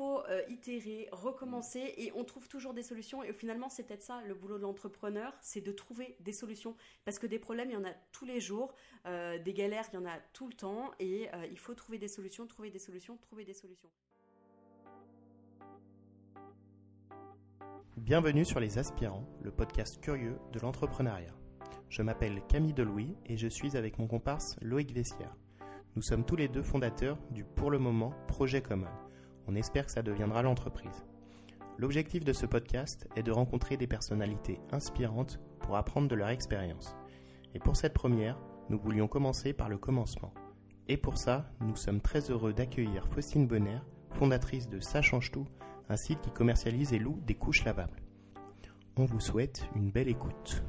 faut euh, itérer, recommencer et on trouve toujours des solutions. Et finalement, c'est peut-être ça le boulot de l'entrepreneur, c'est de trouver des solutions. Parce que des problèmes, il y en a tous les jours, euh, des galères, il y en a tout le temps et euh, il faut trouver des solutions, trouver des solutions, trouver des solutions. Bienvenue sur Les Aspirants, le podcast curieux de l'entrepreneuriat. Je m'appelle Camille Delouis et je suis avec mon comparse Loïc Vessière. Nous sommes tous les deux fondateurs du pour le moment Projet Common. On espère que ça deviendra l'entreprise. L'objectif de ce podcast est de rencontrer des personnalités inspirantes pour apprendre de leur expérience. Et pour cette première, nous voulions commencer par le commencement. Et pour ça, nous sommes très heureux d'accueillir Faustine Bonner, fondatrice de Ça change tout, un site qui commercialise et loue des couches lavables. On vous souhaite une belle écoute.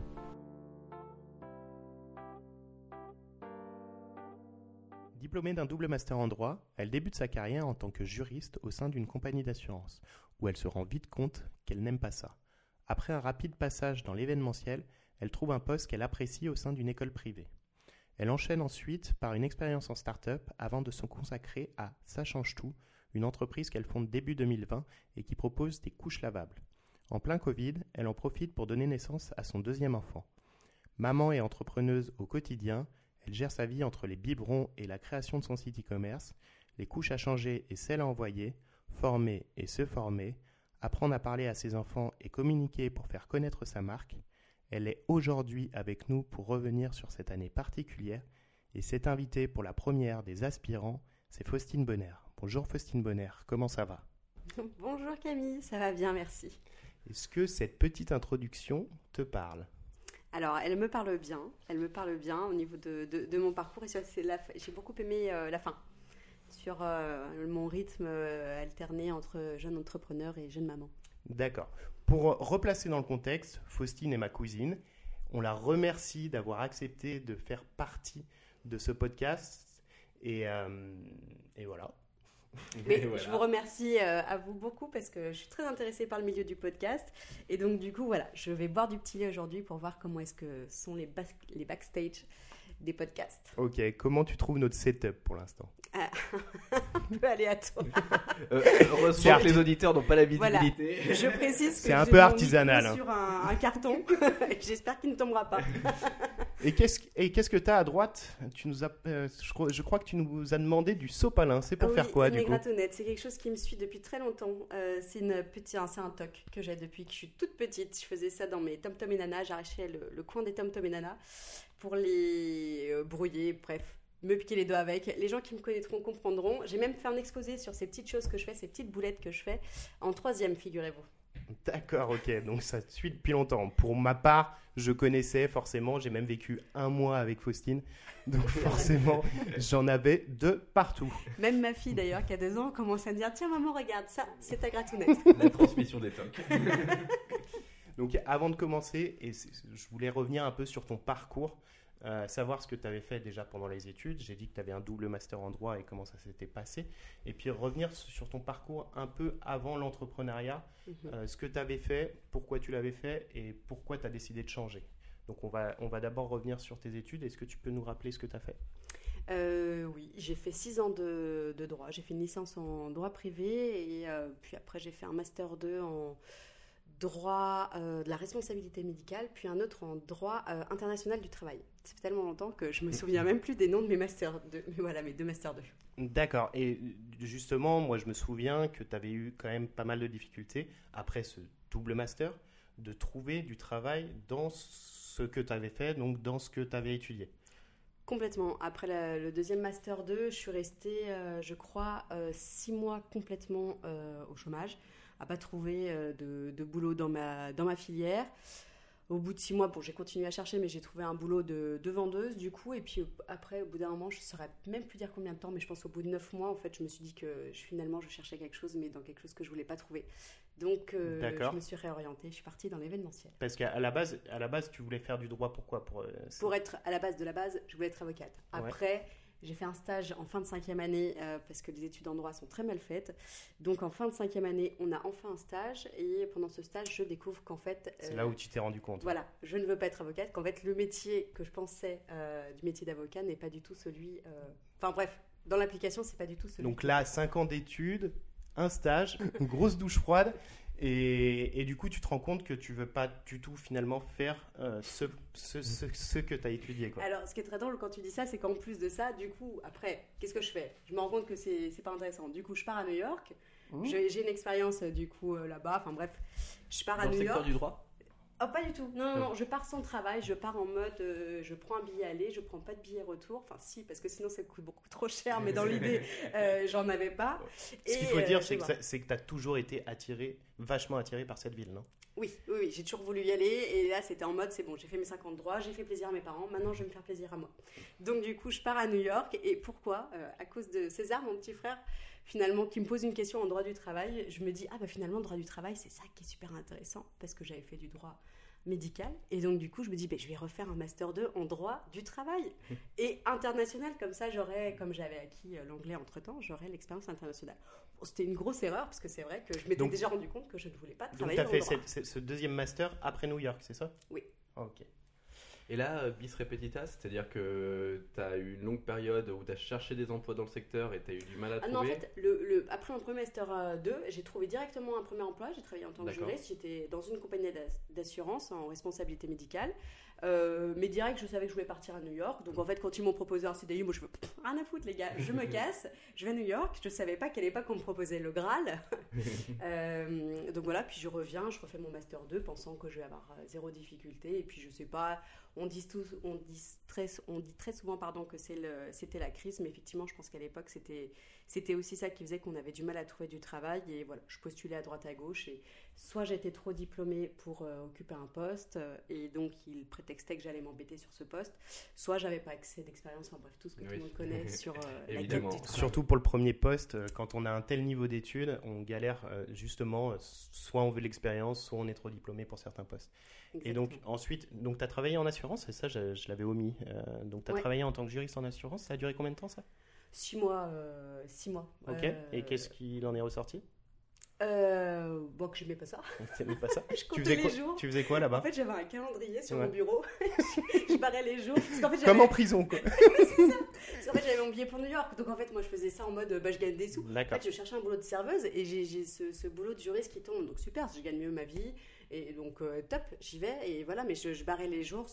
Diplômée d'un double master en droit, elle débute sa carrière en tant que juriste au sein d'une compagnie d'assurance, où elle se rend vite compte qu'elle n'aime pas ça. Après un rapide passage dans l'événementiel, elle trouve un poste qu'elle apprécie au sein d'une école privée. Elle enchaîne ensuite par une expérience en start-up avant de se consacrer à Ça change tout, une entreprise qu'elle fonde début 2020 et qui propose des couches lavables. En plein Covid, elle en profite pour donner naissance à son deuxième enfant. Maman et entrepreneuse au quotidien, elle gère sa vie entre les biberons et la création de son site e-commerce, les couches à changer et celles à envoyer, former et se former, apprendre à parler à ses enfants et communiquer pour faire connaître sa marque. Elle est aujourd'hui avec nous pour revenir sur cette année particulière et s'est invitée pour la première des aspirants, c'est Faustine Bonner. Bonjour Faustine Bonner, comment ça va? Bonjour Camille, ça va bien, merci. Est-ce que cette petite introduction te parle? Alors, elle me parle bien, elle me parle bien au niveau de, de, mon parcours et j'ai beaucoup aimé euh, la fin sur euh, mon rythme euh, alterné entre jeune entrepreneur et jeune maman. D'accord. Pour replacer dans le contexte, Faustine est ma cousine. On la remercie d'avoir accepté de faire partie de ce podcast. Et, et voilà. Mais je vous remercie euh, à vous beaucoup parce que je suis très intéressée par le milieu du podcast. Et donc, du coup, voilà, je vais boire du petit lait aujourd'hui pour voir comment est-ce que sont les, les backstage des podcasts. Ok, comment tu trouves notre setup pour l'instant ah, Un peu aléatoire. euh, heureusement que les auditeurs n'ont pas la visibilité. Je précise que c'est un peu artisanal. Hein. Sur un, carton, j'espère qu'il ne tombera pas. et qu'est-ce que tu as à droite? Tu nous as, euh, je, crois, que tu nous as demandé du sopalin. C'est pour ah faire quoi du coup? C'est quelque chose qui me suit depuis très longtemps. Euh, c'est une petite, c'est un toc que j'ai depuis que je suis toute petite. Je faisais ça dans mes Tom Tom et Nana. J'arrachais le, le, coin des Tom Tom et Nana pour les euh, brouiller, bref, me piquer les doigts avec. Les gens qui me connaîtront comprendront. J'ai même fait un exposé sur ces petites choses que je fais, ces petites boulettes que je fais, en troisième, figurez-vous. D'accord, ok, donc ça suit depuis longtemps. Pour ma part, je connaissais forcément, j'ai même vécu un mois avec Faustine, donc forcément, j'en avais de partout. Même ma fille d'ailleurs, qui a deux ans, commence à me dire Tiens, maman, regarde, ça, c'est ta gratounette. La transmission des tocs. Donc avant de commencer, et je voulais revenir un peu sur ton parcours, euh, savoir ce que tu avais fait déjà pendant les études. J'ai dit que tu avais un double master en droit et comment ça s'était passé. Et puis revenir sur ton parcours un peu avant l'entrepreneuriat, mhm. euh, ce que tu avais fait, pourquoi tu l'avais fait et pourquoi tu as décidé de changer. Donc on va, on va d'abord revenir sur tes études. Est-ce que tu peux nous rappeler ce que tu as fait? Euh, oui, j'ai fait six ans de, droit. J'ai fait une licence en droit privé et puis après j'ai fait un master 2 en droit euh, de la responsabilité médicale, puis un autre en droit euh, international du travail. Ça fait tellement longtemps que je me souviens même plus des noms de mes masters 2, mais voilà, mes deux masters 2. D'accord. Et justement, moi, je me souviens que tu avais eu quand même pas mal de difficultés après ce double master de trouver du travail dans ce que tu avais fait, donc dans ce que tu avais étudié. Complètement. Après le deuxième master 2, je suis restée, euh, je crois, six mois complètement au chômage à pas trouver euh, de, boulot dans ma, dans ma filière. Au bout de six mois, bon, j'ai continué à chercher, mais j'ai trouvé un boulot de, vendeuse du coup. Et puis après, au bout d'un moment, je ne saurais même plus dire combien de temps, mais je pense au bout de neuf mois, en fait, je me suis dit que finalement, je cherchais quelque chose, mais dans quelque chose que je voulais pas trouver. Donc, euh, je me suis réorientée. Je suis partie dans l'événementiel. Parce qu'à la base, à la base, tu voulais faire du droit. Pourquoi? Pour, euh, pour être à la base de la base, je voulais être avocate. Après. J'ai fait un stage en fin de cinquième année euh, parce que les études en droit sont très mal faites. Donc en fin de cinquième année, on a enfin un stage et pendant ce stage, je découvre qu'en fait... C'est là où tu t'es rendu compte. Voilà, je ne veux pas être avocate, qu'en fait le métier que je pensais euh, du métier d'avocat n'est pas du tout celui... Euh, enfin bref, dans l'application, c'est pas du tout celui... Donc là, cinq ans d'études, un stage, une grosse douche froide. Et, du coup, tu te rends compte que tu veux pas du tout finalement faire euh, ce, ce, ce, que tu as étudié. Quoi. Alors, ce qui est très drôle quand tu dis ça, c'est qu'en plus de ça, du coup, après, qu'est-ce que je fais? Je me rends compte que c'est pas intéressant. Du coup, je pars à New York. Mmh. J'ai une expérience du coup euh, là-bas. Enfin bref, je pars à New York. Dans le secteur du droit? Oh, pas du tout. Non, non, non, je pars sans travail, je pars en mode euh, je prends un billet aller, je prends pas de billet retour. Enfin, si, parce que sinon ça coûte beaucoup trop cher, mais dans l'idée, euh, j'en avais pas. Ce qu'il faut dire, euh, c'est que, tu as toujours été attiré, vachement attiré par cette ville, non? Oui, oui, oui j'ai toujours voulu y aller. Et là, c'était en mode c'est bon, j'ai fait mes 50 droits, j'ai fait plaisir à mes parents, maintenant je vais me faire plaisir à moi. Donc, du coup, je pars à New York. Et pourquoi? À cause de César, mon petit frère finalement, qui me pose une question en droit du travail, je me dis, ah bah finalement, le droit du travail, c'est ça qui est super intéressant, parce que j'avais fait du droit médical. Et donc, du coup, je me dis, bah, je vais refaire un Master 2 en droit du travail. et international, comme ça, j'aurais, comme j'avais acquis euh, l'anglais entre-temps, j'aurais l'expérience internationale. C'était une grosse erreur, parce que c'est vrai que je m'étais déjà rendu compte que je ne voulais pas travailler donc, tu as fait ce deuxième Master après New York, c'est ça? Oui. Ok. Et là, euh, bis repetita, c'est-à-dire que tu as eu une longue période où tu as cherché des emplois dans le secteur et tu as eu du mal à trouver ah Non, en fait, le, après mon premier Master 2, euh, j'ai trouvé directement un premier emploi. J'ai travaillé en tant que juriste. J'étais dans une compagnie d'assurance en responsabilité médicale. Euh, mais direct, je savais que je voulais partir à New York. Donc en fait, quand ils m'ont proposé un CDI, moi je veux rien à foutre, les gars, je me casse, je vais à New York. Je savais pas quelle époque on me proposait le Graal. Euh, donc voilà, puis je reviens, je refais mon Master 2 pensant que je vais avoir euh, zéro difficulté. Et puis je sais pas, on dit, tous, on dit, très, on dit très souvent pardon, que c'était la crise, mais effectivement, je pense qu'à l'époque, c'était aussi ça qui faisait qu'on avait du mal à trouver du travail. Et voilà, je postulais à droite à gauche et soit j'étais trop diplômée pour euh, occuper un poste euh, et donc il prétextait que j'allais m'embêter sur ce poste, soit j'avais pas accès d'expérience, enfin bref, tout ce que tout le monde connaît sur euh, la quête Surtout pour le premier poste, quand on a un tel niveau d'études, on galère justement, soit on veut l'expérience, soit on est trop diplômé pour certains postes. Et donc ensuite, donc tu as travaillé en assurance, et ça je, l'avais omis, donc tu as travaillé en tant que juriste en assurance, ça a duré combien de temps ça? Six mois. six mois. Ok, et qu'est-ce qu'il en est ressorti? Euh, bon, que j'aimais pas ça. T'aimais pas ça je comptais les jours. Tu faisais quoi là-bas En fait, j'avais un calendrier sur mon bureau. je barrais les jours. Comme en prison, quoi. c'est ça. Parce qu'en fait, j'avais mon billet pour New York. Donc, en fait, moi, je faisais ça en mode bah, je gagne des sous. En fait, je cherchais un boulot de serveuse et j'ai ce, ce, boulot de juriste qui tombe. Donc, super, je gagne mieux ma vie. Et donc, euh, top, j'y vais. Et voilà, mais je, je barrais les jours.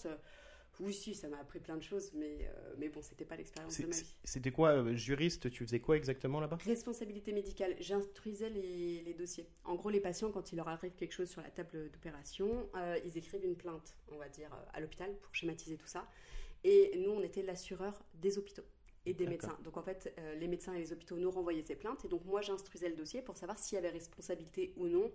Oui, si, ça m'a appris plein de choses, mais, euh, mais bon, c'était pas l'expérience de ma vie. C'était quoi, euh, juriste Tu faisais quoi exactement là-bas? Responsabilité médicale. J'instruisais les, les, dossiers. En gros, les patients, quand il leur arrive quelque chose sur la table d'opération, euh, ils écrivent une plainte, on va dire, à l'hôpital pour schématiser tout ça. Et nous, on était l'assureur des hôpitaux et des médecins. Donc en fait, les médecins et les hôpitaux nous renvoyaient ces plaintes, et donc moi, j'instruisais le dossier pour savoir s'il y avait responsabilité ou non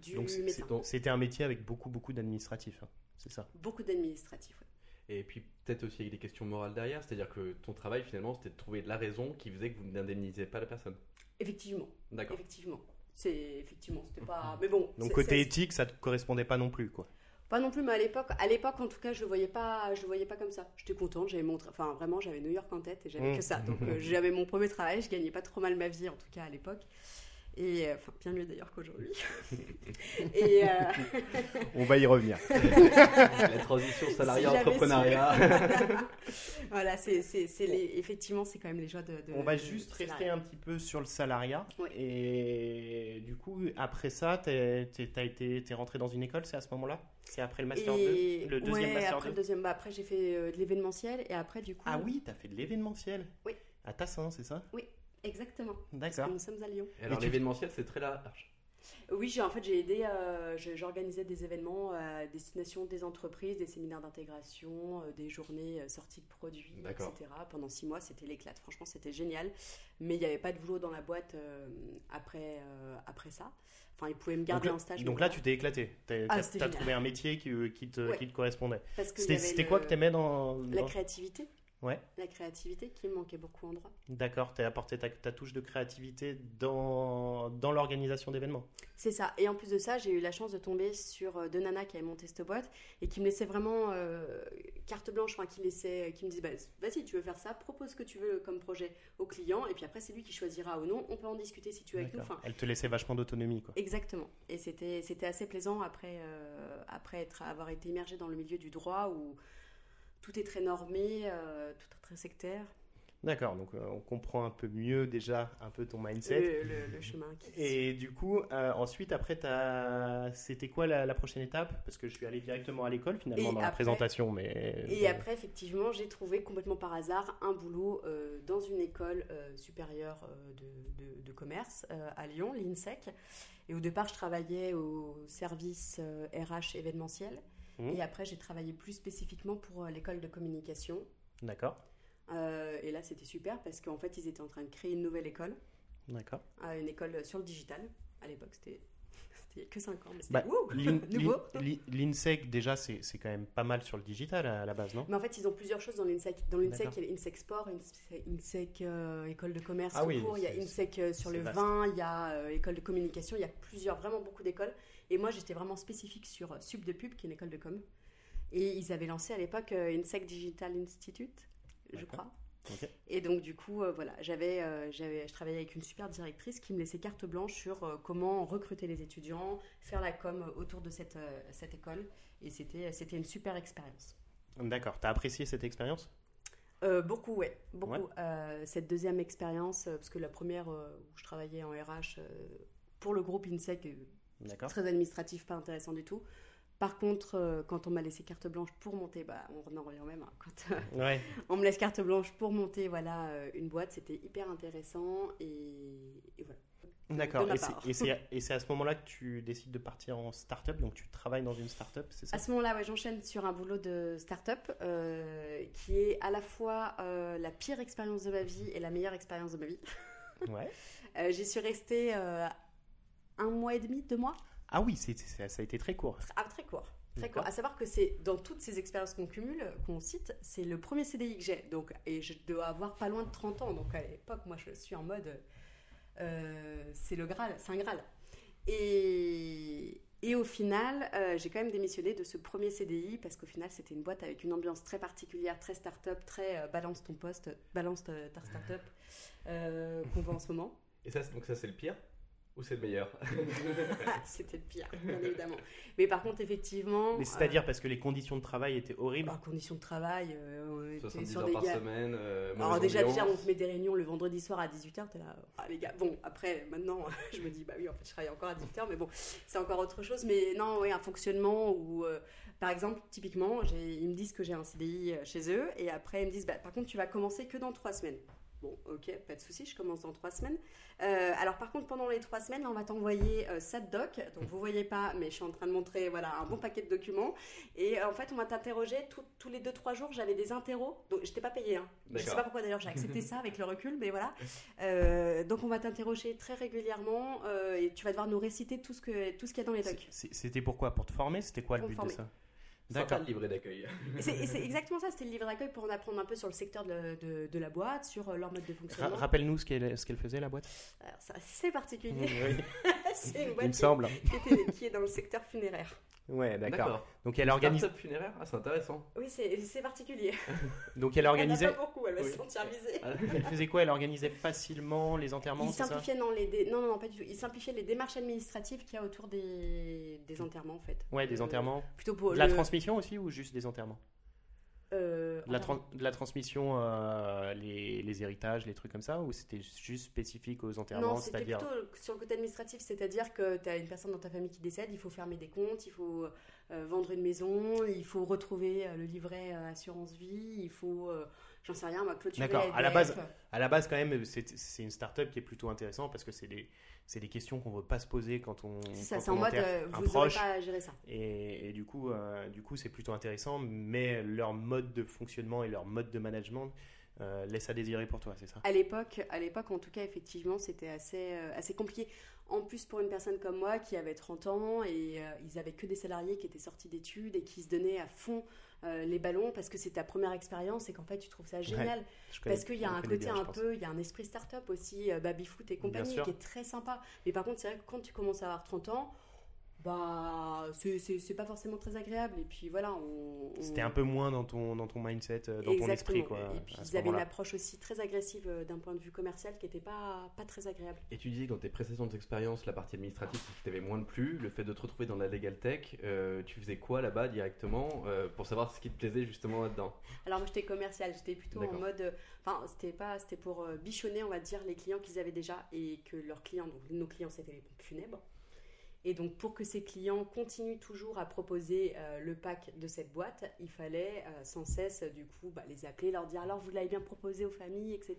du médecin. C'était un métier avec beaucoup, beaucoup d'administratifs, hein, c'est ça? Beaucoup d'administratifs, oui. Et puis peut-être aussi avec des questions morales derrière, c'est-à-dire que ton travail finalement c'était de trouver la raison qui faisait que vous n'indemnisez pas la personne. Effectivement. D'accord. Effectivement. C'est effectivement, c'était pas. Mais bon. Donc côté éthique, ça te correspondait pas non plus, quoi. Pas non plus, mais à l'époque, à l'époque en tout cas, je le voyais pas, je le voyais pas comme ça. J'étais contente, j'avais mon, enfin vraiment, j'avais New York en tête et j'avais mmh. que ça. Donc euh, j'avais mon premier travail, je gagnais pas trop mal ma vie en tout cas à l'époque. Et euh, enfin, bien mieux d'ailleurs qu'aujourd'hui. et euh, On va y revenir. La transition salariat-entrepreneuriat. voilà, c'est, effectivement, c'est quand même les joies de. On va juste rester un petit peu sur le salariat. Et du coup, après ça, tu es rentré dans une école, c'est à ce moment-là? C'est après le Master 2 Le deuxième Master après 2 le deuxième, bah, Après, j'ai fait euh, de l'événementiel et après, du coup. Ah oui, tu as fait de l'événementiel Oui. À Tassin, c'est ça? Oui. Exactement. D'accord. Nous sommes à Lyon. Et alors l'événementiel, c'est très large. Oui, j'ai en fait j'ai aidé, euh, j'organisais des événements à destination des entreprises, des séminaires d'intégration, euh, des journées euh, sorties de produits, etc. Pendant six mois, c'était l'éclate. Franchement, c'était génial. Mais il n'y avait pas de boulot dans la boîte après après ça. Enfin, ils pouvaient me garder en stage. Donc là, tu t'es éclaté. Tu as, ah, trouvé un métier qui, qui, te, qui te, correspondait. C'était quoi que tu aimais dans, dans, La créativité. La créativité qui me manquait beaucoup en droit. D'accord, tu as apporté ta, touche de créativité dans, dans l'organisation d'événements. C'est ça. Et en plus de ça, j'ai eu la chance de tomber sur euh, deux nanas qui avaient monté cette boîte et qui me laissaient vraiment euh, carte blanche, enfin qui, laissaient, qui me disaient bah, vas-y, tu veux faire ça, propose ce que tu veux comme projet au client et puis après, c'est lui qui choisira ou non. On peut en discuter si tu veux avec nous. Enfin, Elle te laissait vachement d'autonomie. quoi. Exactement. Et c'était assez plaisant après, euh, après être, avoir été immergé dans le milieu du droit où tout est très normé, euh, tout est très sectaire. D'accord, donc euh, on comprend un peu mieux déjà un peu ton mindset. Le, le- le chemin. qui- Et du coup, euh, ensuite, après, c'était quoi la, la prochaine étape? Parce que je suis allé directement à l'école finalement Et dans la présentation, mais. Et après, effectivement, j'ai trouvé complètement par hasard un boulot euh, dans une école euh, supérieure de, de- de commerce à Lyon, l'INSEC. Et au départ, je travaillais au service RH événementiel. Mhm. Et après, j'ai travaillé plus spécifiquement pour euh, l'école de communication. D'accord, Euh, et là, c'était super parce qu'en fait, ils étaient en train de créer une nouvelle école, d'accord. euh, une école sur le digital. À l'époque, c'était il y a que 5 ans, mais c'était Bah, nouveau. L'INSEC, déjà, c'est quand même pas mal sur le digital à la base, non? Mais en fait, ils ont plusieurs choses dans l'INSEC. Dans l'INSEC, il y a l'INSEC Sport, INSEC, INSEC, euh, école de commerce Ah oui, court, il y a c'est- INSEC euh, sur le vaste. vin, il y a euh, école de communication, il y a plusieurs, vraiment beaucoup d'écoles. Et moi, j'étais vraiment spécifique sur Sub de Pub, qui est une école de com. Et ils avaient lancé à l'époque INSEC Digital Institute, je crois. Et donc, du coup, euh, voilà, j'avais, euh, j'avais, je travaillais avec une super directrice qui me laissait carte blanche sur euh, comment recruter les étudiants, faire la com autour de cette, cette école. Et c'était, c'était une super expérience. D'accord, t'as apprécié cette expérience? Beaucoup, ouais, beaucoup. Ouais. Cette deuxième expérience, parce que la première où je travaillais en RH pour le groupe INSEC, très administratif, pas intéressant du tout. Par contre, euh, quand on m'a laissé carte blanche pour monter, bah, on en revient même. hein, quand euh, Ouais, on me laisse carte blanche pour monter, voilà, euh, une boîte, c'était hyper intéressant et, et voilà. d'accord. Et c'est- à ce moment-là que tu décides de partir en start-up, donc tu travailles dans une start-up, c'est ça? À ce moment-là, ouais, j'enchaîne sur un boulot de start-up qui est à la fois la pire expérience de ma vie et la meilleure expérience de ma vie. Ouais. J'y suis restée un mois et demi, deux mois. Ah oui, ça a été très court. Ah, très court. Très court. À savoir que c'est dans toutes ces expériences qu'on cumule, qu'on cite, c'est le premier CDI que j'ai. Donc, et je dois avoir pas loin de 30 ans. Donc à l'époque, moi, je suis en mode, euh, c'est le Graal, c'est un Graal. Et, et au final, euh, j'ai quand même démissionné de ce premier CDI parce qu'au final, c'était une boîte avec une ambiance très particulière, très start-up, très euh, balance ton poste, balance ta ta start-up euh, qu'on voit en ce moment. Et ça, c'est- donc ça, c'est le pire? Ou c'est le meilleur c'était le pire, bien évidemment. Mais par contre, effectivement. Mais c'est-à-dire parce que les conditions de travail étaient horribles. En conditions de travail, euh, on était 70 sur heures des par gars. semaine. euh, Alors déjà, déjà, on te met des réunions le vendredi soir à 18h, t'es là, ah les gars, bon, après, maintenant, je me dis, bah oui, en fait, je travaille encore à 18h, mais bon, c'est encore autre chose. Mais non, oui, un fonctionnement où, euh, par exemple, typiquement, ils me disent que j'ai un CDI chez eux, et après, ils me disent, bah, par contre, tu vas commencer que dans trois semaines. Bon, ok, pas de souci, je commence dans trois semaines. Euh, alors par contre, pendant les trois semaines, on va t'envoyer euh, SATDoc. Donc vous voyez pas, mais je suis en train de montrer voilà un bon paquet de documents. Et euh, en fait, on va t'interroger tous les deux trois jours. J'avais des interros, donc j'étais pas payée. Hein. Je sais pas pourquoi d'ailleurs j'ai accepté ça avec le recul, mais voilà. Donc on va t'interroger très régulièrement et tu vas devoir nous réciter tout ce que tout ce qu'il y a dans les docs. C'était pourquoi Pour te former? C'était quoi le Pour but de ça? D'accord. le livret d'accueil. C'est exactement ça. C'était le livre d'accueil pour en apprendre un peu sur le secteur de, de- de la boîte, sur euh, leur mode de Ra- fonctionnement. Rappelle-nous ce qu'elle faisait la boîte. Alors, c'est particulier. Oui, c'est une il boîte me qui, semble. qui était- qui est dans le secteur funéraire. Ouais, d'accord. Donc elle organise. Start-up funéraire Ah, c'est intéressant. Oui, c'est c'est particulier. Donc elle Elle organisait. n'a pas beaucoup, elle va Oui. se sentir visée. Ah, Elle faisait quoi? Elle organisait facilement les enterrements, Il ça? simplifiait, non, les dé- non, non, non, pas du tout. Il simplifiait les démarches administratives qu'il y a autour des, des enterrements, en fait. Ouais, des Euh, enterrements. Plutôt pour De la le- transmission aussi ou juste des enterrements? Euh, de la, de transmission, euh, les, les héritages, les trucs comme ça Ou c'était juste spécifique aux enterrements Non, c'était plutôt sur le côté administratif, c'est-à-dire que tu as une personne dans ta famille qui décède, il faut fermer des comptes, il faut euh, vendre une maison, il faut retrouver le livret assurance vie, il faut, j'en sais rien, moi, clôturer D'accord, à la base, À la base, quand même, c'est c'est une start-up qui est plutôt intéressante parce que c'est des, c'est des questions qu'on ne veut pas se poser quand on, C'est ça, c'est en mode, euh, vous n'aurez proche. pas à gérer ça. Et, et du coup, euh, du coup, c'est plutôt intéressant, mais leur mode de fonctionnement et leur mode de management euh, laisse à désirer pour toi, c'est ça? À l'époque, à l'époque, en tout cas, effectivement, c'était assez, euh, assez compliqué. En plus, pour une personne comme moi qui avait 30 ans et ils avaient que des salariés qui étaient sortis d'études et qui se donnaient à fond euh, les ballons parce que c'est ta première expérience et qu'en fait tu trouves ça génial. Parce qu'il y a un côté bien, un peu, il y a un esprit start-up aussi, euh, baby-foot et compagnie qui est très sympa. Mais par contre, c'est vrai que quand tu commences à avoir 30 ans, bah c'est- pas forcément très agréable. Et puis voilà on, on- C'était un peu moins dans ton, dans ton mindset, euh, dans ton esprit, quoi. et puis ils avaient une approche aussi très agressive euh, d'un point de vue commercial qui était pas pas très agréable. Et tu disais que dans tes précédentes expériences, la partie administrative, c'est ce qui t'avait moins de plu. Le fait de te retrouver dans la legal tech, euh, tu faisais quoi là-bas directement euh, pour savoir ce qui te plaisait justement là-dedans? Alors moi j'étais commercial j'étais plutôt en mode euh, enfin c'était pas c'était pour euh, bichonner on va dire les clients qu'ils avaient déjà et que leurs clients donc nos clients c'était les pompes funèbres et donc pour que ces clients continuent toujours à proposer euh, le pack de cette boîte, il fallait euh, sans cesse euh, du coup bah, les appeler, leur dire alors vous l'avez bien proposé aux familles, etc.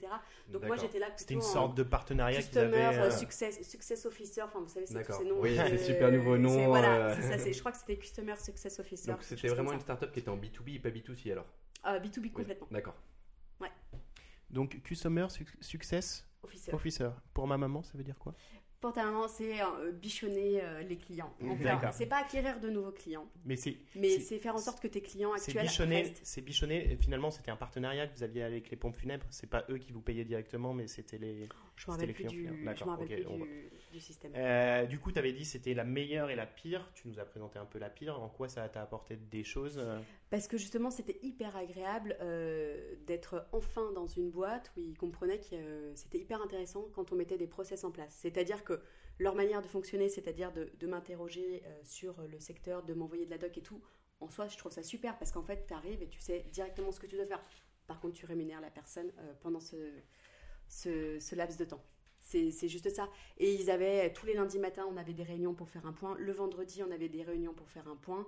Donc moi j'étais là C'était une en sorte de partenariat customer avaient. euh, success, success officer, enfin vous savez c'est tous ces noms. Oui, euh, c'est super nouveau nom, c'est- Voilà, c'est ça, c'est- je crois que c'était customer success officer. Donc c'était vraiment une startup qui était en B2B et pas B2C alors ça. Euh, B2B Oui, complètement. D'accord. Donc, Customer Suc- Success Officer. Officer. Pour ma maman, ça veut dire quoi? Maman, c'est euh, bichonner euh, les clients. D'accord. c'est pas acquérir de nouveaux clients, Mais c'est mais C'est- c'est faire en sorte que tes clients actuels bichonné, restent. c'est bichonné. et Finalement, c'était un partenariat que vous aviez avec les pompes funèbres. C'est pas eux qui vous payaient directement, mais c'était les. Je me rappelle plus, du, finaux. je me rappelle D'accord, plus ok, du, du système. Euh, du coup, tu avais dit c'était la meilleure et la pire. Tu nous as présenté un peu la pire. En quoi ça t'a apporté des choses euh, Parce que justement, c'était hyper agréable euh, d'être enfin dans une boîte où ils comprenaient que euh, c'était hyper intéressant quand on mettait des process en place. C'est-à-dire que leur manière de fonctionner, c'est-à-dire de, de m'interroger sur le secteur, de m'envoyer de la doc et tout, en soi, je trouve ça super parce qu'en fait, tu arrives et tu sais directement ce que tu dois faire. Par contre, tu rémunères la personne pendant ce, ce, ce laps de temps. C'est juste ça. Et ils avaient, tous les lundis matins, on avait des réunions pour faire un point. Le vendredi, on avait des réunions pour faire un point.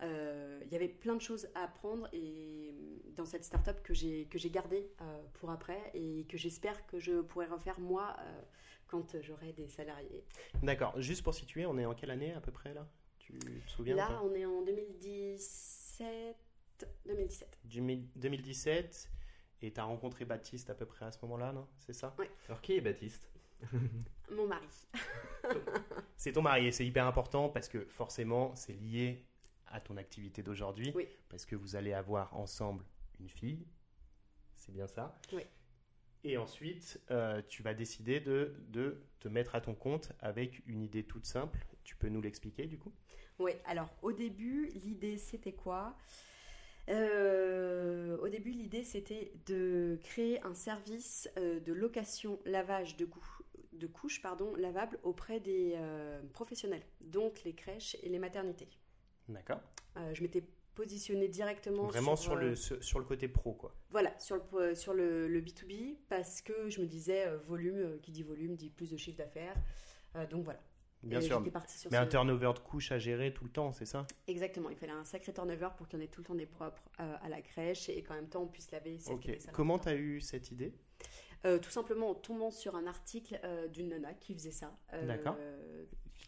Euh, Il y avait plein de choses à apprendre et dans cette startup que j'ai gardée euh, pour après et que j'espère que je pourrai refaire moi euh, quand j'aurai des salariés. D'accord. Juste pour situer, on est en quelle année à peu près là? Tu te souviens ou Là, on est en 2017. 2017. 2000 2017. Et tu as rencontré Baptiste à peu près à ce moment-là, non? C'est ça? Alors qui est Baptiste? Mon mari. C'est ton mari et c'est hyper important parce que forcément c'est lié à ton activité d'aujourd'hui. Oui. Parce que vous allez avoir ensemble une fille. C'est bien ça? Oui. Et ensuite, euh, tu vas décider de, de te mettre à ton compte avec une idée toute simple. Tu peux nous l'expliquer du coup? Oui, alors au début, l'idée c'était quoi? Euh, Au début, l'idée c'était de créer un service euh, de location lavage de, cou- de couches pardon, lavables auprès des euh, professionnels, donc les crèches et les maternités. D'accord. Je m'étais positionnée directement Vraiment sur, le, sur, sur le côté pro quoi. Voilà, sur le, sur le, le B2B, parce que je me disais, volume, qui dit volume, dit plus de chiffre d'affaires. Donc voilà. Bien Et sûr. j'étais partie sur Mais ce- un turnover de couches à gérer tout le temps, c'est ça? Exactement, il fallait un sacré turnover pour qu'il y en ait tout le temps des propres euh, à la crèche et qu'en même temps on puisse laver. celles Ok. qui avaient ça Comment tu as eu cette idée? Euh, Tout simplement en tombant sur un article euh, d'une nana qui faisait ça. euh, D'accord.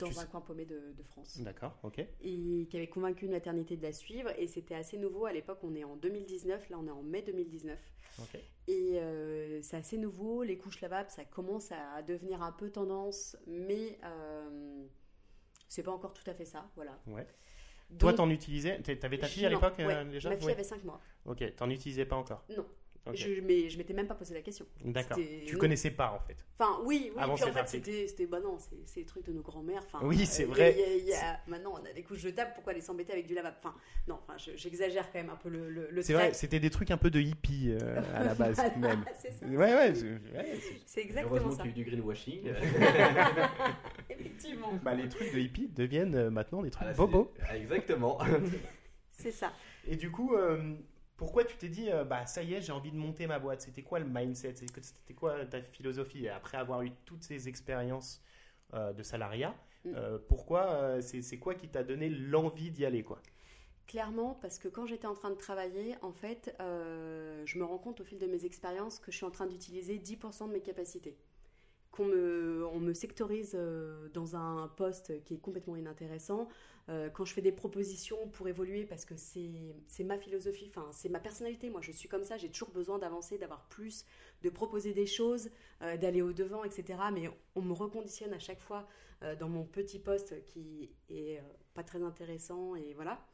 Dans Tu un coin paumé de, de France. D'accord, ok. Et qui avait convaincu une maternité de la suivre. Et c'était assez nouveau à l'époque, on est en 2019, là on est en mai 2019. ok. Et c'est assez nouveau, les couches lavables, ça commence à devenir un peu tendance, mais c'est pas encore tout à fait ça, voilà. Ouais. Toi, t'en utilisais T'a- T'avais ta fille à l'époque euh, ouais, déjà? Ma fille Ouais. avait 5 mois. Ok, t'en utilisais pas encore? Non. Ok. Je, mais je m'étais même pas posé la question. D'accord. Tu non. connaissais pas en fait. Enfin, oui, oui. Avant puis en fait, c'était, c'était, bah non, c'est, c'est les trucs de nos grands-mères. Enfin, Oui, c'est euh, vrai. il y a- il y a- maintenant, on a des couches jetables. Pourquoi les s'embêter avec du lavable Enfin, non. Enfin, je- j'exagère quand même un peu le, le, le C'est trait. vrai, c'était des trucs un peu de hippie euh, à la base Voilà, même. c'est ça. Ouais, ouais. c'est- ouais, c'est- C'est exactement Heureusement ça. qu'il y a eu du greenwashing. Effectivement, bah, les trucs de hippie deviennent euh, maintenant des trucs Ah, c'est- bobos. Exactement. c'est ça. Et du coup, euh, pourquoi tu t'es dit, euh, bah ça y est, j'ai envie de monter ma boîte? C'était quoi le mindset? C'était quoi ta philosophie? Après avoir eu toutes ces expériences euh, de salariat, Mm. euh, pourquoi C'est c'est quoi qui t'a donné l'envie d'y aller quoi? Clairement, parce que quand j'étais en train de travailler, en fait, je me rends compte au fil de mes expériences que je suis en train d'utiliser 10% de mes capacités. Qu'on me, on me sectorise euh, dans un poste qui est complètement inintéressant. Euh, quand je fais des propositions pour évoluer, parce que c'est c'est ma philosophie, enfin, c'est ma personnalité. Moi, je suis comme ça, j'ai toujours besoin d'avancer, d'avoir plus, de proposer des choses, euh, d'aller au-devant, etc. Mais on me reconditionne à chaque fois dans mon petit poste qui est pas très intéressant, et voilà.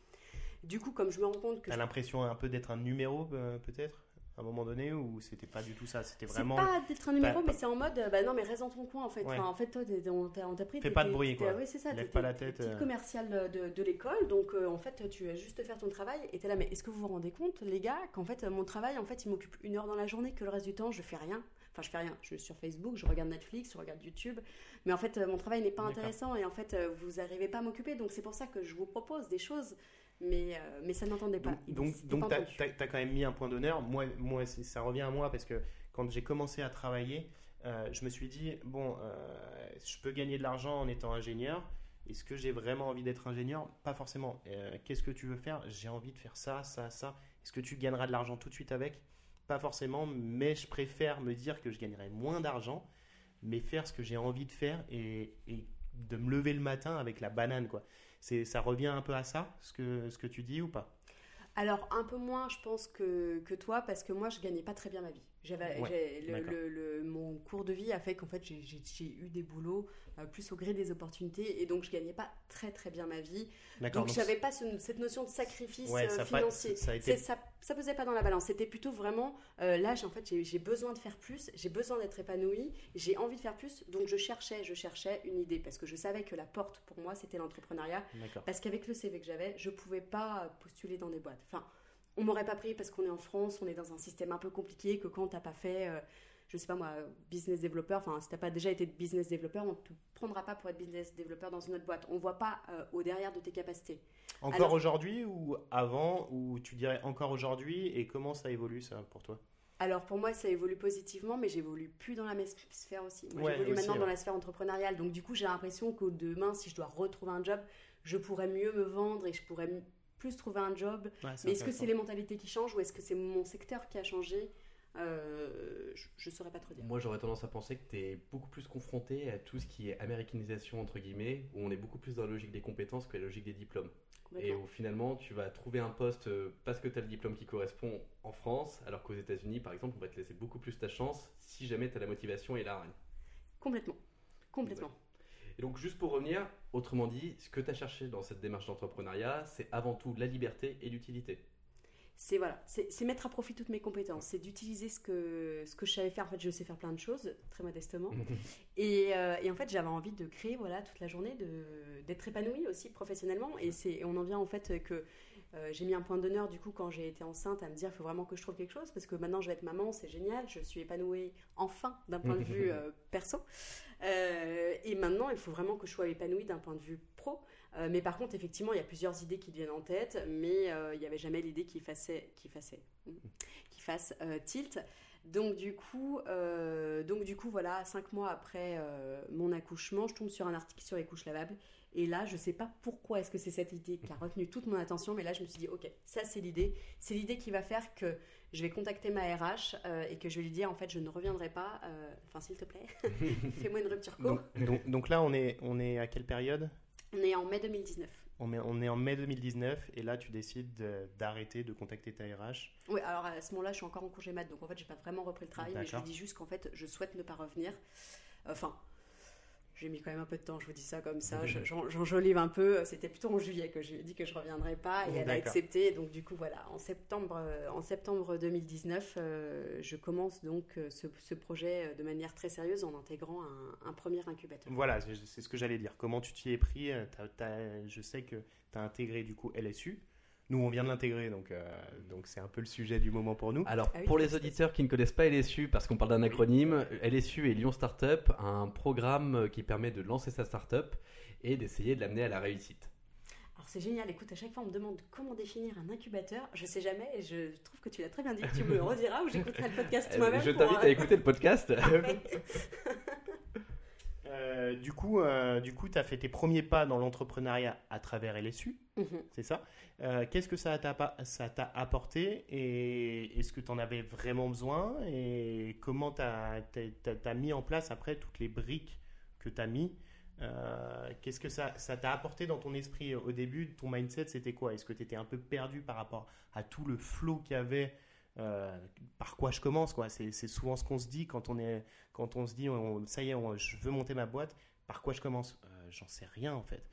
Du coup, comme je me rends compte que T'as l'impression un peu d'être un numéro peut-être? À un moment donné ou c'était pas du tout ça C'était C'est vraiment. pas d'être un numéro, mais c'est en mode, euh, bah non, mais reste dans ton coin en fait. Ouais. Enfin, en fait, toi, on t'a pris. Fais pas de bruit, quoi. Oui, c'est ça. Lève pas la tête, Petite euh. commerciale de, de l'école, donc euh, en fait, tu as juste faire ton travail. Et t'es là, mais est-ce que vous vous rendez compte, les gars, qu'en fait, mon travail, en fait, il m'occupe une heure dans la journée, que le reste du temps, je fais rien? Enfin, je fais rien. Je suis sur Facebook, je regarde Netflix, je regarde YouTube. Mais en fait, euh, mon travail n'est pas intéressant et en fait, euh, vous n'arrivez pas à m'occuper. Donc, c'est pour ça que je vous propose des choses. Mais, euh, mais ça n'entendait pas. Donc, donc, c'était t'as- t'as quand même mis un point d'honneur. Moi, moi ça revient à moi parce que quand j'ai commencé à travailler, euh, je me suis dit bon, euh, je peux gagner de l'argent en étant ingénieur. Est-ce que j'ai vraiment envie d'être ingénieur? Pas forcément. Qu'est-ce que tu veux faire? J'ai envie de faire ça, ça, ça. Est-ce que tu gagneras de l'argent tout de suite avec? Pas forcément, mais je préfère me dire que je gagnerai moins d'argent, mais faire ce que j'ai envie de faire et, et de me lever le matin avec la banane, quoi. C'est, ça revient un peu à ça, ce que, ce que tu dis ou pas? Alors, un peu moins, je pense, que, que toi, parce que moi, je gagnais pas très bien ma vie. J'avais, Ouais, le- d'accord. le- le- mon cours de vie a fait qu'en fait, j'ai, eu des boulots euh, plus au gré des opportunités, et donc je gagnais pas très très bien ma vie. D'accord. Donc, donc j'avais pas ce- cette notion de sacrifice Ouais, euh, financier. ça a été- C'est- ça, ça pesait pas dans la balance. C'était plutôt vraiment, euh, là, j'ai, en fait, j'ai, besoin de faire plus, j'ai besoin d'être épanouie, j'ai envie de faire plus, donc je cherchais, je cherchais une idée, parce que je savais que la porte pour moi, c'était l'entrepreneuriat. Parce qu'avec le CV que j'avais, je pouvais pas postuler dans des boîtes. Enfin, on m'aurait pas pris parce qu'on est en France, on est dans un système un peu compliqué que quand t'as pas fait, euh, je sais pas moi, business développeur, enfin si t'as pas déjà été business développeur, on te prendra pas pour être business développeur dans une autre boîte. On voit pas euh, au derrière de tes capacités. Encore Alors- aujourd'hui ou avant ou tu dirais encore aujourd'hui et comment ça évolue ça pour toi? Alors pour moi, ça évolue positivement, mais j'évolue plus dans la sphère aussi. Moi, Ouais, j'évolue aussi, maintenant ouais. dans la sphère entrepreneuriale. Donc du coup, j'ai l'impression que demain, si je dois retrouver un job, je pourrais mieux me vendre et je pourrais m- plus trouver un job Ouais, Mais est-ce que c'est les mentalités qui changent ou est-ce que c'est mon secteur qui a changé? Euh, Je ne saurais pas trop dire. Moi, j'aurais tendance à penser que tu es beaucoup plus confronté à tout ce qui est américanisation, entre guillemets, où on est beaucoup plus dans la logique des compétences que la logique des diplômes. Et où finalement, tu vas trouver un poste euh, parce que tu as le diplôme qui correspond en France, alors qu'aux États-Unis, par exemple, on va te laisser beaucoup plus ta chance si jamais tu as la motivation et la hargne. Complètement. Complètement. Et donc, juste pour revenir, autrement dit, ce que tu as cherché dans cette démarche d'entrepreneuriat, c'est avant tout la liberté et l'utilité. C'est voilà, c'est mettre à profit toutes mes compétences, c'est d'utiliser ce que, ce que je savais faire. En fait, je sais faire plein de choses, très modestement. Et, euh, et en fait, j'avais envie de créer voilà, toute la journée, d'être épanouie aussi professionnellement. Et, c'est- on en vient en fait que euh, j'ai mis un point d'honneur du coup quand j'ai été enceinte à me dire il faut vraiment que je trouve quelque chose parce que maintenant je vais être maman, c'est génial, je suis épanouie enfin d'un point de vue euh, perso. Euh, et maintenant, il faut vraiment que je sois épanouie d'un point de vue pro. Euh, mais par contre, effectivement, il y a plusieurs idées qui viennent en tête, mais euh, il n'y avait jamais l'idée qui fassait, qui fasse euh, tilt. Donc du coup, donc du coup, voilà, cinq mois après mon accouchement, je tombe sur un article sur les couches lavables. Et là, je sais pas pourquoi est-ce que c'est cette idée qui a retenu toute mon attention, mais là, je me suis dit, ok, ça c'est l'idée, c'est l'idée qui va faire que je vais contacter ma RH et que je vais lui dire, en fait, je ne reviendrai pas. Enfin, s'il te plaît, fais-moi une rupture co. donc, donc, donc là on est on est à quelle période? On est en mai 2019. on est, on est en mai 2019 et là tu décides de- d'arrêter de contacter ta RH. Oui, alors à ce moment-là, je suis encore en congé mat, donc en fait, j'ai pas vraiment repris le travail, mais je lui dis juste qu'en fait, je souhaite ne pas revenir. Enfin, j'ai mis quand même un peu de temps, je vous dis ça comme ça, j'en- j'enjolive un peu. C'était plutôt en juillet que je lui ai dit que je reviendrais pas, et elle a accepté. Donc du coup, voilà, en septembre, euh, en septembre 2019, euh, je commence donc euh, ce, ce projet de manière très sérieuse en intégrant un, un premier incubateur. Voilà, c'est ce que j'allais dire. Comment tu t'y es pris? Je sais que tu as intégré du coup LSU. Nous, on vient de l'intégrer, donc euh, donc c'est un peu le sujet du moment pour nous. Alors, Ah oui, pour les auditeurs qui ne connaissent pas LSU, parce qu'on parle d'un acronyme, LSU est Lyon Startup, un programme qui permet de lancer sa startup et d'essayer de l'amener à la réussite. Alors c'est génial, écoute, à chaque fois on me demande comment définir un incubateur, je sais jamais, et je trouve que tu l'as très bien dit, tu me le rediras ou j'écouterai le podcast Euh, moi-même. Je t'invite euh, à écouter le podcast. Euh, du coup, euh, du coup, tu as fait tes premiers pas dans l'entrepreneuriat à travers LSU, Mhm. c'est ça? Euh, Qu'est-ce que ça t'a apporté et est-ce que tu en avais vraiment besoin? Et comment tu as, mis en place après toutes les briques que tu as mis Qu'est-ce que ça ça t'a apporté dans ton esprit au début? Ton mindset, c'était quoi? Est-ce que tu étais un peu perdu par rapport à tout le flow qu'il y avait euh, par quoi je commence quoi c'est souvent ce qu'on se dit quand on est quand on se dit on- ça y est on- je veux monter ma boîte par quoi je commence? Euh, j'en sais rien en fait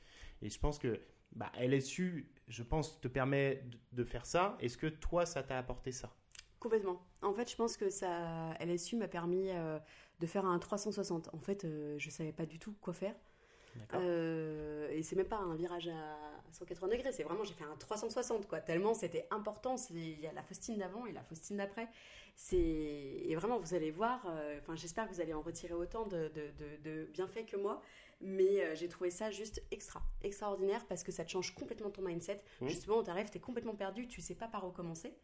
et je pense que bah, LSU je pense te permet de, de faire ça est-ce que toi ça t'a apporté ça? Complètement. En fait, je pense que ça, LSU m'a permis euh, de faire un 360. En fait, euh, je savais pas du tout quoi faire. Euh, et c'est même pas un virage à 180 degrés, c'est vraiment j'ai fait un 360 quoi. Tellement c'était important. Il y a la Faustine d'avant et la Faustine d'après. C'est et vraiment vous allez voir. euh, Enfin, j'espère que vous allez en retirer autant de, de, de- de bienfaits que moi. Mais euh, j'ai trouvé ça juste extra, extraordinaire parce que ça te change complètement ton mindset. Mhm. Justement, t'arrives, t'es complètement perdu, tu sais pas par où commencer.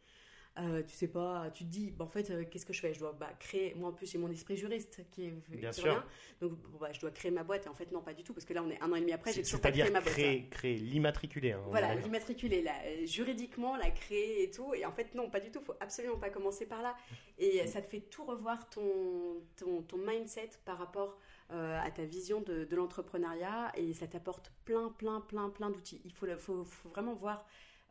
Euh, tu sais pas, tu te dis, bah, en fait, euh, qu'est-ce que je fais? Je dois bah, créer, moi en plus j'ai mon esprit juriste qui est Bien qui sûr. revient. donc bah, je dois créer ma boîte et en fait non pas du tout parce que là on est un an et demi après, j'ai toujours pas créé ma boîte. créer, créer l'immatriculé. hein, Voilà, la, euh, juridiquement, la créer et tout. Et en fait, non, pas du tout. faut absolument pas commencer par là. Et euh, ça te fait tout revoir ton, ton, ton mindset par rapport euh, à ta vision de, de l'entrepreneuriat. Et ça t'apporte plein, plein, plein, plein d'outils. Il faut, faut, faut vraiment voir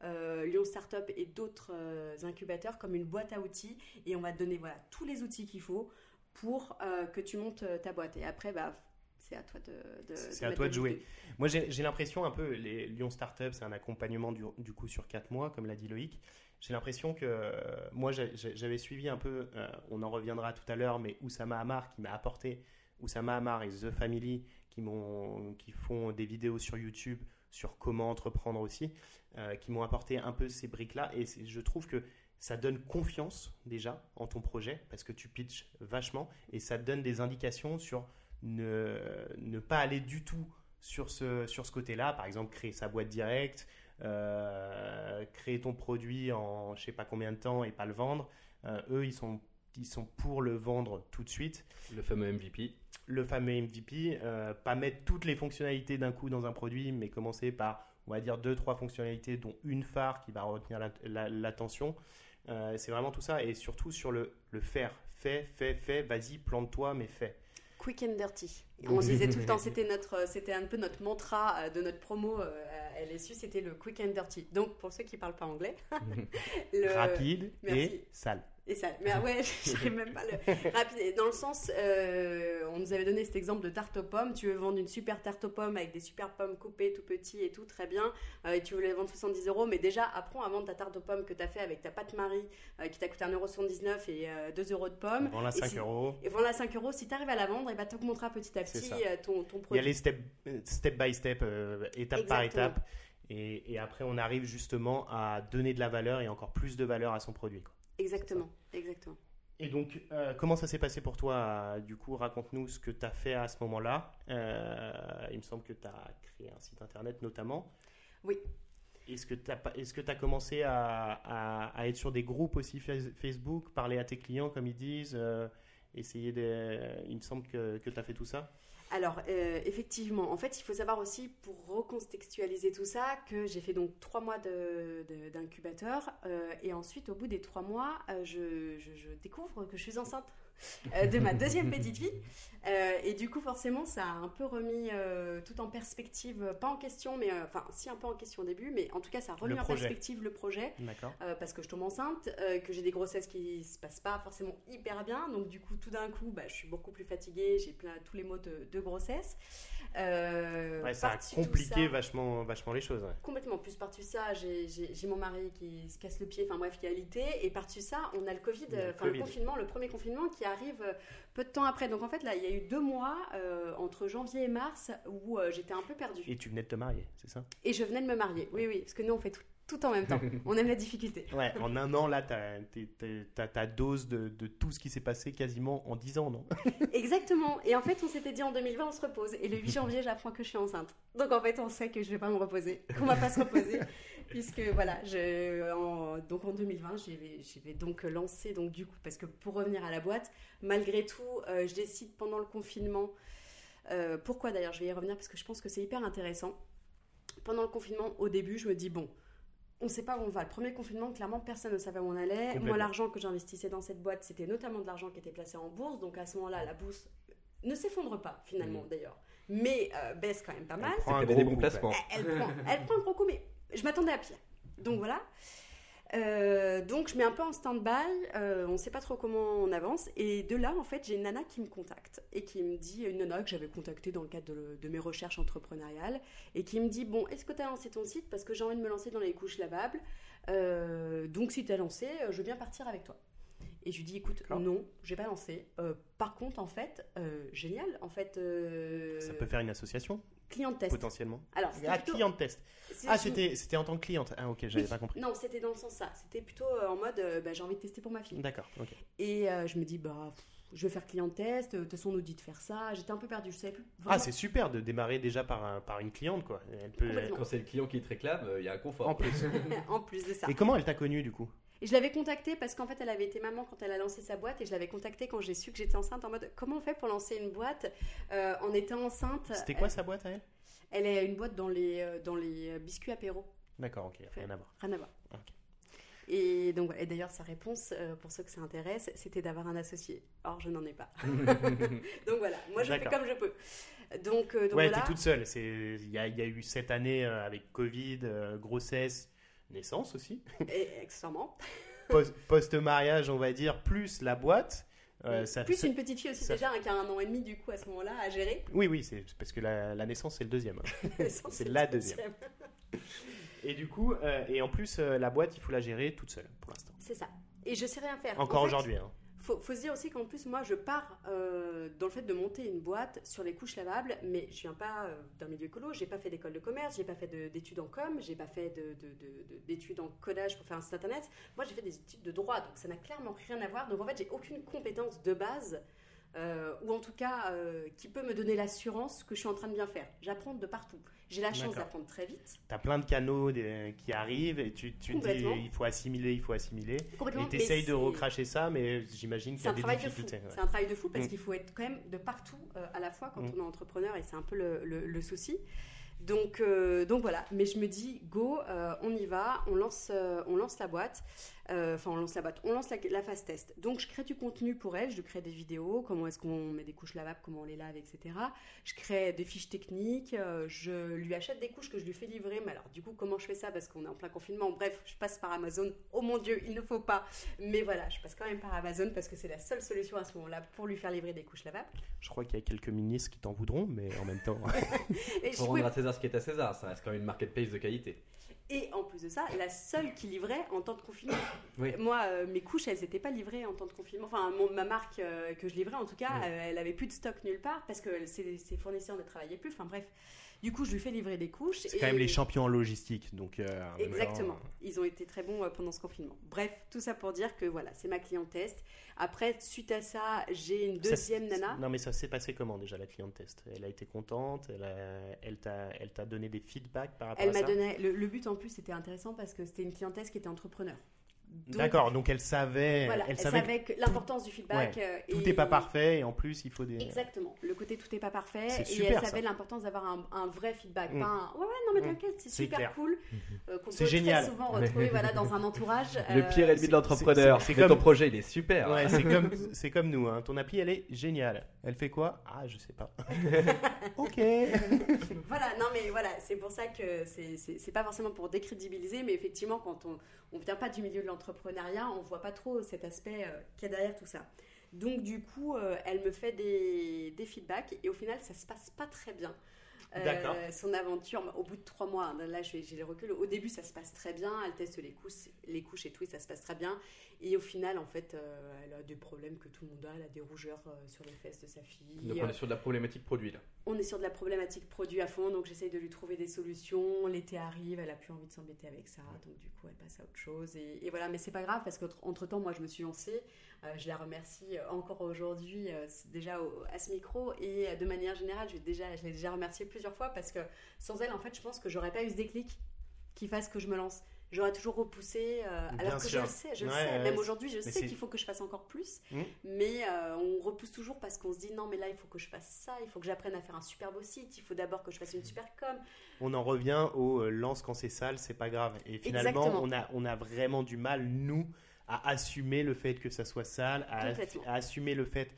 euh, Lyon Startup et d'autres euh, incubateurs comme une boîte à outils. Et on va te donner voilà, tous les outils qu'il faut pour euh, que tu montes ta boîte. Et après, bah, c'est à toi de, de C'est à toi de jouer. Moi, j'ai l'impression un peu, les Lyon Startup, c'est un accompagnement du, du coup sur 4 mois, comme l'a dit Loïc. J'ai l'impression que moi, j'avais suivi un peu, on en reviendra tout à l'heure, mais Oussama Hamar qui m'a apporté, Oussama Hamar et The Family qui font des vidéos sur YouTube sur comment entreprendre aussi, euh, qui m'ont apporté un peu ces briques-là. Et je trouve que ça donne confiance déjà en ton projet parce que tu pitches vachement et ça te donne des indications sur ne, ne pas aller du tout sur ce, sur ce côté-là. Par exemple, créer sa boîte directe, euh, créer ton produit en je sais pas combien de temps et pas le vendre. Euh, eux, ils sont, ils sont pour le vendre tout de suite. Le fameux MVP. Le fameux MVP, euh, pas mettre toutes les fonctionnalités d'un coup dans un produit, mais commencer par, on va dire, deux, trois fonctionnalités, dont une phare qui va retenir la- la- l'attention. Euh, c'est vraiment tout ça. Et surtout sur le, le faire. Fais, fais, fais, vas-y, plante-toi, mais fais. Quick and dirty. On disait tout le temps, c'était notre, c'était un peu notre mantra euh, de notre promo à LSU, c'était le quick and dirty. Donc pour ceux qui parlent pas anglais, le- Rapide merci. et sale. Et ça, mais ouais, j'arrive même pas le rapide. Dans le sens, euh, on nous avait donné cet exemple de tarte aux pommes. Tu veux vendre une super tarte aux pommes avec des super pommes coupées tout petits et tout, très bien. Euh, et tu voulais vendre 70 euros, mais déjà apprends à vendre ta tarte aux pommes que tu as fait avec ta pâte Marie euh, qui t'a coûté 1,79€ et euh, 2 euros de pommes. Vends-la Et 5 si- euros. Et voilà 5 euros. Si tu arrives à la vendre, et bah, tu augmenteras petit à petit ton, ton Il y produit. a les step, step by step, étape par Exactement. étape. Et, et après, on arrive justement à donner de la valeur et encore plus de valeur à son produit. quoi. Exactement, exactement. Et donc, euh, comment ça s'est passé pour toi Du coup, raconte-nous ce que tu as fait à ce moment-là. Euh, il me semble que tu as créé un site internet notamment. Oui. Est-ce que tu as, est-ce que as commencé à, à- à être sur des groupes aussi Facebook, parler à tes clients comme ils disent euh, Essayer de. Il me semble que, que tu as fait tout ça. Alors, euh, effectivement, en fait, il faut savoir aussi, pour recontextualiser tout ça, que j'ai fait donc trois mois d'incubateur. euh, et ensuite, au bout des trois mois, euh, je, découvre que je suis enceinte de ma deuxième petite fille. Euh, et du coup, forcément, ça a un peu remis euh, tout en perspective, euh, pas en question, mais euh, enfin, si un peu en question au début, mais en tout cas, ça a remis en perspective le projet. D'accord. Euh, parce que je tombe enceinte, euh, que j'ai des grossesses qui se passent pas forcément hyper bien, donc du coup tout d'un coup bah, je suis beaucoup plus fatiguée, j'ai plein tous les maux de, de grossesse. Euh, Ouais, ça a compliqué ça- vachement, vachement les choses. ouais. Complètement. Plus par-dessus ça, j'ai- mon mari qui se casse le pied, enfin bref, qui a alité. Et par-dessus ça, on a le Covid, le euh, enfin le confinement, le premier confinement qui arrive euh, peu de temps après. Donc en fait, là, il y a eu deux mois euh, entre janvier et mars où euh, j'étais un peu perdue. Et tu venais de te marier, c'est ça? Et je venais de me marier. Oui, oui, parce que nous, on fait tout, tout en même temps. on aime la difficulté. Ouais, en un an, là, tu as, ta dose de, de tout ce qui s'est passé quasiment en 10 ans, non? Exactement. Et en fait, on s'était dit en 2020, on se repose. Et le 8 janvier, j'apprends que je suis enceinte. Donc en fait, on sait que je vais pas me reposer, qu'on va pas se reposer, puisque voilà, je, en- donc en 2020, j'y vais, donc lancer donc du coup, parce que pour revenir à la boîte, malgré tout, euh, je décide pendant le confinement. euh, pourquoi d'ailleurs Je vais y revenir parce que je pense que c'est hyper intéressant. Pendant le confinement, au début, je me dis bon. On ne sait pas où on va. Le premier confinement, clairement, personne ne savait où on allait. Moi, l'argent que j'investissais dans cette boîte, c'était notamment de l'argent qui était placé en bourse. Donc à ce moment-là, la bourse ne s'effondre pas, finalement, Mhm. d'ailleurs. Mais euh, baisse quand même pas mal. Elle prend un gros des bons coup, placements. Elle prend, elle prend un gros coup, mais je m'attendais à pire. Donc voilà. Euh, donc je mets un peu en stand-by, euh, on ne sait pas trop comment on avance, et de là en fait j'ai une nana qui me contacte et qui me dit, une nana que j'avais contactée dans le cadre de, de mes recherches entrepreneuriales, et qui me dit bon est-ce que tu as lancé ton site? Parce que j'ai envie de me lancer dans les couches lavables, Euh, donc si tu as lancé, je veux bien partir avec toi. Et je lui dis, écoute, D'accord. non, je vais pas. Euh, par contre, en fait, euh, génial. En fait, euh, Ça peut faire une association, client test. potentiellement. Alors, c'était Ah, plutôt- client test. Ah, c'était c'était en tant que cliente. Ah, ok, j'avais Oui. pas compris. Non, c'était dans le sens ça. C'était plutôt euh, en mode, euh, bah, j'ai envie de tester pour ma fille. D'accord, ok. Et euh, je me dis, bah, pff, je vais faire client de test. De toute façon, on nous dit de faire ça. J'étais un peu perdue. Je savais plus. Ah, c'est super de démarrer déjà par, un- par une cliente, quoi. Elle peut... Quand c'est le client qui te réclame, euh, il y a un confort. En plus. en plus de ça. Et comment elle t'a connu, du coup? Et je l'avais contactée parce qu'en fait, elle avait été maman quand elle a lancé sa boîte et je l'avais contactée quand j'ai su que j'étais enceinte en mode comment on fait pour lancer une boîte euh, en étant enceinte? C'était quoi sa boîte à elle? Elle est une boîte dans les, euh, dans les euh, biscuits apéro. D'accord, ok, rien à voir. Rien à voir. Et donc, et d'ailleurs, sa réponse, euh, pour ceux que ça intéresse, c'était d'avoir un associé. Or, je n'en ai pas. donc voilà, moi je fais comme je peux. Donc, euh, donc ouais, voilà. t'es toute seule. Il y a, il y a eu cette année euh, avec Covid, grossesse, naissance aussi. Et, accessoirement. Post-mariage, on va dire, plus la boîte. euh, ça- Plus une petite fille aussi ça- déjà, hein, qui a un an et demi du coup à ce moment-là à gérer. Oui, oui, c'est parce que la, la naissance, c'est le deuxième. hein. c'est la deuxième. Et du coup, euh, et en plus, euh, la boîte, il faut la gérer toute seule pour l'instant. C'est ça. Et je sais rien faire. Encore En fait, aujourd'hui. hein. Faut, faut se dire aussi qu'en plus, moi, je pars euh, dans le fait de monter une boîte sur les couches lavables, mais je viens pas euh, d'un milieu écolo, j'ai pas fait d'école de commerce, j'ai pas fait de- d'études en com, j'ai pas fait de- de- de- de- d'études en codage pour faire un site internet. Moi, j'ai fait des études de droit, donc ça n'a clairement rien à voir. Donc en fait, j'ai aucune compétence de base. euh, ou en tout cas qui peut me donner l'assurance que je suis en train de bien faire. J'apprends de partout. J'ai la chance d'apprendre très vite. T'as plein de canaux qui arrivent et tu, tu dis il faut assimiler, il faut assimiler. Complètement, Et t'essayes mais de recracher ça, mais j'imagine qu'il y C'est a un des travail de fou. difficultés. ouais. C'est un travail de fou parce Mm. qu'il faut être quand même de partout euh, à la fois quand Mm. on est entrepreneur et c'est un peu le, le- le souci. Donc, euh, donc voilà, mais je me dis, go, euh, on y va, on lance, on lance la boîte, enfin on lance la boîte, on lance la, la phase test. Donc je crée du contenu pour elle, je crée des vidéos, comment est-ce qu'on met des couches lavables, comment on les lave, etc. Je crée des fiches techniques, euh, je lui achète des couches que je lui fais livrer, mais alors du coup comment je fais ça? Parce qu'on est en plein confinement, bref, je passe par Amazon, oh mon dieu, il ne faut pas, mais voilà, je passe quand même par Amazon parce que c'est la seule solution à ce moment-là pour lui faire livrer des couches lavables. Je crois qu'il y a quelques ministres qui t'en voudront, mais en même temps. Et, je pouvais- rendre à César ce qui est à César, ça reste quand même une marketplace de qualité. Et en plus de ça, la seule qui livrait en temps de confinement. Oui. Moi, euh, mes couches, elles n'étaient pas livrées en temps de confinement. Enfin, mon- ma marque euh, que je livrais, en tout cas, Oui. euh, elle avait plus de stock nulle part parce que ses, ses fournisseurs ne travaillaient plus. Enfin bref, du coup, je lui fais livrer des couches. C'est et- quand même les champions en logistique, donc. euh, Exactement. Ils ont été très bons euh, pendant ce confinement. Bref, tout ça pour dire que voilà, c'est ma cliente test. Après, suite à ça, j'ai une deuxième nana. Non, mais ça s'est passé comment déjà la cliente test Elle a été contente? Elle a- elle t'a elle t'a donné des feedbacks par rapport Elle à m'a ça? donné. Le, le but en plus, c'était intéressant parce que c'était une cliente test qui était entrepreneur. D'accord, donc elle savait. Voilà, elle elle savait savait que l'importance du feedback. euh, tout n'est pas parfait et en plus il faut des. Exactement. Le côté tout n'est pas parfait. Et super, elle savait l'importance d'avoir un, un vrai feedback. Mm. Pas un, ouais, ouais, non, mais Mm. t'inquiète, c'est C'est super clair. cool. euh, qu'on C'est peut génial. très souvent retrouver voilà, dans un entourage. Le euh, pire ennemi de l'entrepreneur, c'est- que ton comme- projet il est super. Ouais, c'est comme, c'est comme nous, hein. ton appli elle est géniale. Elle fait quoi? Ah, je sais pas. ok. Voilà, non mais voilà, c'est pour ça que c'est- pas forcément pour décrédibiliser, mais effectivement, quand on on vient pas du milieu de l'entrepreneuriat, on voit pas trop cet aspect euh, qu'il y a derrière tout ça. Donc du coup, euh, elle me fait des, des feedbacks et au final, ça se passe pas très bien. Euh, D'accord. son aventure, au bout de trois mois, hein, là j'ai j'ai le recul, au début ça se passe très bien, elle teste les couches, les couches et tout, et ça se passe très bien. Et au final, en fait, euh, elle a des problèmes que tout le monde a, elle a des rougeurs euh, sur les fesses de sa fille. Donc on est sur de la problématique produit là. On est sur de la problématique produit à fond, donc j'essaye de lui trouver des solutions. L'été arrive, elle a plus envie de s'embêter avec ça, donc du coup elle passe à autre chose. Et, et voilà, mais c'est pas grave parce qu'entre temps, moi je me suis lancée. Euh, je la remercie euh, encore aujourd'hui, euh, déjà au- à ce micro et de manière générale, je, vais déjà, je l'ai déjà remerciée plusieurs fois parce que sans elle, en fait, je pense que j'aurais pas eu ce déclic qui fasse que je me lance. J'aurais toujours repoussé, euh, alors que sûr. je le sais, je le sais. ouais, Même aujourd'hui, je mais sais qu'il faut que je fasse encore plus. Mm. Mais euh, on repousse toujours parce qu'on se dit non, mais là, il faut que je fasse ça, il faut que j'apprenne à faire un super beau site, il faut d'abord que je fasse une super com. On en revient au euh, lance quand c'est sale, c'est pas grave. Et finalement, Exactement. on a, on a vraiment du mal, nous, à assumer le fait que ça soit sale, à, assumer le fait,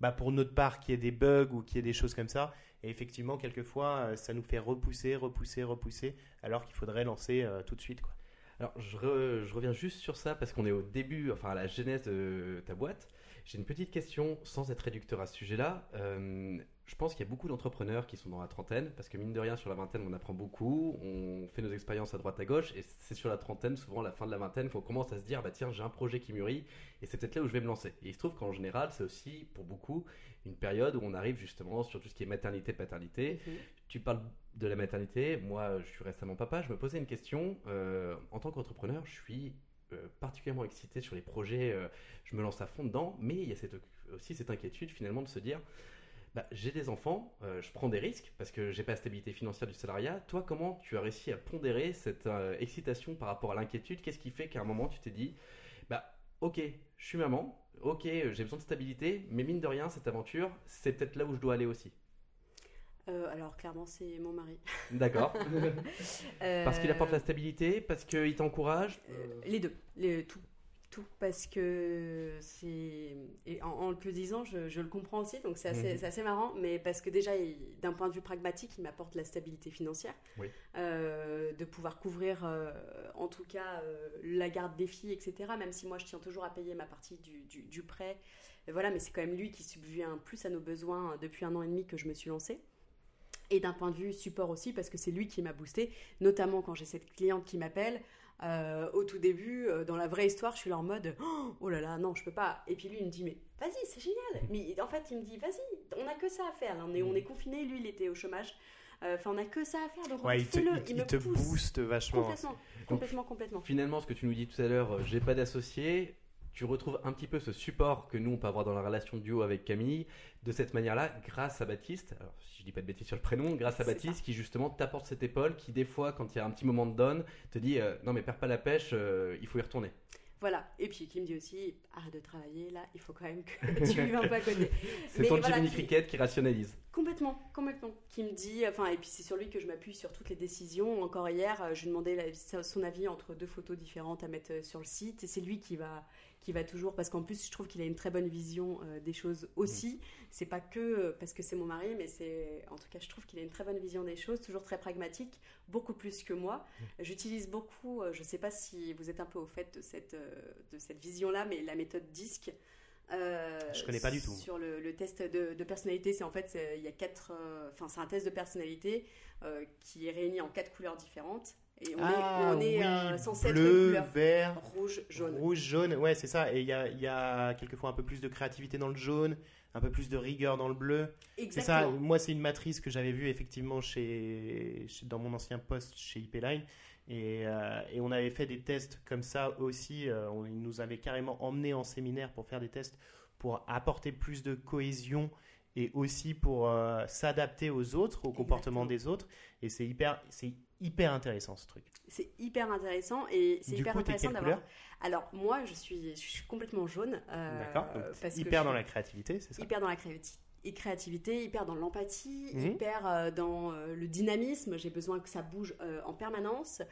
bah, pour notre part, qu'il y ait des bugs ou qu'il y ait des choses comme ça. Et effectivement, quelquefois, euh, ça nous fait repousser, repousser, repousser, alors qu'il faudrait lancer euh, tout de suite. Quoi. Alors je, re- je reviens juste sur ça parce qu'on est au début, enfin à la genèse de ta boîte. J'ai une petite question, sans être réducteur à ce sujet-là. Euh, je pense qu'il y a beaucoup d'entrepreneurs qui sont dans la trentaine, parce que mine de rien, sur la vingtaine, on apprend beaucoup, on fait nos expériences à droite à gauche, et c'est sur la trentaine, souvent la fin de la vingtaine, qu'on commence à se dire, bah tiens, j'ai un projet qui mûrit, et c'est peut-être là où je vais me lancer. Et il se trouve qu'en général, c'est aussi, pour beaucoup, une période où on arrive justement sur tout ce qui est maternité, paternité. Mhm. Tu parles de la maternité, moi, je suis récemment papa, je me posais une question, euh, en tant qu'entrepreneur, je suis euh, particulièrement excité sur les projets, euh, je me lance à fond dedans, mais il y a cette, aussi cette inquiétude finalement de se dire, bah, j'ai des enfants, euh, je prends des risques parce que j'ai pas la stabilité financière du salariat. Toi, comment tu as réussi à pondérer cette euh, excitation par rapport à l'inquiétude? Qu'est-ce qui fait qu'à un moment tu t'es dit, bah ok, je suis maman, ok, j'ai besoin de stabilité, mais mine de rien, cette aventure, c'est peut-être là où je dois aller aussi. Euh, alors clairement c'est mon mari. D'accord. parce qu'il apporte la stabilité, parce qu'il t'encourage. Les deux, les, tout. Tout, parce que c'est. Et en, en le disant, je, je le comprends aussi, donc c'est assez, Mhm. assez marrant, mais parce que déjà, d'un point de vue pragmatique, il m'apporte la stabilité financière, Oui. Euh, de pouvoir couvrir, euh, en tout cas, euh, la garde des filles, etc. Même si moi, je tiens toujours à payer ma partie du, du- du prêt. Et voilà, mais c'est quand même lui qui subvient plus à nos besoins depuis un an et demi que je me suis lancée. Et d'un point de vue support aussi, parce que c'est lui qui m'a boosté, notamment quand j'ai cette cliente qui m'appelle. Euh, au tout début, euh, dans la vraie histoire, je suis là en mode oh, oh là là, non, je peux pas. Et puis lui, il me dit mais vas-y, c'est génial. Mais en fait, il me dit vas-y, on a que ça à faire. Là, on est, on est confiné. Lui, il était au chômage. Euh, Enfin, on a que ça à faire. Donc Ouais, il te, fais-le. il- me il te pousse booste vachement. complètement, complètement, complètement. Finalement, ce que tu nous dis tout à l'heure, j'ai pas d'associé. Tu retrouves un petit peu ce support que nous on peut avoir dans la relation duo avec Camille de cette manière-là, grâce à Baptiste. Alors, si je dis pas de bêtises sur le prénom, grâce à Baptiste qui justement t'apporte cette épaule, qui des fois, quand il y a un petit moment de donne, te dit euh, non mais perds pas la pêche, euh, il faut y retourner. Voilà. Et puis qui me dit aussi arrête de travailler. Là, il faut quand même que tu vives un peu à côté. C'est ton voilà, qui- Cricket qui rationalise. Complètement, complètement. Qui me dit, enfin, et puis c'est sur lui que je m'appuie sur toutes les décisions. Encore hier, euh, je lui demandais la- son avis entre deux photos différentes à mettre sur le site, et c'est lui qui va, qui va toujours, parce qu'en plus, je trouve qu'il a une très bonne vision euh, des choses aussi. C'est pas que euh, parce que c'est mon mari, mais c'est, en tout cas, je trouve qu'il a une très bonne vision des choses, toujours très pragmatique, beaucoup plus que moi. J'utilise beaucoup, euh, je sais pas si vous êtes un peu au fait de cette, de cette vision-là, mais la méthode DISC. euh, Je connais pas du tout. Sur le, le test de, de personnalité, c'est en fait, il y a quatre, euh, enfin, c'est un test de personnalité euh, qui est réuni en quatre couleurs différentes. Et on Ah, est, on est oui, euh, censé être de bleu, vert, rouge, jaune. rouge, jaune. Ouais, c'est ça. Et il y a, il y a quelquefois un peu plus de créativité dans le jaune, un peu plus de rigueur dans le bleu. C'est ça. Moi, c'est une matrice que j'avais vue effectivement chez, chez- dans mon ancien poste chez IP Line. Et, euh, et on avait fait des tests comme ça aussi. euh, on, ils nous avait carrément emmenés en séminaire pour faire des tests pour apporter plus de cohésion et aussi pour euh, s'adapter aux autres, au comportement des autres. Et c'est hyper, c'est hyper intéressant ce truc. C'est hyper intéressant et c'est hyper coup, intéressant d'avoir. Alors moi, je suis, je suis complètement jaune. euh, D'accord Hyper dans la créativité, c'est ça? Hyper dans la créati- et créativité, hyper dans l'empathie, Mhm. hyper euh, dans euh, le dynamisme. J'ai besoin que ça bouge euh, en permanence.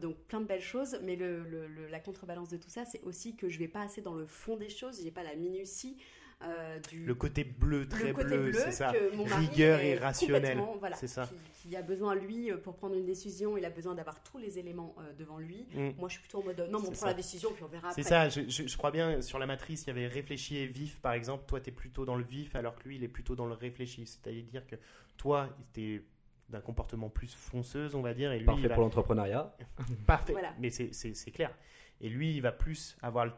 Donc plein de belles choses. Mais le, le- le- la contrebalance de tout ça, c'est aussi que je vais pas assez dans le fond des choses. J'ai pas la minutie euh, du Le côté bleu, très le côté bleu, bleu, c'est ça. Rigueur et rationnel, voilà, c'est ça. Qui, qui a besoin lui euh, pour prendre une décision, il a besoin d'avoir tous les éléments euh, devant lui. Mm. Moi, je suis plutôt en mode non, mais on prend ça. la décision puis on verra C'est ça, je, je- je crois bien, sur la matrice, il y avait réfléchi et vif, par exemple. Toi, tu es plutôt dans le vif, alors que lui, il est plutôt dans le réfléchi. C'est-à-dire que toi, tu es d'un comportement plus fonceuse, on va dire, et lui, Parfait va- pour l'entrepreneuriat. Parfait, Voilà. mais c'est clair. Et lui, il va plus avoir le-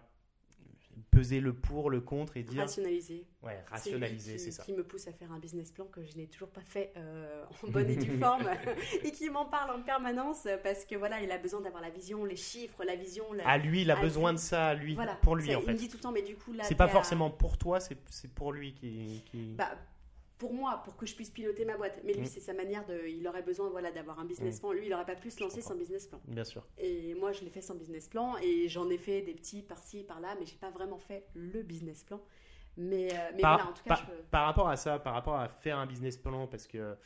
peser le pour, le contre et dire... Rationaliser. Ouais, rationaliser, c'est ça. Qui me pousse à faire un business plan que je n'ai toujours pas fait euh, en bonne et due forme et qui m'en parle en permanence parce que voilà, il a besoin d'avoir la vision, les chiffres, la vision. la- À lui, il a à besoin lui. de ça, lui, voilà. pour lui, en Il fait. me dit tout le temps, mais du coup là. C'est pas forcément pour toi, c'est c'est pour lui qui... qui- Bah, pour moi, pour que je puisse piloter ma boîte. Mais lui, Mm. c'est sa manière de. Il aurait besoin voilà, d'avoir un business plan. Lui, il n'aurait pas pu se lancer sans business plan. Bien sûr. Et moi, je l'ai fait sans business plan. Et j'en ai fait des petits par-ci, par-là. Mais j'ai pas vraiment fait le business plan. Mais, euh, mais par, voilà, en tout cas, par- je par rapport à ça, par rapport à faire un business plan, parce que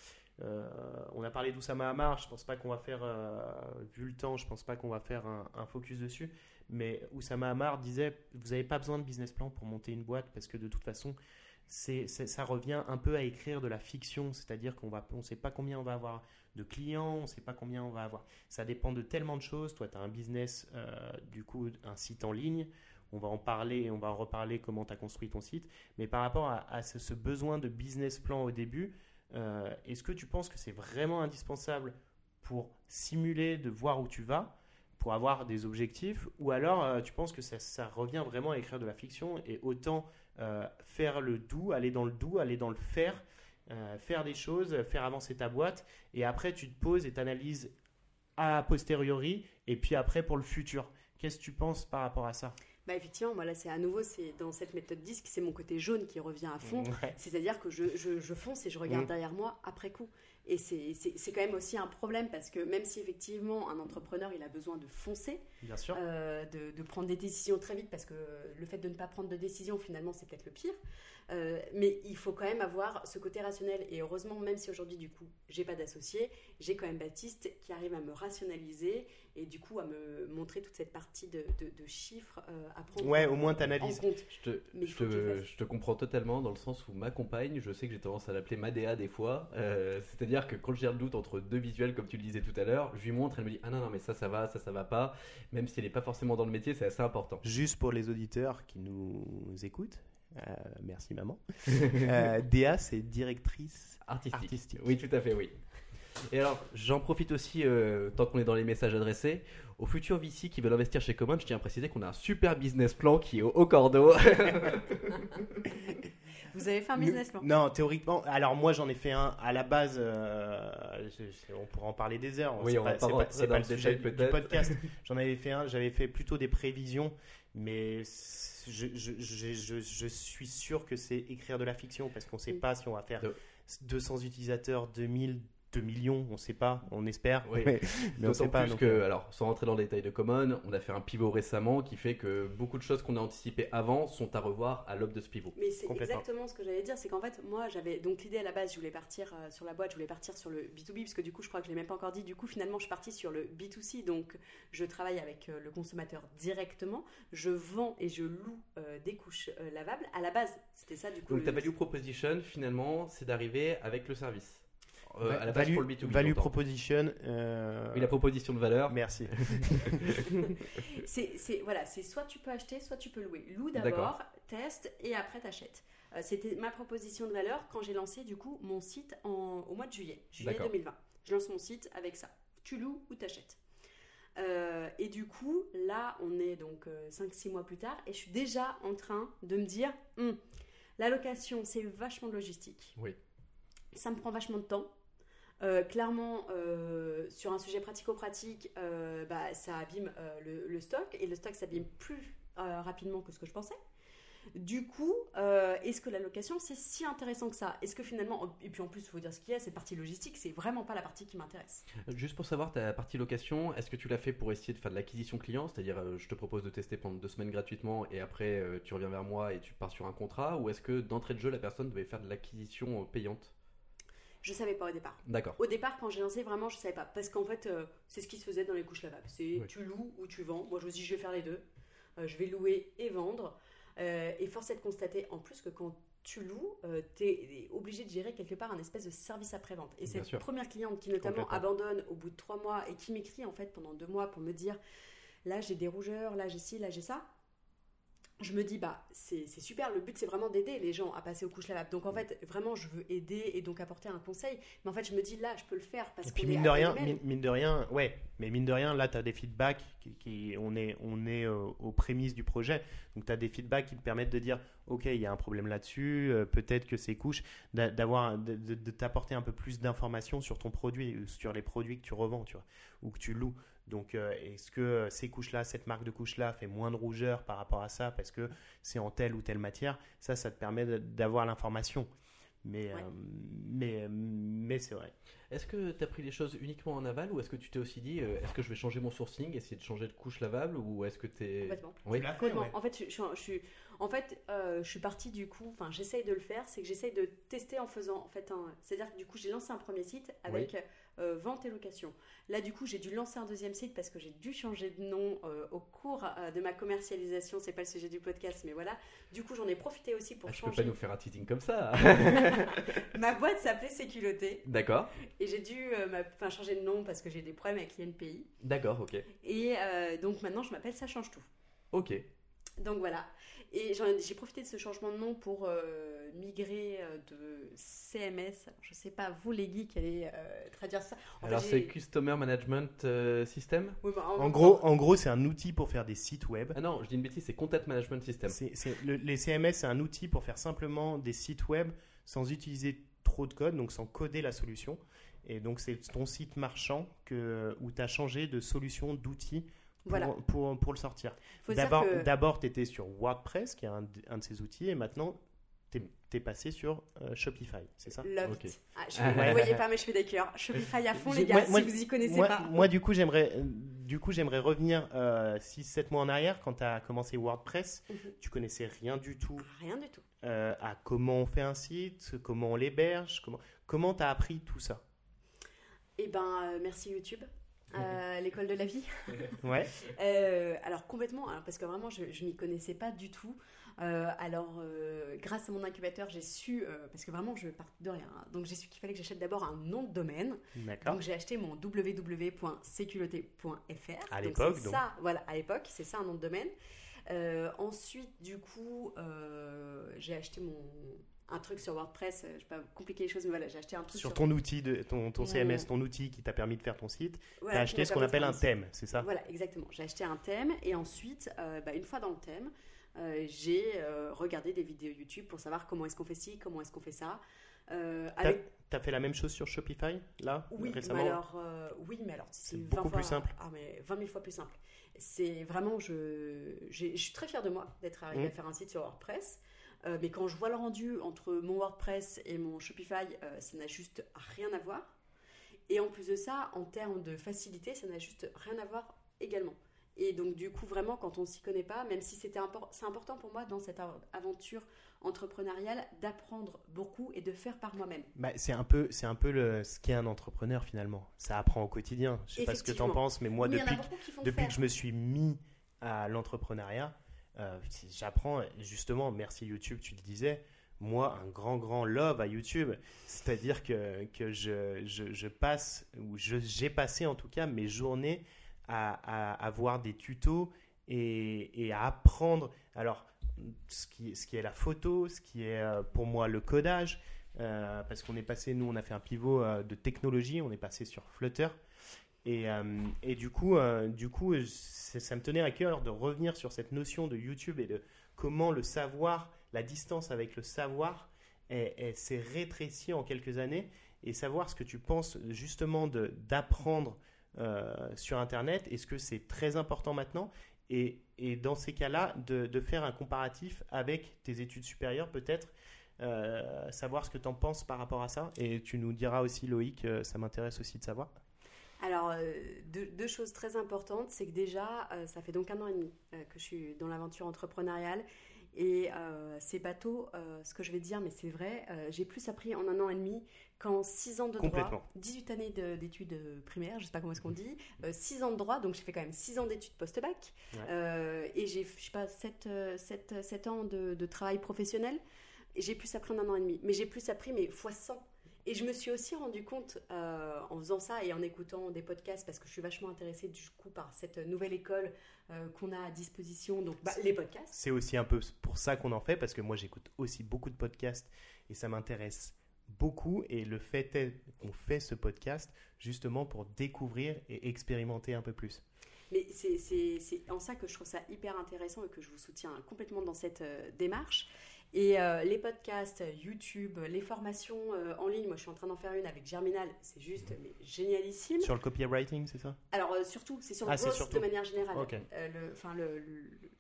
euh, on a parlé d'Oussama Hamar, je pense pas qu'on va faire, euh, vu le temps, je pense pas qu'on va faire un, un focus dessus, mais Oussama Hamar disait, vous n'avez pas besoin de business plan pour monter une boîte, parce que de toute façon, ça revient un peu à écrire de la fiction, c'est-à-dire qu'on va, on sait pas combien on va avoir de clients, on sait pas combien on va avoir. Ça dépend de tellement de choses. Toi, tu as un business, euh, du coup, un site en ligne On va en parler, on va en reparler comment tu as construit ton site. Mais par rapport à, ce, besoin de business plan au début, euh, est-ce que tu penses que c'est vraiment indispensable pour simuler, de voir où tu vas, pour avoir des objectifs, ou alors euh, tu penses que ça, revient vraiment à écrire de la fiction et autant faire le doux, aller dans le doux, aller dans le faire, faire des choses, faire avancer ta boîte, et après tu te poses et t'analyses a posteriori, et puis après pour le futur. Qu'est-ce que tu penses par rapport à ça? Bah effectivement, voilà, c'est à nouveau, c'est dans cette méthode disque, c'est mon côté jaune qui revient à fond. C'est-à-dire que je, je, fonce et je regarde mm. derrière moi après coup. Et c'est quand même aussi un problème parce que même si effectivement un entrepreneur il a besoin de foncer, Bien sûr. Euh, de, de, prendre des décisions très vite parce que le fait de ne pas prendre de décision finalement c'est peut-être le pire. Euh, mais il faut quand même avoir ce côté rationnel. Et heureusement, même si aujourd'hui, du coup, j'ai pas d'associé, j'ai quand même Baptiste qui arrive à me rationaliser et du coup à me montrer toute cette partie de, de, chiffres euh, à prendre ouais, au moins t'analyses. Je te, je, te, je te, comprends totalement dans le sens où ma compagne, je sais que j'ai tendance à l'appeler Madea des fois. Euh, que quand j'ai le doute entre deux visuels, comme tu le disais tout à l'heure, je lui montre, elle me dit Ah non, non, mais ça, ça va, ça, ça va pas. Même si elle n'est pas forcément dans le métier, c'est assez important. Juste pour les auditeurs qui nous écoutent, euh, merci maman. euh, Déa, c'est directrice artistique. Oui, tout à fait, oui. Et alors, j'en profite aussi, euh, tant qu'on est dans les messages adressés, aux futurs VC qui veulent investir chez Common, je tiens à préciser qu'on a un super business plan qui est au, cordeau. Vous avez fait un business plan Non, théoriquement. Alors moi, j'en ai fait un à la base. Euh, on pourra en parler des heures. Oui, on pas, va pas, pas, le sujet du podcast. j'en avais fait un. J'avais fait plutôt des prévisions, mais je, je, je, suis sûr que c'est écrire de la fiction parce qu'on ne sait pas si on va faire 200 utilisateurs, 2000, 2 millions, on ne sait pas, on espère. Mais, on sait pas. Plus que, alors, sans rentrer dans le détail de Common, on a fait un pivot récemment qui fait que beaucoup de choses qu'on a anticipées avant sont à revoir à l'aube de ce pivot. Mais c'est exactement ce que j'allais dire, c'est qu'en fait, moi, j'avais donc l'idée à la base, je voulais partir euh, sur la boîte, je voulais partir sur le B2B, parce que du coup, je crois que je l'ai même pas encore dit. Du coup, finalement, je suis partie sur le B2C, donc je travaille avec euh, le consommateur directement, je vends et je loue euh, des couches lavables. À la base, c'était ça du coup. Donc ta value proposition, finalement, c'est d'arriver avec le service. Euh, à la value, pour le B2B, value proposition. Euh... Oui, la proposition de valeur. Merci. c'est voilà, c'est soit tu peux acheter, soit tu peux louer. Loue d'abord, teste et après t'achètes. Euh, C'était ma proposition de valeur quand j'ai lancé du coup mon site en, au mois de juillet, juillet 2020. Je lance mon site avec ça. Tu loues ou t'achètes. Euh, et du coup, là, on est donc 5-6 mois plus tard et je suis déjà en train de me dire, hum, la location, c'est vachement de logistique. Oui. Ça me prend vachement de temps. Euh, clairement, euh, sur un sujet pratico-pratique, euh, bah, ça abîme le, stock et le stock s'abîme plus rapidement que ce que je pensais. Du coup, est-ce que la location c'est si intéressant que ça? Est-ce que finalement, et puis en plus, il faut dire ce qu'il y a, cette partie logistique, c'est vraiment pas la partie qui m'intéresse. Juste pour savoir, ta partie location, est-ce que tu l'as fait pour essayer de faire de l'acquisition client? C'est-à-dire, je te propose de tester pendant deux semaines gratuitement et après tu reviens vers moi et tu pars sur un contrat Ou est-ce que d'entrée de jeu, la personne devait faire de l'acquisition payante? Je savais pas au départ. D'accord. Au départ, quand j'ai lancé, vraiment, je savais pas. Parce qu'en fait, euh, c'est ce qui se faisait dans les couches lavables. C'est tu loues ou tu vends. Moi, je me suis dit, je vais faire les deux. Euh, je vais louer et vendre. Euh, et force est de constater, en plus, que quand tu loues, tu es obligé de gérer quelque part un espèce de service après-vente. Et cette première cliente qui, notamment, abandonne au bout de trois mois et qui m'écrit, en fait, pendant deux mois pour me dire là, j'ai des rougeurs, là, j'ai ci, là, j'ai ça je me dis, bah, c'est super, le but c'est vraiment d'aider les gens à passer aux couches lavables. Donc en fait, vraiment, je veux aider et donc apporter un conseil. Mais en fait, je me dis, là, je peux le faire. Parce et puis mine de, rien, mine, de rien, ouais, mais mine de rien, là, tu as des feedbacks, qui, on est, on est euh, aux prémices du projet. Donc tu as des feedbacks qui te permettent de dire, ok, il y a un problème là-dessus, euh, peut-être que ces couches, d'avoir, de, de t'apporter un peu plus d'informations sur ton produit, sur les produits que tu revends, tu vois, ou que tu loues. Donc, euh, est-ce que euh, ces couches-là, cette marque de couches-là fait moins de rougeur par rapport à ça parce que c'est en telle ou telle matière? Ça, ça te permet d'avoir l'information. Mais, euh, mais, mais c'est vrai. Est-ce que tu as pris les choses uniquement en aval ou est-ce que tu t'es aussi dit est-ce que je vais changer mon sourcing, essayer de changer de couche lavable ou est-ce que tu es. Complètement. Oui, En fait, je, je, suis, en fait, je suis partie du coup, enfin, j'essaye de le faire, c'est que j'essaye de tester en faisant. En fait, c'est-à-dire que du coup, j'ai lancé un premier site avec. Euh, vente et location. Là, du coup, j'ai dû lancer un deuxième site parce que j'ai dû changer de nom euh, au cours euh, de ma commercialisation. C'est pas le sujet du podcast, mais voilà. Du coup, j'en ai profité aussi pour changer. Ah, tu peux pas nous faire un teasing comme ça. ma boîte s'appelait Séculoté. D'accord. Et j'ai dû enfin, changer de nom parce que j'ai des problèmes avec l'INPI. D'accord, ok. Et donc maintenant, je m'appelle Ça change tout. Ok. Donc voilà. Et j'ai profité de ce changement de nom pour euh, migrer euh, de CMS. je sais pas, vous les geeks, allez euh, traduire ça. Alors c'est Customer Management System bah, en, gros, en gros c'est un outil pour faire des sites web. Ah non, je dis une bêtise, c'est Content Management System. les CMS, c'est un outil pour faire simplement des sites web sans utiliser trop de code, donc sans coder la solution. Et donc c'est ton site marchand que, où tu as changé de solution, d'outil pour, pour, le sortir. D'abord, tu étais sur WordPress, qui est un, un, de ces outils, et maintenant, tu es, passé sur euh, Shopify, c'est ça? Love ah, Vous ne voyez pas, mais je fais des cœurs. Shopify à fond, les gars, si vous y connaissez moi, pas. Moi, du coup, j'aimerais du coup, j'aimerais revenir 6-7 euh, mois en arrière, quand tu as commencé WordPress. Mhm. Tu connaissais rien du tout. Rien du tout. Euh, à comment on fait un site, comment on l'héberge, comment tu as appris tout ça? Eh ben, merci YouTube. Euh, l'école de la vie. ouais. Euh, alors complètement, hein, parce que vraiment je, je m'y connaissais pas du tout. Euh, alors grâce à mon incubateur, j'ai su, parce que vraiment je pars de rien, hein. donc j'ai su qu'il fallait que j'achète d'abord un nom de domaine. Donc j'ai acheté mon www.sécurité.fr. À l'époque, donc. Ça, voilà, à l'époque, c'est ça un nom de domaine. ensuite, du coup, j'ai acheté mon un truc sur WordPress, euh, je vais pas compliquer les choses, mais voilà, j'ai acheté un truc sur, ton outil, de, ton, ton CMS, ton outil qui t'a permis de faire ton site. tu as acheté ce qu'on appelle un thème, c'est ça? Voilà, exactement. J'ai acheté un thème et ensuite, euh, bah, une fois dans le thème, euh, j'ai regardé des vidéos YouTube pour savoir comment est-ce qu'on fait ci, comment est-ce qu'on fait ça. Euh, T'as fait la même chose sur Shopify là oui, récemment? mais alors, oui, mais alors c'est beaucoup plus simple. Ah, mais 20 000 fois plus simple. C'est vraiment, je, je suis très fière de moi d'être arrivée mmh. à faire un site sur WordPress. Euh, mais quand je vois le rendu entre mon WordPress et mon Shopify, euh, ça n'a juste rien à voir. Et en plus de ça, en termes de facilité, ça n'a juste rien à voir également. Et donc du coup, vraiment, quand on ne s'y connaît pas, même si c'était c'est important pour moi dans cette aventure entrepreneuriale d'apprendre beaucoup et de faire par moi-même. Bah, c'est un peu, c'est un peu le, ce qu'est un entrepreneur finalement. Ça apprend au quotidien. Je sais pas ce que tu en penses, mais moi, depuis, depuis que je me suis mis à l'entrepreneuriat, euh, j'apprends justement, merci YouTube, tu le disais, moi, un grand, grand love à YouTube. C'est-à-dire que, que je, je, passe, ou j'ai passé en tout cas mes journées à, à, voir des tutos et, à apprendre. Alors, ce qui, ce qui est la photo, ce qui est euh, pour moi le codage, euh, parce qu'on est passé, nous, on a fait un pivot de technologie, on est passé sur Flutter. Et, euh, et, du coup, euh, du coup ça me tenait à cœur de revenir sur cette notion de YouTube et de comment le savoir, la distance avec le savoir, s'est rétrécie en quelques années. Et savoir ce que tu penses justement d'apprendre euh, sur Internet, est-ce que c'est très important maintenant? Et, et, dans ces cas-là, de, de, faire un comparatif avec tes études supérieures peut-être, savoir ce que tu en penses par rapport à ça. Et tu nous diras aussi, Loïc, ça m'intéresse aussi de savoir. Alors, euh, deux, choses très importantes, c'est que déjà, euh, ça fait donc un an et demi euh, que je suis dans l'aventure entrepreneuriale. Et c'est bateau ce que je vais dire, mais c'est vrai, j'ai plus appris en un an et demi qu'en six ans de droit, 18 années d'études primaires, je ne sais pas comment est-ce qu'on dit, 6 ans de droit, donc j'ai fait quand même 6 ans d'études post-bac, et j'ai, je sais pas, 7, 7, 7 ans de, de travail professionnel, j'ai plus appris en un an et demi. Mais j'ai plus appris, mais fois 100 et je me suis aussi rendu compte euh, en faisant ça et en écoutant des podcasts, parce que je suis vachement intéressée du coup par cette nouvelle école euh, qu'on a à disposition, donc bah, les podcasts. C'est aussi un peu pour ça qu'on en fait, parce que moi j'écoute aussi beaucoup de podcasts et ça m'intéresse beaucoup. Et le fait est qu'on fait ce podcast justement pour découvrir et expérimenter un peu plus. Mais c'est en ça que je trouve ça hyper intéressant et que je vous soutiens complètement dans cette euh, démarche. Et euh, les podcasts, YouTube, les formations euh, en ligne, moi je suis en train d'en faire une avec Germinal, c'est juste mais génialissime. Sur le copywriting, c'est ça? Alors euh, surtout, c'est sur le ah, de manière générale. Le,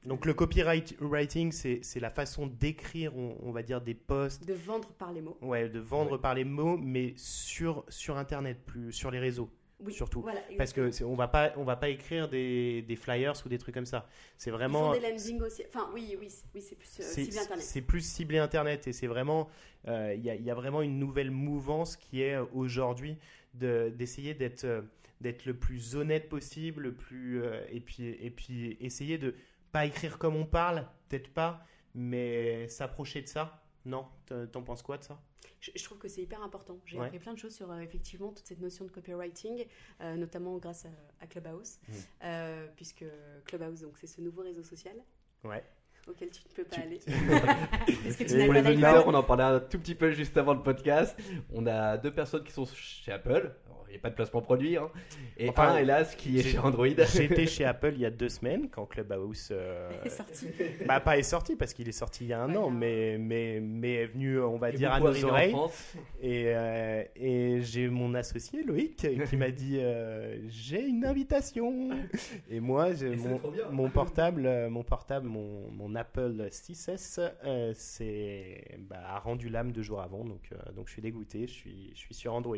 Donc le copywriting, c'est la façon d'écrire, on, va dire, des posts. De vendre par les mots. Ouais, de vendre par les mots, mais sur, sur Internet, plus sur les réseaux surtout. Parce que on va pas on va pas écrire des, des, flyers ou des trucs comme ça. C'est vraiment. Ils font des aussi. Enfin oui oui oui c'est plus euh, ciblé internet. C'est plus ciblé internet et c'est vraiment euh, il y, a, y, a, vraiment une nouvelle mouvance qui est euh, aujourd'hui d'essayer d'être d'être le plus honnête possible, le plus et puis et puis essayer de pas écrire comme on parle, peut-être pas, mais s'approcher de ça. Non, t'en penses quoi de ça? Je, trouve que c'est hyper important. J'ai appris plein de choses sur euh, effectivement toute cette notion de copywriting, euh, notamment grâce à, Clubhouse, mmh. euh, puisque Clubhouse, donc c'est ce nouveau réseau social. Ouais. Auquel tu ne peux pas Tu- aller. Parce que tu pour n'as les pas d'iPhone. on en parlait un tout petit peu juste avant le podcast. On a deux personnes qui sont chez Apple. Il n'y a pas de placement produit. hein. Et Enfin, un, hélas, qui est chez Android. J'étais chez Apple il y a deux semaines quand Clubhouse. euh, est sorti. bah, pas est sorti parce qu'il est sorti il y a un Ouais, an, mais, mais, mais est venu, on va dire, à nos oreilles. Et, euh, et j'ai mon associé Loïc qui m'a dit euh, j'ai une invitation. Et moi, j'ai mon, mon portable, euh, mon portable, mon, mon Apple 6S, euh, c'est bah, a rendu l'âme deux jours avant. Donc, euh, donc je suis dégoûté. Je suis, je suis sur Android.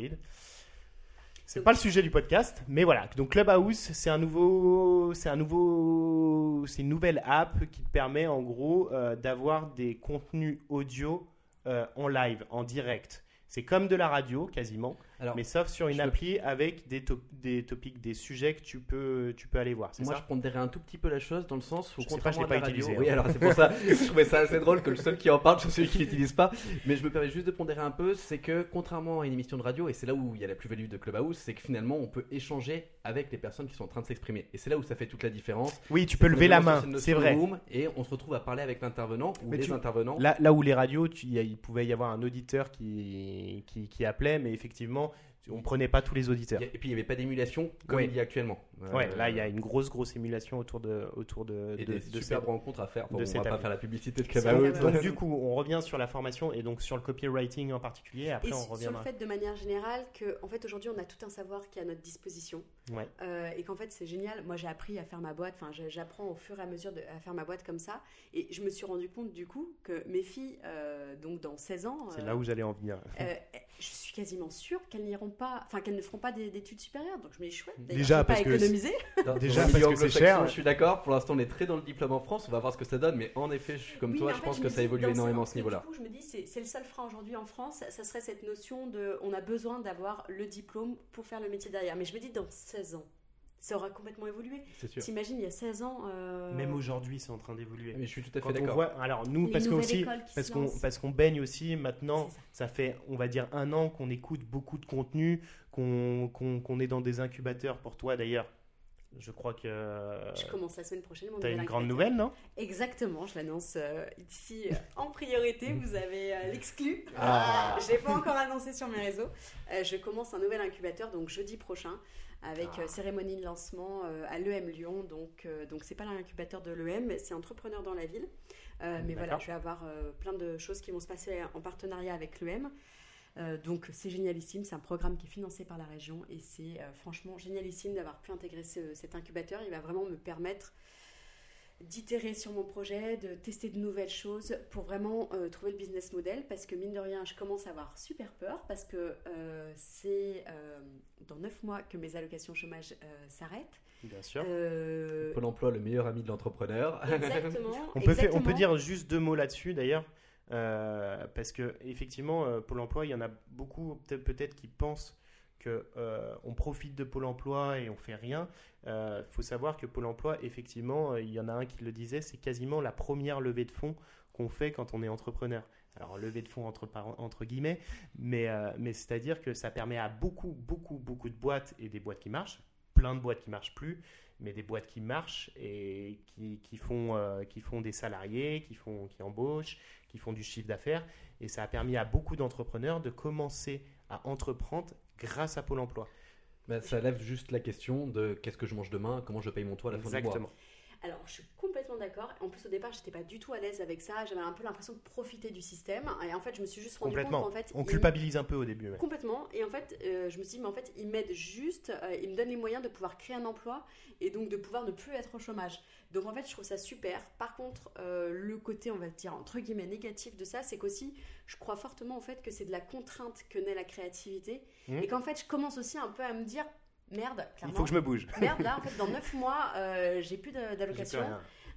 C'est pas le sujet du podcast, mais voilà. Donc Clubhouse, c'est un nouveau, c'est un nouveau, c'est une nouvelle app qui permet en gros euh, d'avoir des contenus audio en live, en direct. C'est comme de la radio quasiment, Alors, mais sauf sur une appli avec des, des topics, des sujets que tu peux, tu peux aller voir. Moi, ça je pondérais un tout petit peu la chose dans le sens où, Je sais pas, contrairement je à pas la radio, utilisé, oui, hein. alors c'est pour ça, je trouvais ça assez drôle que le seul qui en parle soit celui qui l'utilise pas. Mais je me permets juste de pondérer un peu, c'est que contrairement à une émission de radio, et c'est là où il y a la plus-value de Clubhouse, c'est que finalement, on peut échanger avec les personnes qui sont en train de s'exprimer. Et c'est là où ça fait toute la différence. Oui, tu peux lever la main, c'est vrai. room Et on se retrouve à parler avec l'intervenant ou Mais les tu- intervenants. Là, là où les radios, tu- il pouvait y avoir un auditeur qui, qui, qui appelait, mais effectivement, on prenait pas tous les auditeurs. Et puis il n'y avait pas d'émulation comme Ouais. il y a actuellement. Ouais, Euh, là, il y a une grosse, grosse émulation autour de, autour de, et de, des de superbes cette- rencontres à faire. Bon, de on cette va pas faire la publicité de Clubhouse. Clubhouse. Donc, du coup, on revient sur la formation et donc sur le copywriting en particulier. Après, Et on su- sur le fait de manière générale que, en fait, aujourd'hui, on a tout un savoir qui est à notre disposition. Ouais. Euh, et qu'en fait, c'est génial. Moi, j'ai appris à faire ma boîte. Enfin, j'apprends au fur et à mesure de, à faire ma boîte comme ça. Et je me suis rendu compte, du coup, que mes filles, euh, donc dans 16 ans, C'est euh, là où j'allais en venir. euh, je suis quasiment sûre qu'elles n'iront pas, enfin, qu'elles ne feront pas des- d'études supérieures. Donc, je me dis chouette. d'ailleurs, Déjà, pas parce que économiser. Déjà, parce que c'est cher. Je suis d'accord. Pour l'instant, on est très dans le diplôme en France. On va voir ce que ça donne. Mais en effet, je suis comme Oui, toi. Je fait, pense que ça évolue énormément à ce que niveau-là. Du coup, je me dis, c'est c'est le seul frein aujourd'hui en France. Ça serait cette notion de, on a besoin d'avoir le diplôme pour faire le métier derrière. Mais je me dis, dans 16 ans, ça aura complètement évolué. C'est sûr. T'imagines, il y a 16 ans. euh, Même aujourd'hui, c'est en train d'évoluer. Mais je suis tout à fait d'accord. alors nous, Les parce qu'on aussi, parce se qu'on lancent. parce qu'on baigne aussi maintenant, ça. ça fait, on va dire, un an qu'on écoute beaucoup de contenu, qu'on qu'on qu'on est dans des incubateurs. Pour toi, d'ailleurs, je crois que Je commence la semaine prochaine. mon tu as nouvel une grande nouvelle, non? Exactement, je l'annonce euh, ici euh, en priorité. Vous avez euh, l'exclu. Ah. Je l'ai pas encore annoncé sur mes réseaux. Euh, je commence un nouvel incubateur donc jeudi prochain avec Ah. euh, cérémonie de lancement euh, à l'EM Lyon. Donc euh, donc c'est pas l'incubateur de l'EM, c'est entrepreneur dans la ville. Mais voilà, je vais avoir plein de choses qui vont se passer en partenariat avec l'EM. Euh, donc c'est génialissime, c'est un programme qui est financé par la région et c'est euh, franchement génialissime d'avoir pu intégrer ce- cet incubateur. Il va vraiment me permettre d'itérer sur mon projet, de tester de nouvelles choses pour vraiment euh, trouver le business model parce que mine de rien je commence à avoir super peur parce que euh, c'est euh, dans 9 mois que mes allocations chômage euh, s'arrêtent. Bien sûr. Euh, Pôle emploi, le meilleur ami de l'entrepreneur. exactement. On peut, on dire juste deux mots là-dessus d'ailleurs, euh, parce que effectivement, euh, Pôle Emploi, il y en a beaucoup peut-être peut-être qui pensent que euh, on profite de Pôle Emploi et on fait rien. Il faut savoir que Pôle Emploi, effectivement, euh, il y en a un qui le disait, c'est quasiment la première levée de fonds qu'on fait quand on est entrepreneur. Alors levée de fonds entre, guillemets, mais, euh, mais c'est-à-dire que ça permet à beaucoup, beaucoup, beaucoup de boîtes et des boîtes qui marchent, plein de boîtes qui marchent plus, mais des boîtes qui marchent et qui, font, euh, qui font des salariés, qui, font, qui embauchent, qui font du chiffre d'affaires. Et ça a permis à beaucoup d'entrepreneurs de commencer à entreprendre grâce à Pôle emploi. Bah, ça lève juste la question de qu'est-ce que je mange demain, comment je paye mon toit à la fin du mois. Exactement. Alors, je suis complètement d'accord. En plus, au départ, j'étais pas du tout à l'aise avec ça. J'avais un peu l'impression de profiter du système. Et en fait, je me suis juste rendu compte qu'en fait, On il- culpabilise un peu au début. ouais. Complètement. Et en fait, euh, je me suis dit, mais en fait, il m'aide juste, euh, il me donne les moyens de pouvoir créer un emploi et donc de pouvoir ne plus être au chômage. Donc en fait, je trouve ça super. Par contre, euh, le côté, on va dire, entre guillemets, négatif de ça, c'est qu'aussi, je crois fortement au fait que c'est de la contrainte que naît la créativité. Mhm. Et qu'en fait, je commence aussi un peu à me dire, merde, Il clairement. faut que je me bouge. Merde, là, en fait, dans 9 mois, euh, J'ai plus d'allocation.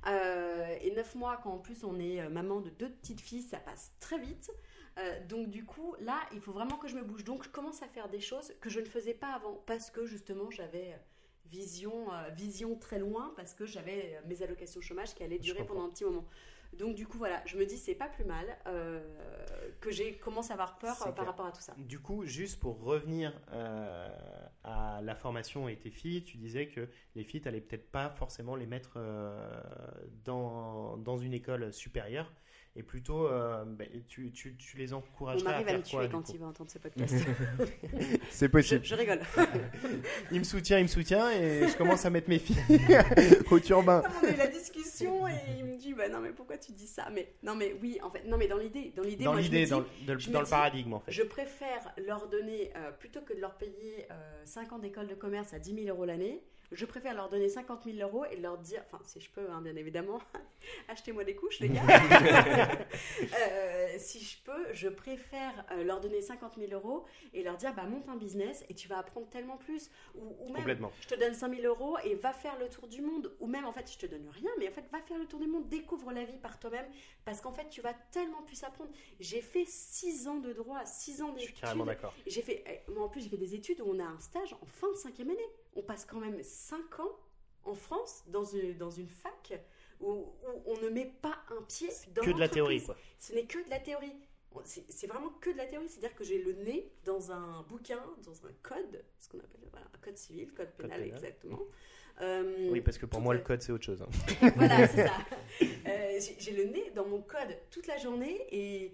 Euh, et 9 mois, quand en plus on est euh, maman de deux petites filles, ça passe très vite. Euh, donc du coup, là, il faut vraiment que je me bouge. Donc je commence à faire des choses que je ne faisais pas avant parce que justement j'avais vision, euh, vision très loin parce que j'avais mes allocations chômage qui allaient durer pendant un petit moment. Donc du coup voilà, je me dis c'est pas plus mal euh, que j'ai commencé à avoir peur par clair. rapport à tout ça. Du coup, juste pour revenir euh, à la formation et tes filles, tu disais que les filles, tu n'allais peut-être pas forcément les mettre euh, dans, dans une école supérieure et plutôt euh, ben, tu, tu, tu les Mon encouragerais mari à va faire me quoi tuer quand coup il va entendre ce podcast. C'est possible. je rigole. Il me soutient, il me soutient et je commence à mettre mes filles au turbin. on a eu la discussion et il me dit bah non mais pourquoi tu dis ça? Mais non mais oui en fait non mais dans l'idée dans l'idée Dans l'idée, dans, le- dans dans paradigme en fait. Je préfère leur donner, euh, plutôt que de leur payer euh, 5 ans d'école de commerce à 10 000 euros l'année, je préfère leur donner 50 000 euros et leur dire, enfin si je peux, hein, bien évidemment, achetez-moi des couches les gars. Euh, si je peux, je préfère euh, leur donner 50 000 euros et leur dire, bah monte un business et tu vas apprendre tellement plus. Ou, ou même, je te donne 5 000 euros et va faire le tour du monde. Ou même, en fait, je te donne rien, mais en fait, va faire le tour du monde, découvre la vie par toi-même, parce qu'en fait, tu vas tellement plus apprendre. J'ai fait 6 ans de droit, 6 ans Je suis d'études. carrément d'accord. J'ai fait, eh, moi en plus, j'ai fait des études où on a un stage en fin de cinquième année. On passe quand même 5 ans en France dans une, dans une fac où, où on ne met pas un pied dans Que de la théorie quoi. Ce n'est que de la théorie. C'est vraiment que de la théorie. C'est-à-dire que j'ai le nez dans un bouquin, dans un code, ce qu'on appelle voilà, un code civil, code pénal, pénal. exactement. Euh, Oui, parce que pour tout moi, le code, c'est autre chose. hein. voilà, c'est ça. Euh, j'ai- J'ai le nez dans mon code toute la journée et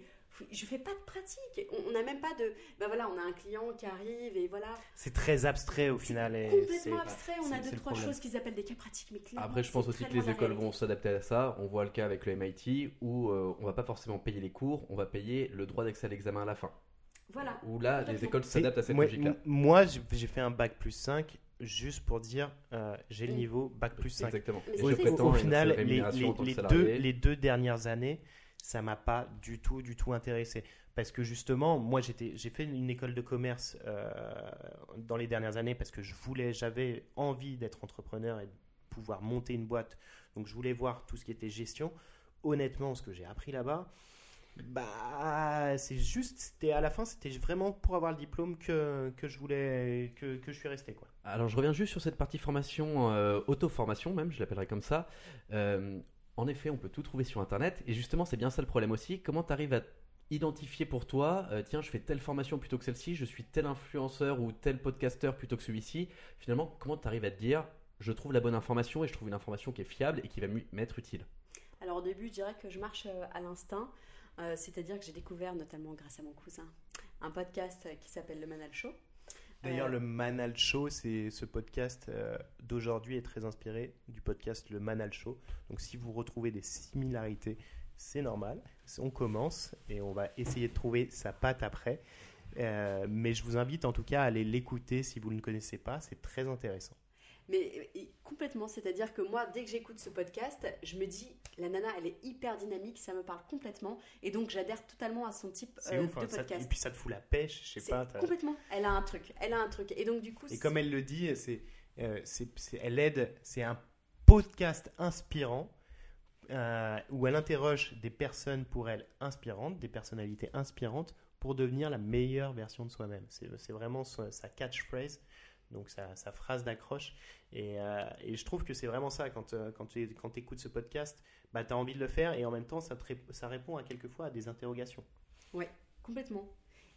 je fais pas de pratique. On- n'a même pas de. Ben voilà, on a un client qui arrive et voilà. C'est très abstrait au final. et complètement abstrait. On a deux trois choses qu'ils appellent des cas pratiques, mais clairement, Après, je pense aussi que les écoles vont s'adapter à ça. On voit le cas avec le MIT où euh, on va pas forcément payer les cours, on va payer le droit d'accès à l'examen à la fin. Voilà. Où là, les écoles s'adaptent à cette logique-là. Moi, j'ai fait un bac plus 5 juste pour dire euh, j'ai le niveau bac plus 5. Exactement. Et au une final, les, deux, les deux dernières années, ça m'a pas du tout, du tout intéressé. Parce que justement, moi, j'ai fait une école de commerce euh, dans les dernières années parce que je voulais, j'avais envie d'être entrepreneur et de pouvoir monter une boîte. Donc, je voulais voir tout ce qui était gestion. Honnêtement, ce que j'ai appris là-bas, bah, c'est juste, c'était à la fin, c'était vraiment pour avoir le diplôme que, je voulais, que je suis resté, quoi. Alors je reviens juste sur cette partie formation, euh, auto-formation même, je l'appellerais comme ça. Euh, en effet, on peut tout trouver sur Internet, et justement c'est bien ça le problème aussi. Comment tu arrives à identifier pour toi, euh, tiens je fais telle formation plutôt que celle-ci, je suis tel influenceur ou tel podcasteur plutôt que celui-ci. Finalement, comment tu arrives à te dire, je trouve la bonne information et je trouve une information qui est fiable et qui va m'être utile? Alors au début, je dirais que je marche euh, à l'instinct, Euh, c'est-à-dire que j'ai découvert, notamment grâce à mon cousin, un podcast qui s'appelle Le Manal Show. D'ailleurs, le Manal Show, c'est ce podcast euh, d'aujourd'hui est très inspiré du podcast Le Manal Show. Donc, si vous retrouvez des similarités, c'est normal. On commence et on va essayer de trouver sa patte après. Euh, mais je vous invite en tout cas à aller l'écouter si vous ne le connaissez pas. C'est très intéressant. Mais complètement, c'est-à-dire que moi, dès que j'écoute ce podcast, je me dis, la nana, elle est hyper dynamique, ça me parle complètement, et donc j'adhère totalement à son type euh, ouf. de hein, ça- podcast. et puis ça te fout la pêche. Je sais pas. complètement, elle a un truc, elle a un truc, et donc du coup, Et c'est- comme elle le dit, c'est, euh, c'est- elle aide, c'est un podcast inspirant euh, où elle interroge des personnes pour elle inspirantes, des personnalités inspirantes pour devenir la meilleure version de soi-même. C'est, vraiment sa catchphrase, donc sa, sa phrase d'accroche. Et, euh, et je trouve que c'est vraiment ça, quand, euh, quand tu quand écoutes ce podcast, bah, tu as envie de le faire et en même temps, ça, te ça répond à quelquefois à des interrogations. complètement.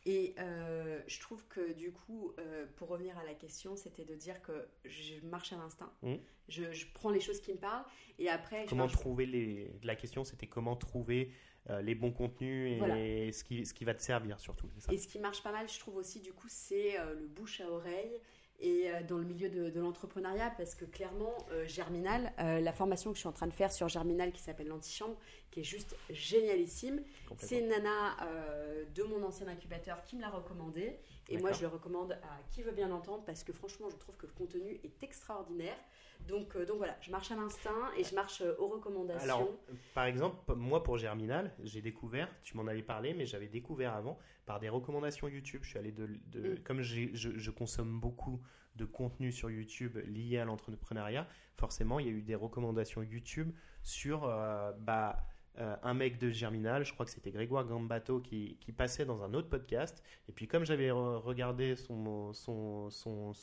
Et euh, je trouve que du coup, pour revenir à la question, c'était de dire que je marche à l'instinct. Mhm. Je, je prends les choses qui me parlent, et après, Comment trouver les... La question, c'était comment trouver euh, les bons contenus et Voilà. ce, qui, ce qui va te servir surtout. ça Et ce qui marche pas mal, je trouve aussi, du coup, c'est euh, le bouche à oreille et euh, dans le milieu de, de l'entrepreneuriat, parce que clairement, euh, Germinal, euh, la formation que je suis en train de faire sur Germinal qui s'appelle l'antichambre, qui est juste génialissime, c'est une nana euh, de mon ancien incubateur qui me l'a recommandé. Et moi, je le recommande à qui veut bien l'entendre parce que franchement, je trouve que le contenu est extraordinaire. Donc, euh, donc voilà, je marche à l'instinct et je marche euh, aux recommandations. Alors, par exemple, moi pour Germinal, j'ai découvert, tu m'en avais parlé, mais j'avais découvert avant par des recommandations YouTube. Je suis allé de, de- Mm. comme je consomme beaucoup de contenu sur YouTube lié à l'entrepreneuriat, forcément, il y a eu des recommandations YouTube sur euh, bah, euh, un mec de Germinal, je crois que c'était Grégoire Gambato, qui, passait dans un autre podcast. Et puis comme j'avais regardé son, son, son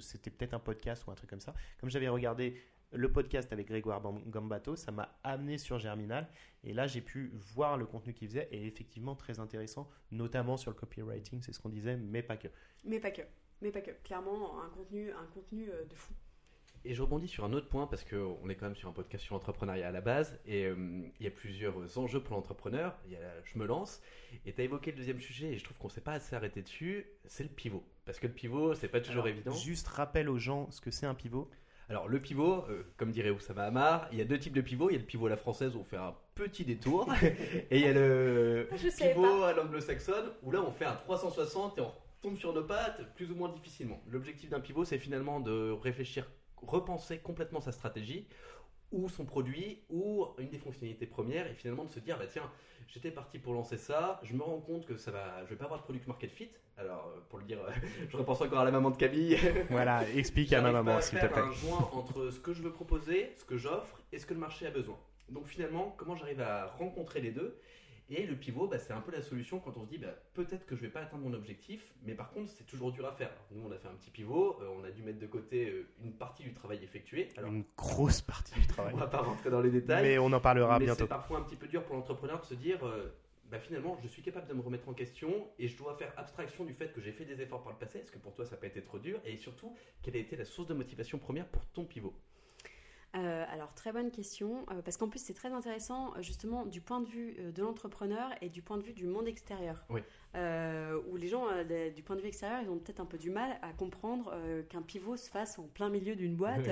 c'était peut-être un podcast ou un truc comme ça, comme j'avais regardé le podcast avec Grégoire Gambato, ça m'a amené sur Germinal. Et là, j'ai pu voir le contenu qu'il faisait et effectivement très intéressant, notamment sur le copywriting, c'est ce qu'on disait, mais pas que. Mais pas que. Mais pas que. Clairement, un contenu, un contenu euh, de fou. Et je rebondis sur un autre point parce qu'on est quand même sur un podcast sur l'entrepreneuriat à la base et euh, il y a plusieurs enjeux pour l'entrepreneur. Je me lance et tu as évoqué le deuxième sujet et je trouve qu'on ne s'est pas assez arrêté dessus, c'est le pivot. Parce que le pivot, c'est pas toujours évident. Juste rappel aux gens ce que c'est un pivot. Alors le pivot, euh, comme dirait Oussama Hamar, il y a deux types de pivots. Il y a le pivot à la française où on fait un petit détour et il y a le pivot à l'anglo-saxonne où là on fait un 360 et on tombe sur nos pattes plus ou moins difficilement. L'objectif d'un pivot, c'est finalement de réfléchir repenser complètement sa stratégie ou son produit ou une des fonctionnalités premières et finalement de se dire bah tiens j'étais parti pour lancer ça je me rends compte que ça va je vais pas avoir de product market fit. Alors euh, pour le dire je repense encore à la maman de Camille. Voilà explique à ma maman s'il te plaît. un joint entre ce que je veux proposer ce que j'offre et ce que le marché a besoin. Donc finalement comment j'arrive à rencontrer les deux et le pivot, bah, c'est un peu la solution quand on se dit bah, peut-être que je vais pas atteindre mon objectif, mais par contre c'est toujours dur à faire. Nous on a fait un petit pivot, euh, on a dû mettre de côté euh, une partie du travail effectué. Alors, une grosse partie du travail. on va pas rentrer dans les détails. Mais on en parlera mais bientôt. C'est parfois un petit peu dur pour l'entrepreneur de se dire euh, bah, finalement je suis capable de me remettre en question et je dois faire abstraction du fait que j'ai fait des efforts par le passé. Est-ce que pour toi ça n'a pas été trop dur Et surtout, quelle a été la source de motivation première pour ton pivot? Euh, alors, très bonne question, euh, parce qu'en plus, c'est très intéressant, euh, justement, du point de vue de l'entrepreneur et du point de vue du monde extérieur. Où les gens, du point de vue extérieur, ils ont peut-être un peu du mal à comprendre qu'un pivot se fasse en plein milieu d'une boîte.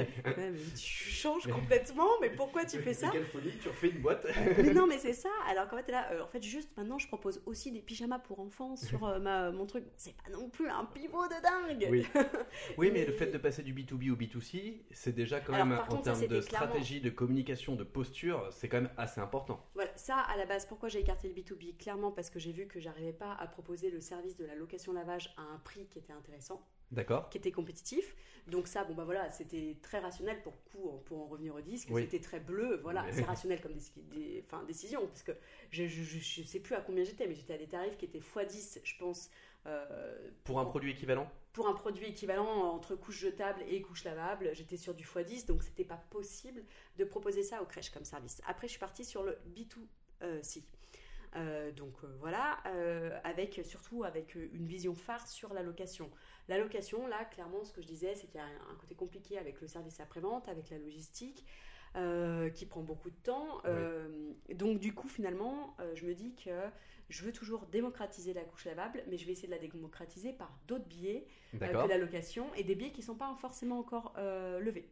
tu changes complètement, mais pourquoi tu fais ça Quelle folie, tu refais une boîte Mais non, mais c'est ça. Alors qu'en fait, là, en fait, juste maintenant, je propose aussi des pyjamas pour enfants sur ma, mon truc. C'est pas non plus un pivot de dingue. Oui, oui mais le fait de passer du B2B au B2C, c'est déjà quand même en termes de stratégie, de communication, de posture, c'est quand même assez important. Voilà, ça à la base, pourquoi j'ai écarté le B2B Clairement parce que j'ai vu que j'arrivais pas à proposer le service de la location lavage à un prix qui était intéressant. D'accord. Qui était compétitif. Donc ça, bon bah voilà, c'était très rationnel pour coup, pour en revenir au disque. C'était très bleu, voilà, c'est rationnel comme des, décision, parce que je, je, sais plus à combien j'étais, mais j'étais à des tarifs qui étaient x10, je pense. Euh, pour un produit équivalent? Pour un produit équivalent entre couches jetables et couches lavables, j'étais sur du x10, donc c'était pas possible de proposer ça aux crèches comme service. Après, je suis partie sur le B2C. Euh, donc euh, voilà, euh, avec surtout avec une vision phare sur la location. La location, là, clairement, ce que je disais, c'est qu'il y a un côté compliqué avec le service après-vente, avec la logistique, qui prend beaucoup de temps. Donc du coup, finalement, je me dis que je veux toujours démocratiser la couche lavable, mais je vais essayer de la démocratiser par d'autres euh, que la location et des billets qui ne sont pas forcément encore levés.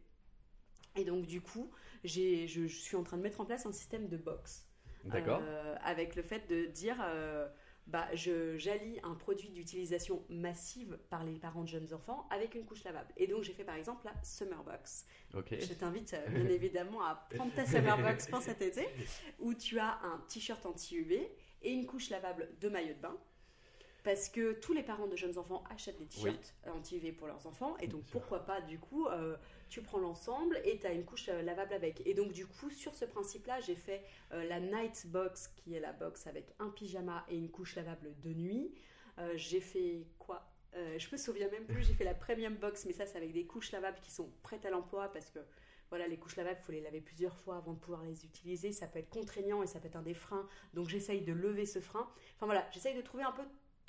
Et donc, du coup, je, je, suis en train de mettre en place un système de box. D'accord. Euh, avec le fait de dire, bah, je j'allie un produit d'utilisation massive par les parents de jeunes enfants avec une couche lavable. Et donc, j'ai fait par exemple la Summer Box. Je t'invite bien évidemment à prendre ta Summer Box pour cet été, où tu as un t-shirt anti-UV et une couche lavable de maillot de bain. Parce que tous les parents de jeunes enfants achètent des t-shirts anti-UV pour leurs enfants. Et donc, pourquoi pas, du coup, euh, tu prends l'ensemble et tu as une couche euh, lavable avec. Et donc, du coup, sur ce principe-là, j'ai fait euh, la Night Box, qui est la box avec un pyjama et une couche lavable de nuit. j'ai fait quoi? Je me souviens même plus, j'ai fait la Premium Box, mais ça, c'est avec des couches lavables qui sont prêtes à l'emploi parce que voilà, les couches lavables, il faut les laver plusieurs fois avant de pouvoir les utiliser. Ça peut être contraignant et ça peut être un des freins. Donc j'essaye de lever ce frein. Enfin voilà, j'essaye de trouver un peu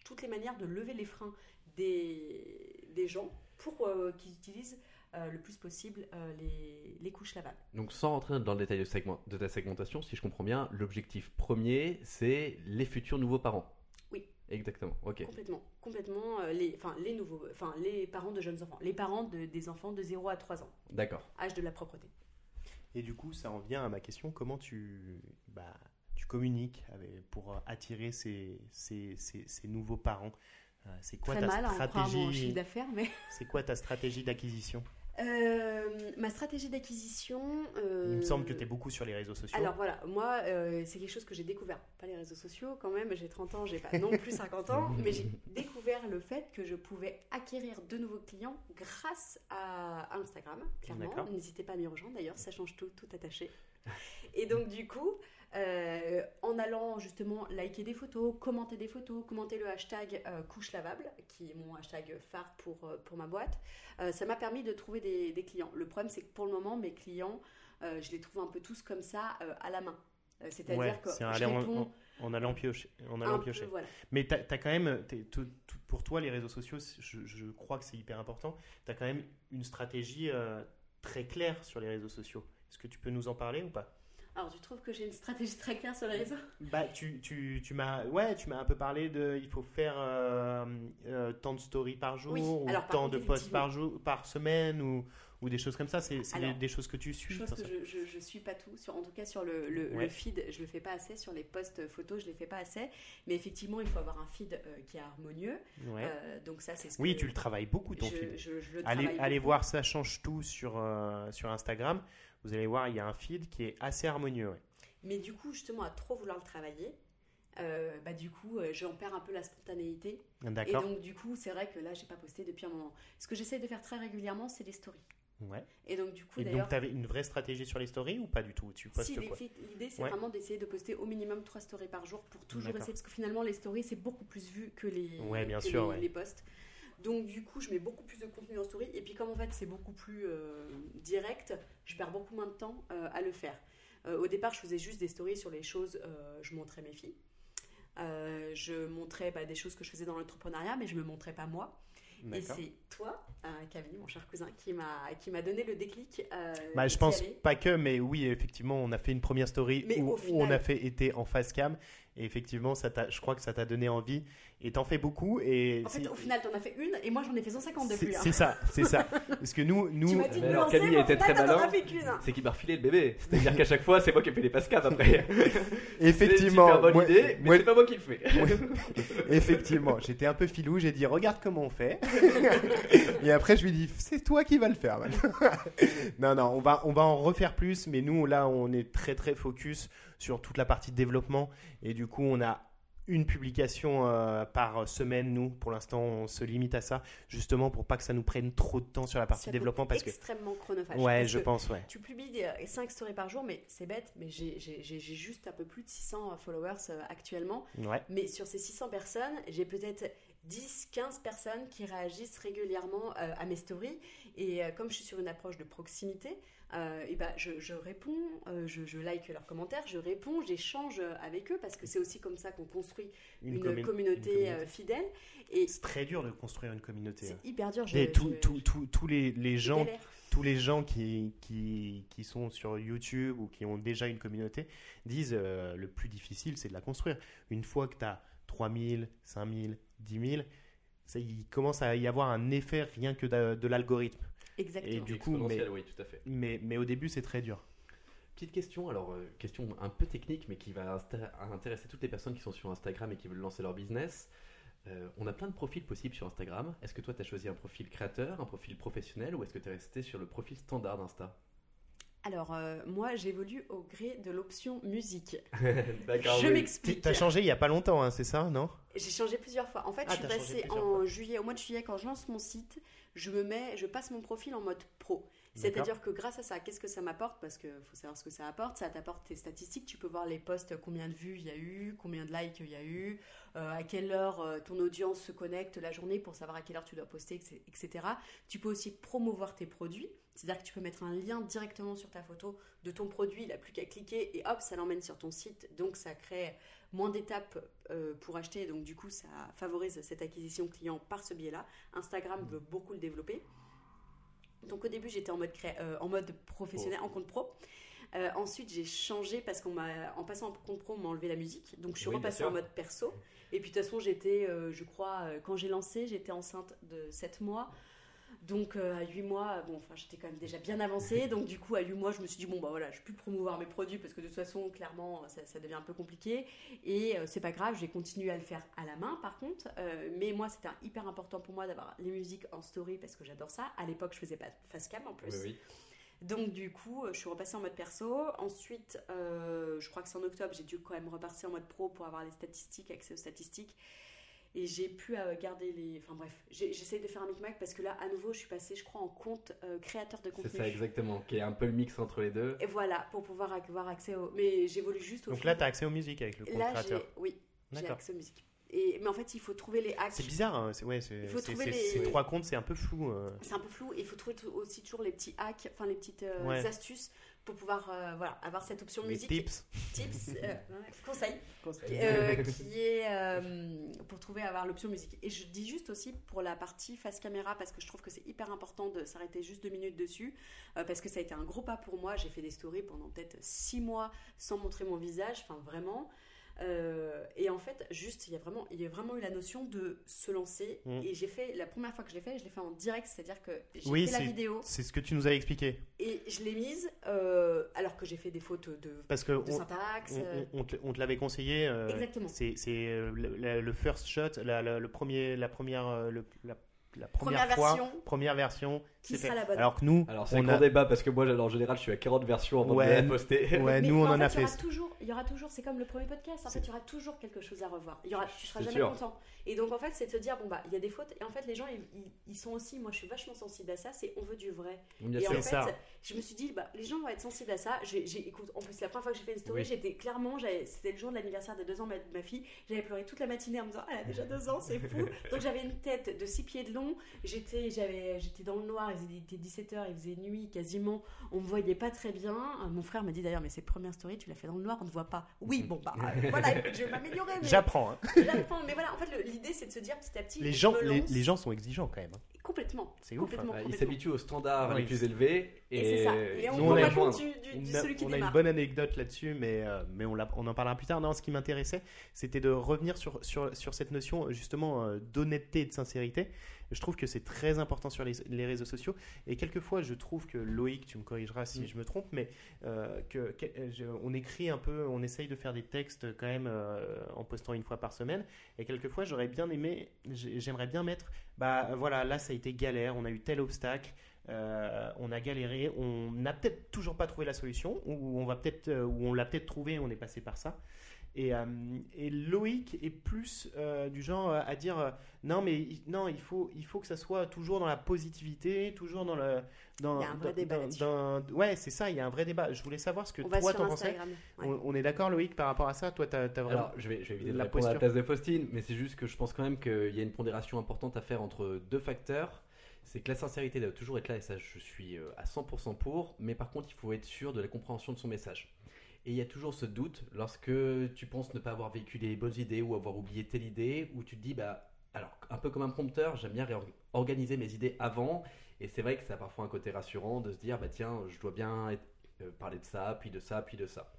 toutes les manières de lever les freins des, gens pour euh, qu'ils utilisent euh, le plus possible euh, les, les, couches lavables. Donc sans rentrer dans le détail de, segment, de ta segmentation, si je comprends bien, l'objectif premier, c'est les futurs nouveaux parents. Exactement, ok. Complètement, complètement. Euh, les, enfin, les nouveaux, enfin, les parents de jeunes enfants, les parents de, des enfants de 0 à 3 ans. D'accord. Âge de la propreté. Et du coup, ça en vient à ma question comment tu, bah, tu communiques pour attirer ces, ces, ces, nouveaux parents? Euh, C'est quoi Très ta mal, stratégie d'affaires, mais. C'est quoi ta stratégie d'acquisition? Euh, ma stratégie d'acquisition. Il me semble que tu es beaucoup sur les réseaux sociaux. Alors voilà, moi, euh, c'est quelque chose que j'ai découvert. Pas les réseaux sociaux quand même, j'ai 30 ans, j'ai pas non plus 50 ans, mais j'ai découvert le fait que je pouvais acquérir de nouveaux clients grâce à Instagram, clairement. N'hésitez pas à m'y rejoindre d'ailleurs, ça change tout, tout attaché. Et donc du coup, euh, en allant justement liker des photos, commenter des photos, commenter le hashtag euh, couche lavable, qui est mon hashtag phare pour, euh, pour ma boîte. Euh, ça m'a permis de trouver des, des clients. Le problème, c'est que pour le moment, mes clients, je les trouve un peu tous comme ça, à la main. C'est-à-dire Ouais, que c'est je aller en, réponds en- en allant piocher. En allant peu, piocher. voilà. Mais tu as, quand même, t'es- pour toi, les réseaux sociaux, je, je crois que c'est hyper important. Tu as quand même une stratégie euh, très claire sur les réseaux sociaux. Est-ce que tu peux nous en parler ou pas? Alors, tu trouves que j'ai une stratégie très claire sur les réseaux? Bah, tu, tu, tu m'as ouais, tu m'as un peu parlé de il faut faire euh, euh, tant de stories par jour Oui, ou alors, tant contre, de posts par jour par semaine ou, ou des choses comme ça. C'est des, des choses que tu suis. Chose que je, je, je suis pas tout, sur, en tout cas sur le, le, Ouais. le feed, je le fais pas assez, sur les posts photos, je les fais pas assez. Mais effectivement, il faut avoir un feed euh, qui est harmonieux. ouais. Donc ça, c'est ce oui, que tu le travailles beaucoup ton je, feed. je- le Allez, allez voir, ça change tout sur, sur Instagram. Vous allez voir, il y a un feed qui est assez harmonieux. ouais. Mais du coup, justement, à trop vouloir le travailler, euh, bah, du coup, euh, j'en perds un peu la spontanéité. Et donc, du coup, c'est vrai que là, j'ai pas posté depuis un moment. Ce que j'essaie de faire très régulièrement, c'est les stories. Ouais. Et donc, du coup, Et d'ailleurs, donc, tu avais une vraie stratégie sur les stories ou pas du tout? Tu postes si, quoi? l'idée- c'est Ouais. vraiment d'essayer de poster au minimum 3 stories par jour pour toujours essayer, parce que finalement, les stories, c'est beaucoup plus vu que les, Ouais, bien que sûr, les posts. Donc, du coup, je mets beaucoup plus de contenu en story. Et puis, comme en fait, c'est beaucoup plus euh, direct, je perds beaucoup moins de temps euh, à le faire. Euh, au départ, je faisais juste des stories sur les choses, je montrais mes filles. Je montrais bah, des choses que je faisais dans l'entrepreneuriat, mais je me montrais pas moi. Et c'est toi, Camille, mon cher cousin, qui m'a qui m'a donné le déclic. Bah, je pense pas que, mais oui, effectivement, on a fait une première story Mais où, au où final- on a fait été en face cam. Et effectivement, ça t'a- je crois que ça t'a donné envie. Et t'en fais beaucoup. Et En fait, au final, t'en as fait une, et moi, j'en ai fait 150 c'est depuis. hein. c'est ça, c'est ça. Parce que nous, Tu nous, m'as dit de alors, Camille était très malin. fait. C'est qu'il m'a refilé le bébé. C'est-à-dire qu'à chaque fois, c'est moi qui fais les pascades après. effectivement, C'est une bonne moi- idée, mais c'est pas moi qui le fais. effectivement, j'étais un peu filou. J'ai dit, regarde comment on fait. et après, je lui dis, c'est toi qui vas le faire. maintenant. non, non, on va, on va en refaire plus. Mais nous, là, on est très, très focus sur toute la partie développement. Et du coup, on a une publication euh, par semaine, nous. Pour l'instant, on se limite à ça, justement pour pas que ça nous prenne trop de temps sur la partie Ça développement. Parce que, extrêmement chronophage. ouais, je que pense, ouais. Tu publies 5 stories par jour, mais c'est bête, mais j'ai- juste un peu plus de 600 followers euh, actuellement. Ouais, Mais sur ces 600 personnes, j'ai peut-être 10, 15 personnes qui réagissent régulièrement euh, à mes stories. Et euh, comme je suis sur une approche de proximité, euh, et ben je, je réponds, euh, je, je like leurs commentaires, je réponds, j'échange avec eux parce que c'est aussi comme ça qu'on construit une, commu- communauté, une euh, fidèle. Et C'est très dur de construire une communauté. hein. c'est hyper dur. Je, tous les, gens tous les gens qui, qui, qui sont sur YouTube ou qui ont déjà une communauté disent euh, le plus difficile, c'est de la construire. Une fois que tu as 3000, 5000, 10 000, ça, il commence à y avoir un effet rien que de, de l'algorithme. Exactement. Et du coup, mais, Exponentiel, oui, tout à fait. mais, mais au début, c'est très dur. Petite question, alors euh, question un peu technique, mais qui va intéresser toutes les personnes qui sont sur Instagram et qui veulent lancer leur business. Euh, on a plein de profils possibles sur Instagram. Est-ce que toi, tu as choisi un profil créateur, un profil professionnel, ou est-ce que tu es resté sur le profil standard d'Insta? Alors, euh, moi, j'évolue au gré de l'option musique. D'accord. je oui. m'explique. Tu as changé il y a pas longtemps, hein, c'est ça, non? J'ai changé plusieurs fois. En fait, Ah, je suis t'as passée en fois. juillet, au mois de juillet, quand je lance mon site, je me mets, je passe mon profil en mode pro. C'est-à-dire que grâce à ça, qu'est-ce que ça m'apporte? Parce qu'il faut savoir ce que ça apporte. Ça t'apporte tes statistiques. Tu peux voir les posts, combien de vues il y a eu, combien de likes il y a eu, euh, à quelle heure euh, ton audience se connecte la journée pour savoir à quelle heure tu dois poster, etc. Tu peux aussi promouvoir tes produits. C'est-à-dire que tu peux mettre un lien directement sur ta photo de ton produit. Il n'a plus qu'à cliquer et hop, ça l'emmène sur ton site. Donc ça crée moins d'étapes euh, pour acheter. Donc du coup, ça favorise cette acquisition client par ce biais-là. Instagram veut beaucoup le développer. Donc au début, j'étais en mode, cré- euh, en mode professionnel, en compte pro. Euh, ensuite, j'ai changé parce qu'en en passant en compte pro, on m'a enlevé la musique. Donc je suis Oui, repassée en mode perso. Et puis de toute façon, j'étais, euh, je crois, quand j'ai lancé, j'étais enceinte de 7 mois. Donc euh, à 8 mois, bon, enfin, j'étais quand même déjà bien avancée. Donc du coup, à 8 mois, je me suis dit, bon, bah voilà, je vais plus promouvoir mes produits parce que de toute façon, clairement, ça, ça devient un peu compliqué. Et euh, c'est pas grave, j'ai continué à le faire à la main par contre. Euh, mais moi, c'était hyper important pour moi d'avoir les musiques en story parce que j'adore ça. À l'époque, je faisais pas de face cam en plus. Oui, oui. Donc du coup, euh, je suis repassée en mode perso. Ensuite, je crois que c'est en octobre, j'ai dû quand même repartir en mode pro pour avoir les statistiques, accès aux statistiques. Et j'ai pu euh, garder les. Enfin bref, j'essaie de faire un micmac parce que là, à nouveau, je suis passée, je crois, en compte euh, créateur de C'est contenu. ça exactement, qui est un peu le mix entre les deux. Et voilà, pour pouvoir avoir accès au. Mais j'évolue juste au Donc là, tu as accès aux musiques avec le compte Là, créateur. Oui, j'ai accès aux musiques. Et... Mais en fait, il faut trouver les hacks. C'est bizarre, hein, c'est- ouais, c'est- Il faut c'est- trouver c'est- les- ces trois comptes, c'est un peu flou. euh. C'est un peu flou. et Il faut trouver aussi toujours les petits hacks, enfin les petites euh, Ouais. astuces pour pouvoir euh, voilà, avoir cette option Les musique. tips. Tips, euh, ouais, conseils. euh, qui est euh, pour trouver avoir l'option musique. Et je dis juste aussi pour la partie face caméra parce que je trouve que c'est hyper important de s'arrêter juste deux minutes dessus euh, parce que ça a été un gros pas pour moi. J'ai fait des stories pendant peut-être six mois sans montrer mon visage, enfin vraiment. Euh, et en fait, juste, il y a vraiment, il y a vraiment eu la notion de se lancer. Mm. Et j'ai fait la première fois que je l'ai fait, je l'ai fait en direct, c'est-à-dire que j'ai Oui, fait la vidéo C'est ce que tu nous as expliqué. et je l'ai mise euh, alors que j'ai fait des fautes de, Parce que de on, syntaxe. on- euh, on- on te, l'avait conseillé. euh, Exactement. C'est le, first shot, la, la- le premier, la première, le- la, la première, Première fois, version. première version. Qui sera la bonne Alors que nous, Alors c'est on un grand a- débat parce que moi en général je suis à 40 versions avant Ouais, de la poster. ouais, Mais- nous mais on en fait, a Il y aura fait. toujours, il y aura toujours, c'est comme le premier podcast. En fait, il y aura toujours quelque chose à revoir. Il y aura, tu seras jamais sûr. content. Et donc en fait, c'est de se dire bon bah il y a des fautes. Et en fait, les gens ils, ils- ils sont aussi. Moi, je suis vachement sensible à ça. C'est on veut du vrai. Bien et en fait, ça. je me suis dit bah les gens vont être sensibles à ça. J'ai, écoute, en plus la première fois que j'ai fait une story, Oui. j'étais clairement, j'avais- c'était le jour de l'anniversaire de deux ans de ma, de ma fille. J'avais pleuré toute la matinée en me disant elle a déjà deux ans, c'est fou. donc j'avais une tête de six pieds de long. J'étais, j'avais, j'étais dans le noir. Il était 17 h il faisait nuit quasiment. On me voyait pas très bien. Euh, Mon frère m'a dit d'ailleurs mais c'est première story, tu l'as fait dans le noir, on ne voit pas. Oui bon bah euh, voilà, écoute, je vais m'améliorer. Mais... J'apprends. hein. J'apprends, mais voilà, en fait, l'idée c'est de se dire petit à petit. Les gens, les, gens sont exigeants quand même. hein. Complètement. C'est ouf, complètement, Ouais, Ils s'habituent aux standards Oui. les plus élevés et, Et c'est ça. Et on Nous, on a- du, du- On a, celui qui on a une bonne anecdote là-dessus, mais, euh, mais on, en parlera plus tard. Non, ce qui m'intéressait, c'était de revenir sur, sur, sur cette notion justement euh, d'honnêteté et de sincérité. Je trouve que c'est très important sur les, les réseaux sociaux. Et quelquefois, je trouve que Loïc, tu me corrigeras si Mm. je me trompe, mais euh, que, que- je- on écrit un peu, on essaye de faire des textes quand même euh, en postant une fois par semaine. Et quelquefois, j'aurais bien aimé, j'ai- j'aimerais bien mettre, bah voilà, là ça a été galère, on a eu tel obstacle. euh, on a galéré, on n'a peut-être toujours pas trouvé la solution, ou on va peut-être, euh, ou on l'a peut-être trouvé, on est passé par ça. Et, euh, et Loïc est plus euh, du genre euh, à dire euh, non mais il- non il faut il faut que ça soit toujours dans la positivité, toujours dans le dans Il y a un vrai dans- débat dans- là-dessus. dans- ouais c'est ça il y a un vrai débat. Je voulais savoir ce que On toi t'en pensais. Ouais. On, on est d'accord Loïc par rapport à ça? Toi t'as as vraiment Alors, je vais, je vais éviter de La répondre à la place de Faustine, mais c'est juste que je pense quand même qu'il y a une pondération importante à faire entre deux facteurs. C'est que la sincérité doit toujours être là, et ça, je suis à 100% pour, mais par contre, il faut être sûr de la compréhension de son message. Et il y a toujours ce doute lorsque tu penses ne pas avoir véhiculé les bonnes idées ou avoir oublié telle idée, où tu te dis, bah, alors, un peu comme un prompteur, j'aime bien réorganiser mes idées avant, et c'est vrai que ça a parfois un côté rassurant de se dire, bah tiens, je dois bien euh, parler de ça, puis de ça, puis de ça.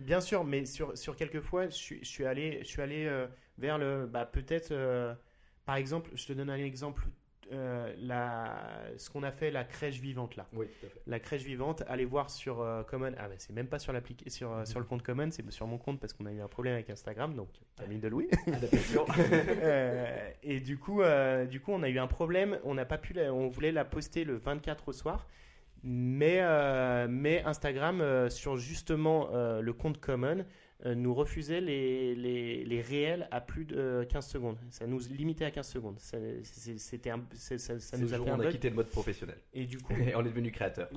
Bien sûr, mais sur, sur quelques fois, je suis, je allé, je suis allé euh, vers le. Bah, Peut-être, euh, par exemple, je te donne un exemple. Euh, la, ce qu'on a fait, la crèche vivante là. Oui, tout à fait. La crèche vivante, allez voir sur euh, Common. Ah, bah, c'est même pas sur, l'applica- sur, euh, sur le compte Common, c'est sur mon compte parce qu'on a eu un problème avec Instagram, donc ami de Louis. Adaptation. Et du coup, du coup, on a eu un problème. On n'a pas pu. la- on voulait la poster le 24 au soir, mais mais Instagram sur justement le compte Common nous refusait les, les, les réels à plus de euh, 15 secondes. Ça nous limitait à 15 secondes. Ça, c'était un, ça, nous a fait un on a bug. quitté le mode professionnel. Et du coup, Et on est devenu créateur.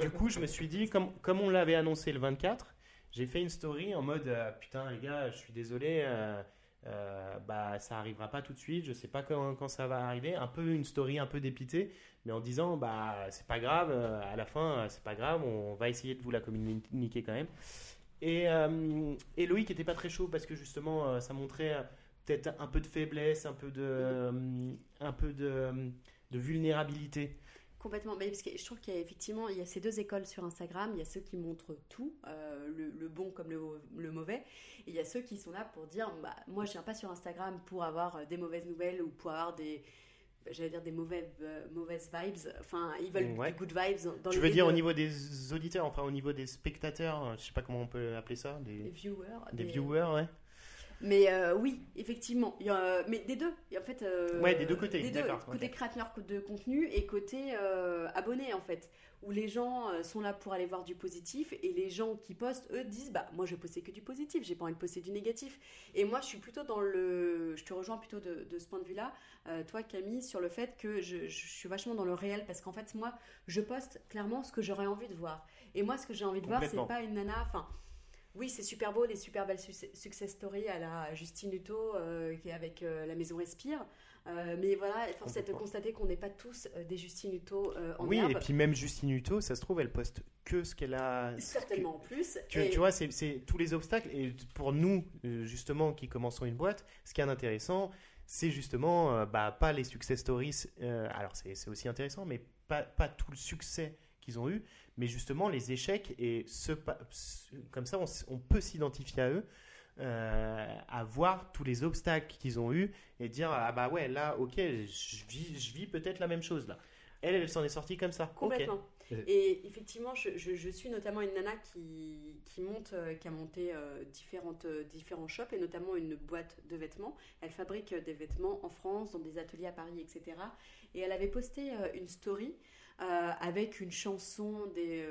du coup, je me suis dit, comme, comme on l'avait annoncé le 24, j'ai fait une story en mode euh, Putain, les gars, je suis désolé, euh, euh, bah, ça arrivera pas tout de suite, je sais pas quand, quand ça va arriver. Un peu une story un peu dépitée, mais en disant Bah, c'est pas grave, euh, à la fin, euh, c'est pas grave, on va essayer de vous la communiquer quand même. Et, euh, et Loïc était pas très chaud parce que justement, euh, ça montrait euh, peut-être un peu de faiblesse, un peu de, euh, un peu de, de vulnérabilité. Complètement, mais parce que je trouve qu'il y a effectivement il y a ces deux écoles sur Instagram. Il y a ceux qui montrent tout, le, le bon comme le, le mauvais, et il y a ceux qui sont là pour dire bah, moi je viens pas sur Instagram pour avoir des mauvaises nouvelles ou pour avoir des j'allais dire des mauvaises euh, mauvaises vibes. Enfin, ils veulent Ouais. des good vibes. Dans Tu veux dire au niveau des auditeurs, enfin au niveau des spectateurs, je sais pas comment on peut appeler ça, des des, viewers, des viewers, ouais. Mais euh, oui, effectivement. Il y a- mais des deux. Et en fait, euh, Ouais, des deux côtés, Des deux. Côté ok. créateur de contenu et côté euh, abonné, en fait. Où les gens euh, sont là pour aller voir du positif et les gens qui postent, eux, disent Bah, moi, je vais poster que du positif, j'ai pas envie de poster du négatif. Et moi, je suis plutôt dans le. Je te rejoins plutôt de, de ce point de vue-là, euh, toi, Camille, sur le fait que je, je suis vachement dans le réel parce qu'en fait, moi, je poste clairement ce que j'aurais envie de voir. Et moi, ce que j'ai envie de voir, c'est pas une nana. Enfin, oui, c'est super beau, des super belles suc- success stories à la Justine Hutto euh, qui est avec euh, La Maison Respire. Euh, mais voilà, force est de constater qu'on n'est pas tous euh, des Justine Hutto euh, en Oui, herbe. et puis même Justine Hutto, ça se trouve, elle poste que ce qu'elle a. Certainement en plus. Tu, Et- tu vois, c'est tous les obstacles. Et pour nous, euh, justement, qui commençons une boîte, ce qui est intéressant, c'est justement bah, pas les success stories. euh, alors, c'est aussi intéressant, mais pas, pas tout le succès qu'ils ont eu, mais justement les échecs. Et ce, comme ça, on peut s'identifier à eux. Euh, à voir tous les obstacles qu'ils ont eu et dire ah bah ouais là ok je vis, je vis peut-être la même chose là elle elle s'en est sortie comme ça. Complètement. Et effectivement, je, je- je suis notamment une nana qui, qui monte, euh, qui a monté euh, différentes, euh, différents shops et notamment une boîte de vêtements. Elle fabrique des vêtements en France, dans des ateliers à Paris, etc. Et elle avait posté euh, une story euh, avec une chanson des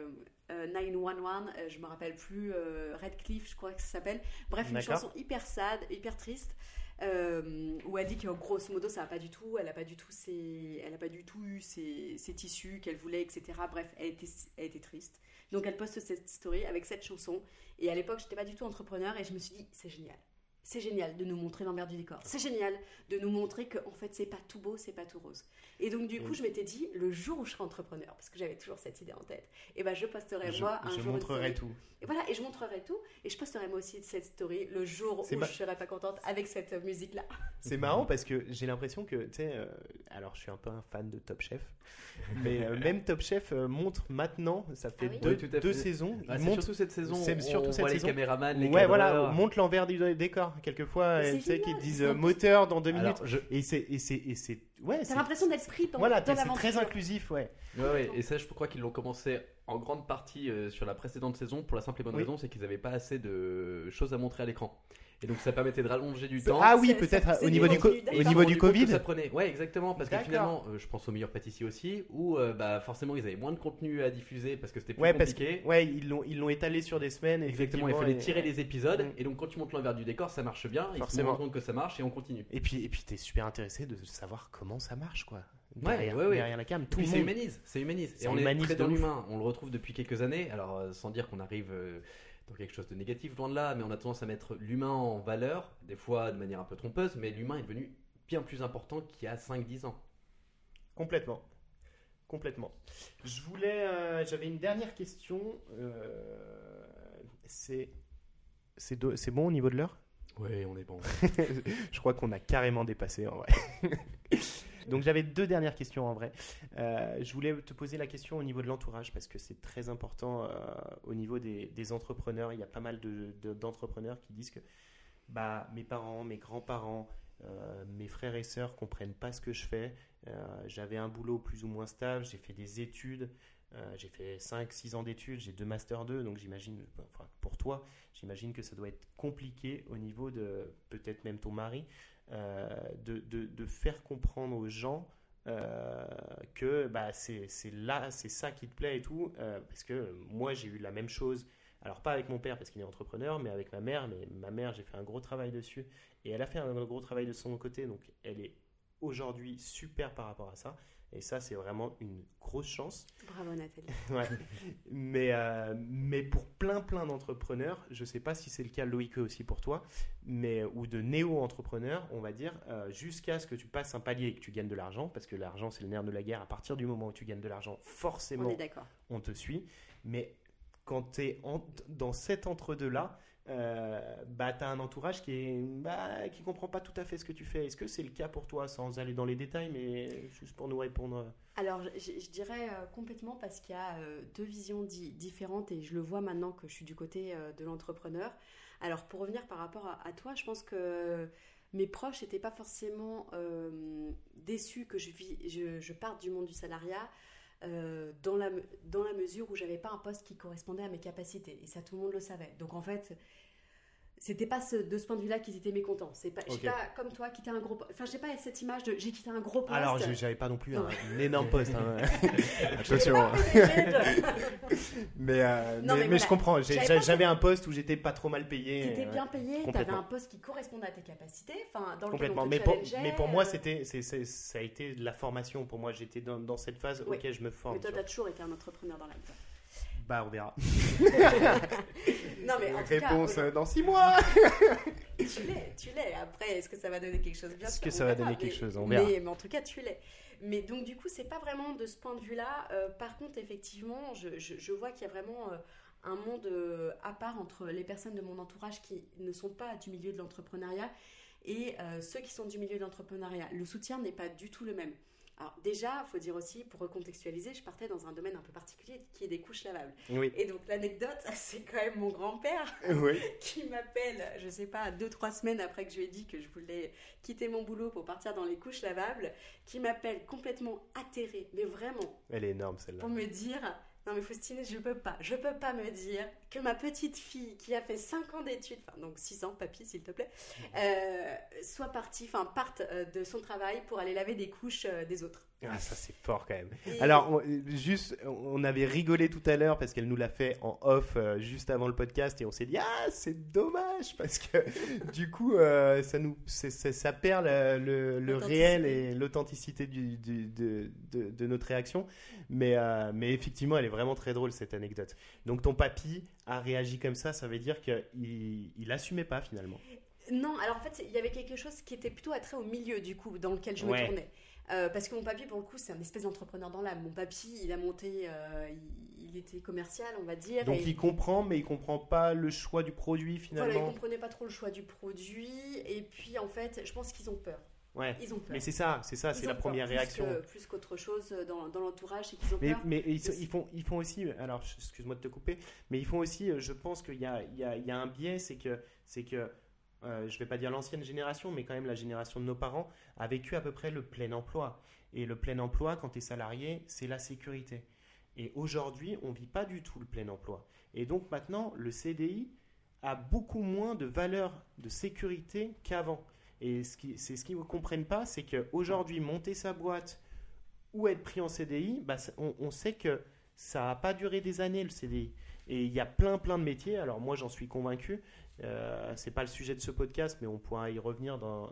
911, euh, je me rappelle plus, euh, Redcliffe, je crois que ça s'appelle. Bref, une chanson hyper sad, hyper triste. euh, où elle dit que grosso modo ça va pas du tout, elle a pas du tout ses, elle a pas du tout eu ses, ses tissus qu'elle voulait, etc. Bref, elle était, elle était triste. Donc elle poste cette story avec cette chanson. Et à l'époque, j'étais pas du tout entrepreneur et je me suis dit c'est génial, c'est génial de nous montrer l'envers du décor. C'est génial de nous montrer que en fait c'est pas tout beau, c'est pas tout rose. Et donc du coup, je m'étais dit le jour où je serai entrepreneur, parce que j'avais toujours cette idée en tête, et ben je posterai je, moi un je jour montrerai tout Et voilà, et je montrerai tout, et je posterai moi aussi cette story le jour où ma- je serai pas contente avec cette musique là. C'est marrant parce que j'ai l'impression que, tu sais, euh, alors je suis un peu un fan de Top Chef, mais euh, même Top Chef euh, montre maintenant, ça fait Ah oui deux, Oui, deux fait. saisons, Ah, il c'est montre, surtout cette saison. c'est on surtout cette voit saison. les caméramans, les ouais, voilà, cadreurs. on monte l'envers du décor. Quelquefois, euh, c'est tu sais, qu'ils disent euh, moteur dans deux minutes. Alors, je- Et c'est, et c'est, et c'est, ouais, T'as l'impression d'être pris dans, voilà, dans c'est très inclusif, ouais. Ouais, ouais, et ça, je crois qu'ils l'ont commencé en grande partie euh, sur la précédente saison pour la simple et bonne Oui. raison, c'est qu'ils n'avaient pas assez de choses à montrer à l'écran. Et donc ça permettait de rallonger du temps. Ah oui, c'est- peut-être c'est au niveau du, co- au niveau Covid. ça prenait. Ouais, exactement, parce que finalement, euh, je pense aux meilleurs pâtissiers aussi, où euh, bah, forcément ils avaient moins de contenu à diffuser parce que c'était plus Ouais, parce compliqué. que, ouais, ils l'ont, ils l'ont étalé sur des semaines. Exactement, il fallait et- tirer les épisodes, Mm. et donc quand tu montes l'envers du décor, ça marche bien, ils se Forcément. rendent compte que ça marche et on continue. Et puis, et puis, t'es super intéressé de savoir comment ça marche, quoi. Ouais, Derrière, ouais, ouais. derrière la cam, tout Puis le ça monde. humanise, ça humanise. Ça Et on humanise est très dans l'humain, on le retrouve depuis quelques années, alors euh, sans dire qu'on arrive euh, dans quelque chose de négatif, loin de là, mais on a tendance à mettre l'humain en valeur, des fois de manière un peu trompeuse, mais l'humain est devenu bien plus important qu'il y a 5-10 ans. Complètement. Complètement. Je voulais. euh, J'avais une dernière question. euh, c'est. C'est bon au niveau de l'heure? Oui, on est bon. Je crois qu'on a carrément dépassé en vrai. Donc j'avais deux dernières questions en vrai. Euh, je voulais te poser la question au niveau de l'entourage parce que c'est très important euh, au niveau des, entrepreneurs. Il y a pas mal de- de- d'entrepreneurs qui disent que bah, mes parents, mes grands-parents, euh, mes frères et sœurs comprennent pas ce que je fais. J'avais un boulot plus ou moins stable, j'ai fait des études. J'ai fait 5-6 ans d'études, j'ai deux Master 2, donc j'imagine, pour toi, j'imagine que ça doit être compliqué au niveau de peut-être même ton mari, de, de, de faire comprendre aux gens euh, que bah, c'est c'est là, c'est ça qui te plaît et tout. euh, parce que moi, j'ai eu la même chose. Alors, pas avec mon père parce qu'il est entrepreneur, mais avec ma mère. Mais ma mère, j'ai fait un gros travail dessus. Et elle a fait un gros travail de son côté. Donc, elle est aujourd'hui super par rapport à ça. Et ça, c'est vraiment une grosse chance. Bravo Nathalie. Ouais. mais, euh, mais pour plein plein d'entrepreneurs, je sais pas si c'est le cas Loïc aussi pour toi, mais ou de néo-entrepreneurs, on va dire, euh, jusqu'à ce que tu passes un palier et que tu gagnes de l'argent, parce que l'argent c'est le nerf de la guerre. À partir du moment où tu gagnes de l'argent, On forcément, est d'accord. on te suit. Mais quand tu es dans cet entre-deux-là, euh, bah, tu as un entourage qui est bah, qui comprend pas tout à fait ce que tu fais. Est-ce que c'est le cas pour toi, sans aller dans les détails, mais juste pour nous répondre? Alors, je, dirais euh, complètement parce qu'il y a euh, deux visions di- différentes et je le vois maintenant que je suis du côté de l'entrepreneur. Alors, pour revenir par rapport à, toi, je pense que mes proches n'étaient pas forcément déçus que je, vis, je parte du monde du salariat. Euh, dans, la, dans la mesure où j'avais pas un poste qui correspondait à mes capacités. Et ça tout le monde le savait. Donc en fait c'était pas ce- de ce point de vue-là qu'ils étaient mécontents. C'est pas, pas comme toi quitté un gros. Enfin, j'ai pas cette image de j'ai quitté un gros poste. Alors, je- j'avais pas non plus un, Non. un énorme poste. hein. Attention. hein. Mais, euh, Non, mais, mais mais je comprends. J'avais un poste où j'étais pas trop mal payé. T'étais euh, bien payé, t'avais un poste qui correspondait à tes capacités, enfin dans lequel Complètement. on te Mais pour, challengeait, mais pour moi, euh, c'était, ça a été de la formation. Pour moi, j'étais dans, dans cette phase. Oui. Ok, je me forme. Mais toi, tu t'as toujours été un entrepreneur dans l'âme. toi. Bah, on verra. Non, mais en tout cas, Réponse euh, dans six mois. tu l'es, tu l'es. Après, est-ce que ça va donner quelque chose? Bien Est-ce que ça va donner quelque mais- chose? On verra. Mais, mais en tout cas, tu l'es. Mais donc, du coup, c'est pas vraiment de ce point de vue-là. Euh, par contre, effectivement, je, je- je vois qu'il y a vraiment euh, un monde euh, à part entre les personnes de mon entourage qui ne sont pas du milieu de l'entrepreneuriat et euh, ceux qui sont du milieu de l'entrepreneuriat. Le soutien n'est pas du tout le même. Alors déjà, il faut dire aussi, pour recontextualiser, je partais dans un domaine un peu particulier qui est des couches lavables. Oui. Et donc l'anecdote, c'est quand même mon grand-père oui. qui m'appelle, je sais pas, deux, trois semaines après que je lui ai dit que je voulais quitter mon boulot pour partir dans les couches lavables, qui m'appelle complètement atterrée, mais vraiment, Elle est énorme celle-là. pour me dire Non, mais Faustine, je peux pas, je peux pas me dire que ma petite fille qui a fait 5 ans d'études, enfin donc 6 ans, papy, s'il te plaît, euh, soit partie, enfin parte euh, de son travail pour aller laver des couches euh, des autres. Ah, ça c'est fort quand même. Et- Alors, on- juste, on avait rigolé tout à l'heure parce qu'elle nous l'a fait en off euh, juste avant le podcast et on s'est dit ah c'est dommage parce que du coup euh, ça nous ça perd le, le- le L'authenticité. réel et l'authenticité du, du- de, de- de notre réaction. Mais euh, mais effectivement elle est vraiment très drôle cette anecdote. Donc ton papy a réagi comme ça, ça veut dire qu'il il assumait pas finalement. Non, alors en fait, il y avait quelque chose qui était plutôt attrait au milieu du coup, dans lequel je Ouais. me tournais. Euh, parce que mon papy, pour le coup, c'est un espèce d'entrepreneur dans l'âme. Mon papy, il a monté, euh, il, il était commercial, on va dire. Donc et il comprend mais il comprend pas le choix du produit voilà, il finalement. comprenait pas trop le choix du produit. Et puis, en fait, je pense qu'ils ont peur. Ouais. Ils ont peur. Mais c'est ça, c'est ça, c'est la peur, première plus réaction. que- plus qu'autre chose dans, dans l'entourage, c'est qu'ils ont Mais, peur. mais ils, font, ils font aussi, alors excuse-moi de te couper, mais ils font aussi, euh, je pense qu'il y a, il y, a, il y a un biais, c'est que, c'est que euh, je vais pas dire l'ancienne génération, mais quand même la génération de nos parents a vécu à peu près le plein emploi. Et le plein emploi, quand tu es salarié, c'est la sécurité. Et aujourd'hui, on vit pas du tout le plein emploi. Et donc maintenant, le CDI a beaucoup moins de valeur de sécurité qu'avant. Et ce qui, c'est ce qu'ils ne comprennent pas, c'est qu'aujourd'hui, monter sa boîte ou être pris en CDI, bah, on, on sait que ça n'a pas duré des années le CDI. Et il y a plein plein de métiers. Alors moi j'en suis convaincu. Euh, c'est pas le sujet de ce podcast, mais on pourra y revenir dans,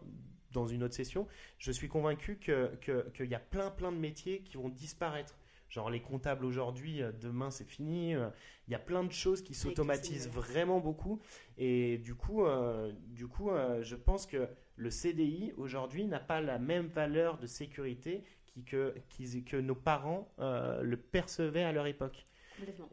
dans une autre session. Je suis convaincu que que- qu'il y a plein plein de métiers qui vont disparaître. Genre les comptables aujourd'hui, euh, demain c'est fini. Euh, Il y a plein de choses qui s'automatisent vraiment beaucoup. Et du coup, euh, du coup, euh, je pense que le CDI aujourd'hui n'a pas la même valeur de sécurité qui- que, qui- que nos parents euh, le percevaient à leur époque.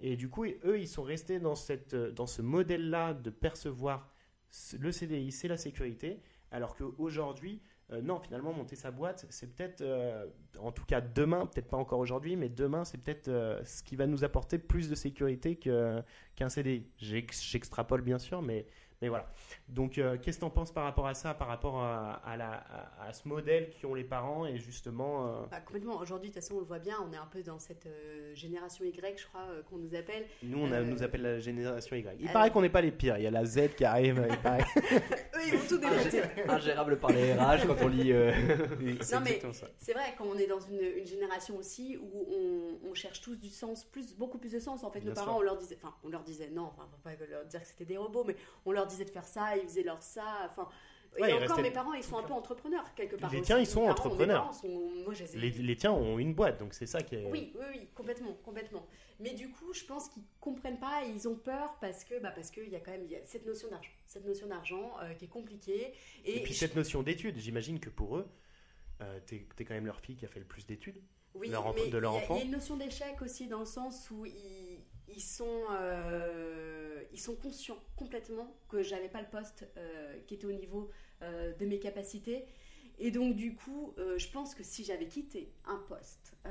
Et du coup, eux, ils sont restés dans, cette, dans ce modèle-là de percevoir ce- le CDI, c'est la sécurité, alors qu'aujourd'hui, euh, non, finalement, monter sa boîte, c'est peut-être, euh, en tout cas demain, peut-être pas encore aujourd'hui, mais demain, c'est peut-être euh, ce qui va nous apporter plus de sécurité qu'un CDI. J'ex- J'extrapole bien sûr, mais, mais voilà. Donc, euh, qu'est-ce que tu en penses par rapport à ça, par rapport à, à la, à, à ce modèle qu'ont les parents et justement. euh, Bah, complètement. Aujourd'hui, de toute façon, on le voit bien, on est un peu dans cette euh, génération Y, je crois, euh, qu'on nous appelle. Nous, on a- Euh, nous appelle la génération Y. Il paraît qu'on n'est pas les pires. Il y a la Z qui arrive. il paraît. Eux, ils vont tout démonter. Ingérable par les RH quand on lit. euh, C'est Non, mais-. C'est vrai, quand on est dans une, une génération aussi où on, on cherche tous du sens, plus, beaucoup plus de sens. En fait, Bien nos parents, on leur disait, enfin, on leur disait, non, enfin, faut pas leur dire que c'était des robots, mais on leur disait de faire ça, ils faisaient leur ça, enfin. Ouais, et encore, mes parents, ils sont un peu entrepreneurs, quelque part. Les aussi. tiens, ils sont parents, entrepreneurs. sont- moi, je les ai- Les, les tiens ont une boîte, donc c'est ça qui est. Oui, oui, oui, complètement, complètement. Mais du coup, je pense qu'ils comprennent pas et ils ont peur parce que, bah, parce qu'il y a quand même il y a cette notion d'argent, cette notion d'argent euh, qui est compliquée. Et, Et puis je- cette notion d'études, j'imagine que pour eux, euh, t'es es quand même leur fille qui a fait le plus d'études. oui, leur enf- mais de leur il y a- enfant. Il y a une notion d'échec aussi dans le sens où ils, ils sont, euh, ils sont conscients complètement que j'avais pas le poste euh, qui était au niveau euh, de mes capacités. Et donc, du coup, euh, je pense que si j'avais quitté un poste, euh,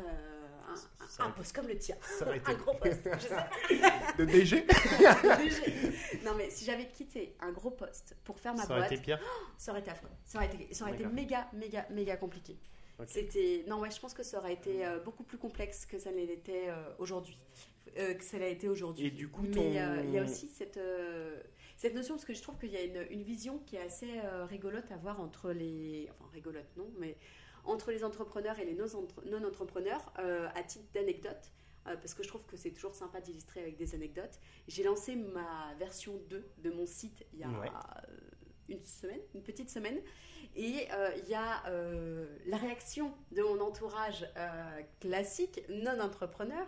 un, poste comme le tien, un gros poste, je sais pas, de DG. non mais si j'avais quitté un gros poste pour faire ma Ça aurait été pire. ça aurait été affreux. Ça aurait été, ça aurait été méga, méga, méga compliqué. C'était non ouais, je pense que ça aurait été euh, beaucoup plus complexe que ça ne l'était aujourd'hui, Euh, que ça l'a été aujourd'hui. Et du coup, mais ton- euh, il y a aussi cette, euh, cette notion parce que je trouve qu'il y a une, une vision qui est assez rigolote à voir entre les, enfin rigolote non, mais entre les entrepreneurs et les non- non-entrepreneurs à titre d'anecdote. parce que je trouve que c'est toujours sympa d'illustrer avec des anecdotes. J'ai lancé ma version 2 de mon site il y a Ouais. une semaine, une petite semaine. Et euh, il y a euh, la réaction de mon entourage euh, classique, non-entrepreneur,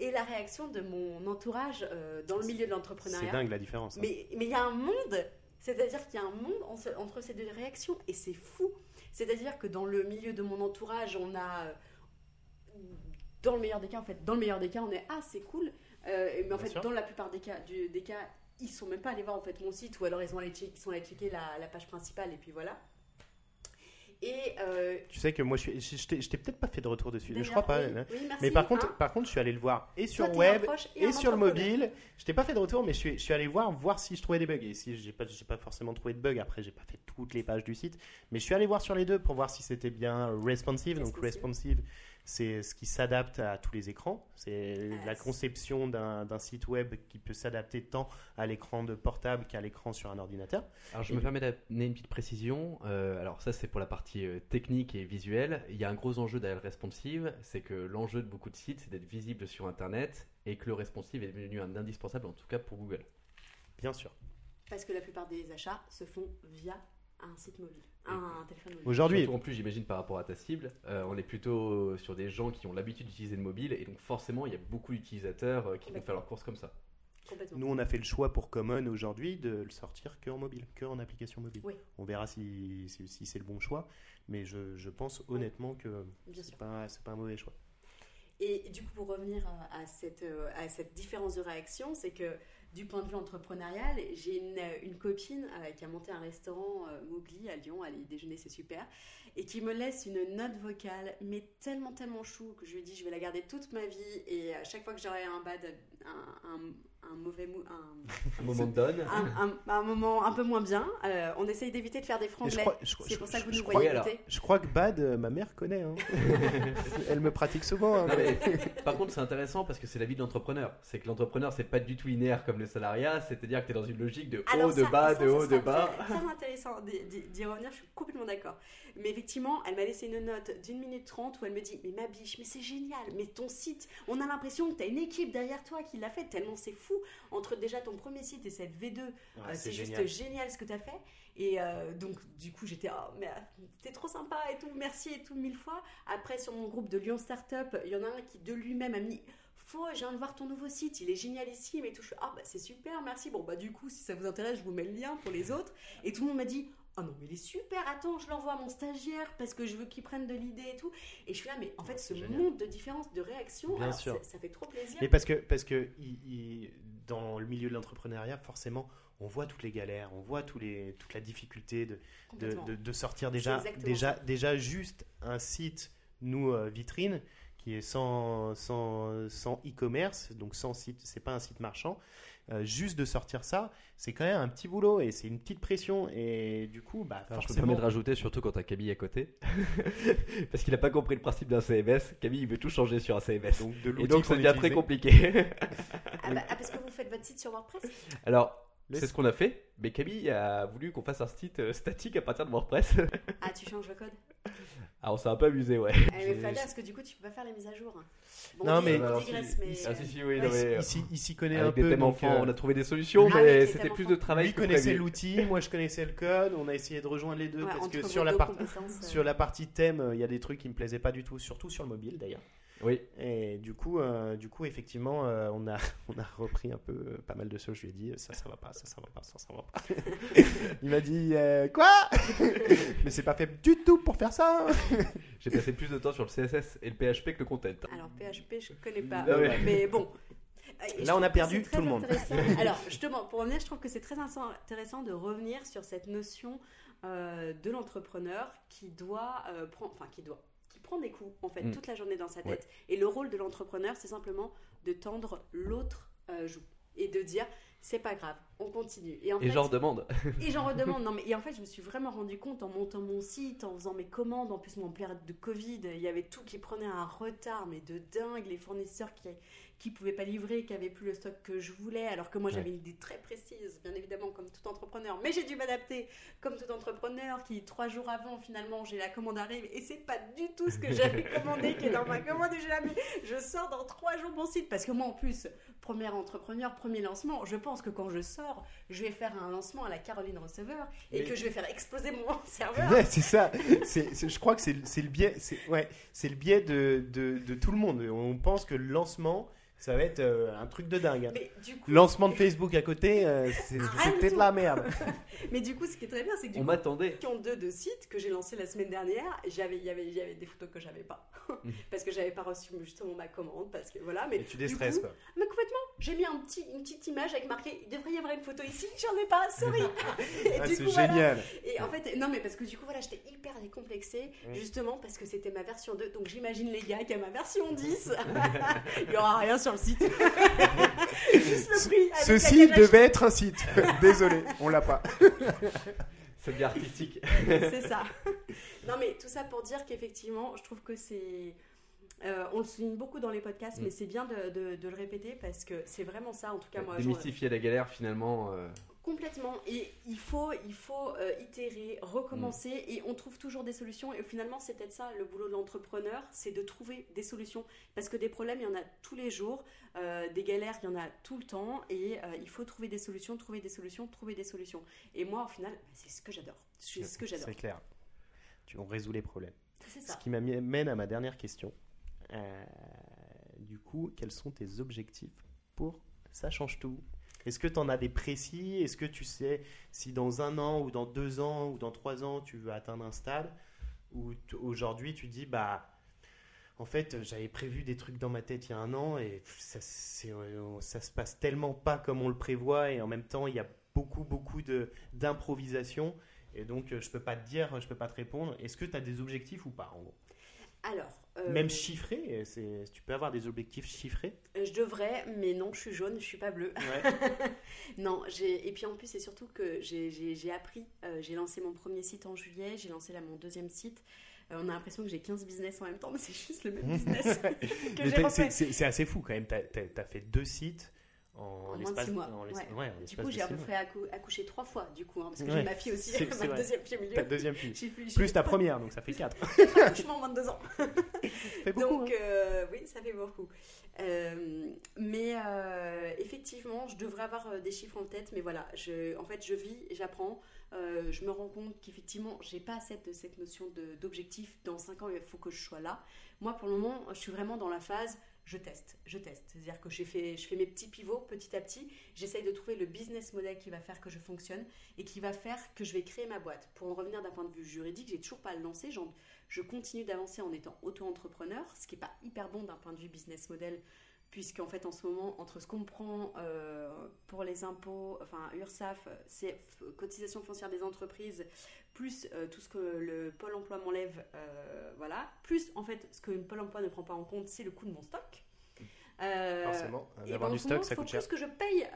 et la réaction de mon entourage euh, dans le milieu de C'est l'entrepreneuriat. dingue la différence. hein. Mais mais il y a un monde, c'est-à-dire qu'il y a un monde en- entre ces deux réactions, et c'est fou. C'est-à-dire que dans le milieu de mon entourage, on a, dans le meilleur des cas, en fait, dans le meilleur des cas, on est ah c'est cool, Euh, mais en Bien fait, sûr. dans la plupart des cas, du- des cas, ils sont même pas allés voir en fait mon site, ou alors ils ont allé checker, ils sont allés checker la, la page principale, et puis voilà. Et euh, Tu sais que moi, je, suis- je, je t'ai je peut-être pas fait de retour dessus. Je d'ailleurs, crois pas. oui, hein. oui, merci, Mais par contre, par contre, je suis allé le voir et sur Toi, web et, sur le mobile. Je t'ai pas fait de retour, mais je suis, je suis allé voir voir si je trouvais des bugs. Et si j'ai pas, j'ai pas forcément trouvé de bugs. Après, j'ai pas fait toutes les pages du site, mais je suis allé voir sur les deux pour voir si c'était bien responsive. Donc Responsive. C'est ce qui s'adapte à tous les écrans. C'est la conception d'un site web qui peut s'adapter tant à l'écran de portable qu'à l'écran sur un ordinateur. Alors je me Et- permets d'amener une petite précision. Euh, alors ça c'est pour la partie euh, technique et visuelle. Il y a un gros enjeu derrière le responsive, c'est que l'enjeu de beaucoup de sites c'est d'être visible sur Internet et que le responsive est devenu un indispensable en tout cas pour Google. Bien sûr. Parce que la plupart des achats se font via un site mobile, un téléphone mobile. Aujourd'hui, en plus j'imagine par rapport à ta cible, euh, on est plutôt sur des gens qui ont l'habitude d'utiliser le mobile et donc forcément il y a beaucoup d'utilisateurs euh, qui vont faire leurs courses comme ça. Complètement. Nous, on a fait le choix pour Common aujourd'hui de le sortir que en mobile, que en application mobile. Oui. On verra si, si, si c'est le bon choix, mais je, je pense honnêtement que c'est pas, c'est pas un mauvais choix. Et du coup, pour revenir à, cette, euh, à cette différence de réaction, c'est que du point de vue entrepreneurial, j'ai une, copine euh, qui a monté un restaurant euh, Mowgli à Lyon, elle y déjeuner, c'est super, et qui me laisse une note vocale, mais tellement, tellement chou, que je lui dit, je vais la garder toute ma vie, et à chaque fois que j'aurai un bad, un, un, un mauvais mou, un, Un moment de donne. un, un- un moment un peu moins bien, euh, on essaye d'éviter de faire des franglais. C'est pour ça que vous je nous voyez alors. je crois que Bad, euh, ma mère connaît. hein. Elle me pratique souvent. hein. Non, mais, par contre, c'est intéressant parce que c'est la vie de l'entrepreneur. C'est que l'entrepreneur, c'est pas du tout linéaire comme le salariat, c'est-à-dire que tu es dans une logique de haut, Alors de ça- bas, ça, de ça haut, de bas. Très, très intéressant d'y revenir, je suis complètement d'accord. Mais effectivement, elle m'a laissé une note d'une minute trente où elle me dit Mais ma biche, mais c'est génial, mais ton site, on a l'impression que tu as une équipe derrière toi qui l'a fait, tellement c'est fou. Entre déjà ton premier site et cette V2, euh, c'est juste génial. génial ce que tu as fait. Et euh, donc, du coup, j'étais Oh, mais t'es trop sympa et tout, merci et tout, mille fois. Après, sur mon groupe de Lyon Startup, il y en a un qui de lui-même a mis Faux, je viens de voir ton nouveau site, il est génialissime et tout. Je fais, ah bah c'est super, merci. Bon bah du coup, si ça vous intéresse, je vous mets le lien pour les autres. Et tout le monde m'a dit, ah non mais il est super, attends, je l'envoie à mon stagiaire parce que je veux qu'il prenne de l'idée et tout. Et je suis là, mais en fait, ce génial. monde de différence de réaction, Bien alors, sûr. ça, ça fait trop plaisir. Mais parce que, parce que il- il- dans le milieu de l'entrepreneuriat, forcément, on voit toutes les galères, on voit tous les, toute la difficulté de, de, de- de sortir déjà, déjà, déjà juste un site, nous, euh, vitrine, qui est sans, sans, sans e-commerce, donc sans site, c'est pas un site marchand. Euh, juste de sortir ça, c'est quand même un petit boulot et c'est une petite pression. Et du coup, bah, Alors, je me forcément. permets de rajouter, surtout quand t'as Camille à côté, parce qu'il a pas compris le principe d'un CMS. Camille, il veut tout changer sur un CMS. Donc, de Et donc, ça devient très compliqué. Ah, bah, ah, parce que vous faites votre site sur WordPress Alors, c'est ce qu'on a fait, mais Camille a voulu qu'on fasse un site euh, statique à partir de WordPress. Ah, tu changes le code Alors, on s'est un peu amusé, ouais. Eh, mais fallait, parce que du coup, tu peux pas faire les mises à jour. Bon, Non, on mais- dit- on Alors, digresse, si- mais. Ah, si, si, oui, Ouais, non, mais, Il s'y- il s'y connaît avec un des peu. thèmes donc, enfants, euh, on a trouvé des solutions, Ah, mais c'était plus enfants. de travail Lui que connaissait l'outil, moi je connaissais le code. On a essayé de rejoindre les deux Ouais, parce que sur la, euh, sur la partie thème, euh, il y a des trucs qui me plaisaient pas du tout, surtout sur le mobile d'ailleurs. Oui, Et du coup, euh, du coup effectivement, euh, on, a, on a repris un peu euh, pas mal de choses. Je lui ai dit ça, ça va pas, ça, ça va pas, ça, ça va pas. il m'a dit euh, quoi? Mais c'est pas fait du tout pour faire ça. j'ai passé plus de temps sur le CSS et le PHP que le content. Alors, PHP, je connais pas. Ah ouais. Mais bon. Et Là, on a perdu tout le monde. Alors, justement, pour revenir, je trouve que c'est très intéressant de revenir sur cette notion euh, de l'entrepreneur qui doit euh, prendre, enfin qui doit, qui prend des coups en fait Mm. toute la journée dans sa tête. Ouais. Et le rôle de l'entrepreneur, c'est simplement de tendre l'autre euh, joue et de dire C'est pas grave, on continue. Et, en Et fait, j'en redemande. et j'en redemande. Non, mais et en fait, je me suis vraiment rendu compte en montant mon site, en faisant mes commandes. En plus, mon période de Covid, il y avait tout qui prenait un retard, mais de dingue. Les fournisseurs qui qui pouvaient pas livrer, qui avaient plus le stock que je voulais, alors que moi Ouais. j'avais une idée très précise, bien évidemment, comme tout entrepreneur. Mais j'ai dû m'adapter, comme tout entrepreneur, qui trois jours avant, finalement, j'ai la commande arrive, et c'est pas du tout ce que j'avais commandé qui est dans ma commande. Et j'ai la je sors dans trois jours mon site, parce que moi, en plus, premier entrepreneur, premier lancement, je pense que quand je sors, je vais faire un lancement à la Caroline Receveur et Mais- que je vais faire exploser mon serveur. Ouais, c'est ça. Je crois que c'est, le biais, c'est, ouais, c'est le biais de, de, de tout le monde. On pense que le lancement, ça va être euh, un truc de dingue. hein. Mais du coup, Lancement de Facebook à côté, euh, du peut-être tout. la merde. mais du coup, ce qui est très bien, c'est que du On coup, m'attendait. Qui ont deux de sites que j'ai lancé la semaine dernière. J'avais, il y avait, il y avait des photos que j'avais pas Mhm. parce que j'avais pas reçu justement ma commande parce que voilà. Mais Et tu du déstresses coup, quoi. Mais complètement. J'ai mis un petit, une petite image avec marqué. Il devrait y avoir une photo ici. J'en ai pas. Sorry. Ah, c'est voilà. génial. Et en fait, non, mais parce que du coup, voilà, j'étais hyper décomplexée, Mm. justement parce que c'était ma version 2. Donc j'imagine les gars qu'à ma version 10, il y aura rien sur le site. Juste le prix. avec Ceci devait être un site. Désolé, on l'a pas. Ça devient artistique. c'est ça. Non, mais tout ça pour dire qu'effectivement, je trouve que c'est. euh, on le souligne beaucoup dans les podcasts, Mm. mais c'est bien de, de- de le répéter parce que c'est vraiment ça, en tout cas, moi. Démystifier la galère finalement. euh, Complètement. Et il faut, il faut euh, itérer, recommencer, et on trouve toujours des solutions. Et finalement, c'est peut-être ça le boulot de l'entrepreneur, c'est de trouver des solutions. Parce que des problèmes, il y en a tous les jours, euh, des galères, il y en a tout le temps, et euh, il faut trouver des solutions, trouver des solutions, trouver des solutions. Et moi, au final, c'est ce que j'adore. C'est ce que j'adore. C'est clair. Tu, on résout les problèmes. C'est Ce ça. qui m'amène à ma dernière question. Du coup, quels sont tes objectifs pour Ça change tout Est-ce que tu en as des précis? Est-ce que tu sais si dans un an ou dans deux ans ou dans trois ans tu veux atteindre un stade? T- aujourd'hui tu dis bah en fait j'avais prévu des trucs dans ma tête il y a un an et euh, ça se passe tellement pas comme on le prévoit et en même temps il y a beaucoup beaucoup d'improvisation et donc euh, je peux pas te dire, je peux pas te répondre. Est-ce que tu as des objectifs ou pas en gros? Alors. Euh, Même chiffrés, c'est, tu peux avoir des objectifs chiffrés. Je devrais, mais non, je suis jaune, je suis pas bleue. Ouais. non, j'ai et puis en plus c'est surtout que j'ai- appris. euh, j'ai lancé mon premier site en juillet, j'ai lancé là mon deuxième site. Euh, on a l'impression que j'ai 15 business en même temps, mais c'est juste le même business que j'ai c'est assez fou quand même. Tu as, fait deux sites en, En moins de l'espace six mois, en l'espace- ouais. ouais, en Du l'espace coup, j'ai à peu près accou- accouché trois fois, du coup, hein, parce que Ouais, j'ai ma fille aussi, ma deuxième fille au milieu. Ta deuxième fille. Plus, Plus ta première, donc ça fait quatre. Franchement, moins de deux ans. fait beaucoup. Donc, hein. euh, oui, ça fait beaucoup. Euh, mais euh, effectivement, je devrais avoir des chiffres en tête, mais voilà, je, en fait, je vis, j'apprends, je me rends compte qu'effectivement, j'ai pas cette, cette notion d'objectif. Dans 5 ans, il faut que je sois là. Moi, pour le moment, je suis vraiment dans la phase je teste, je teste. C'est-à-dire que j'ai fait, je fais mes petits pivots petit à petit. J'essaye de trouver le business model qui va faire que je fonctionne et qui va faire que je vais créer ma boîte. Pour en revenir d'un point de vue juridique, j'ai toujours pas. J'en- je continue d'avancer en étant auto-entrepreneur, ce qui n'est pas hyper bon d'un point de vue business model, puisqu'en fait, en ce moment, entre ce qu'on prend euh, pour les impôts, enfin URSAF, c'est cotisation foncière des entreprises, plus euh, tout ce que le Pôle emploi m'enlève, euh, voilà, plus en fait ce que le Pôle emploi ne prend pas en compte, c'est le coût de mon stock. Euh, Forcément, et d'avoir ben, du moment, stock, ça il faut coûte cher. plus que je paye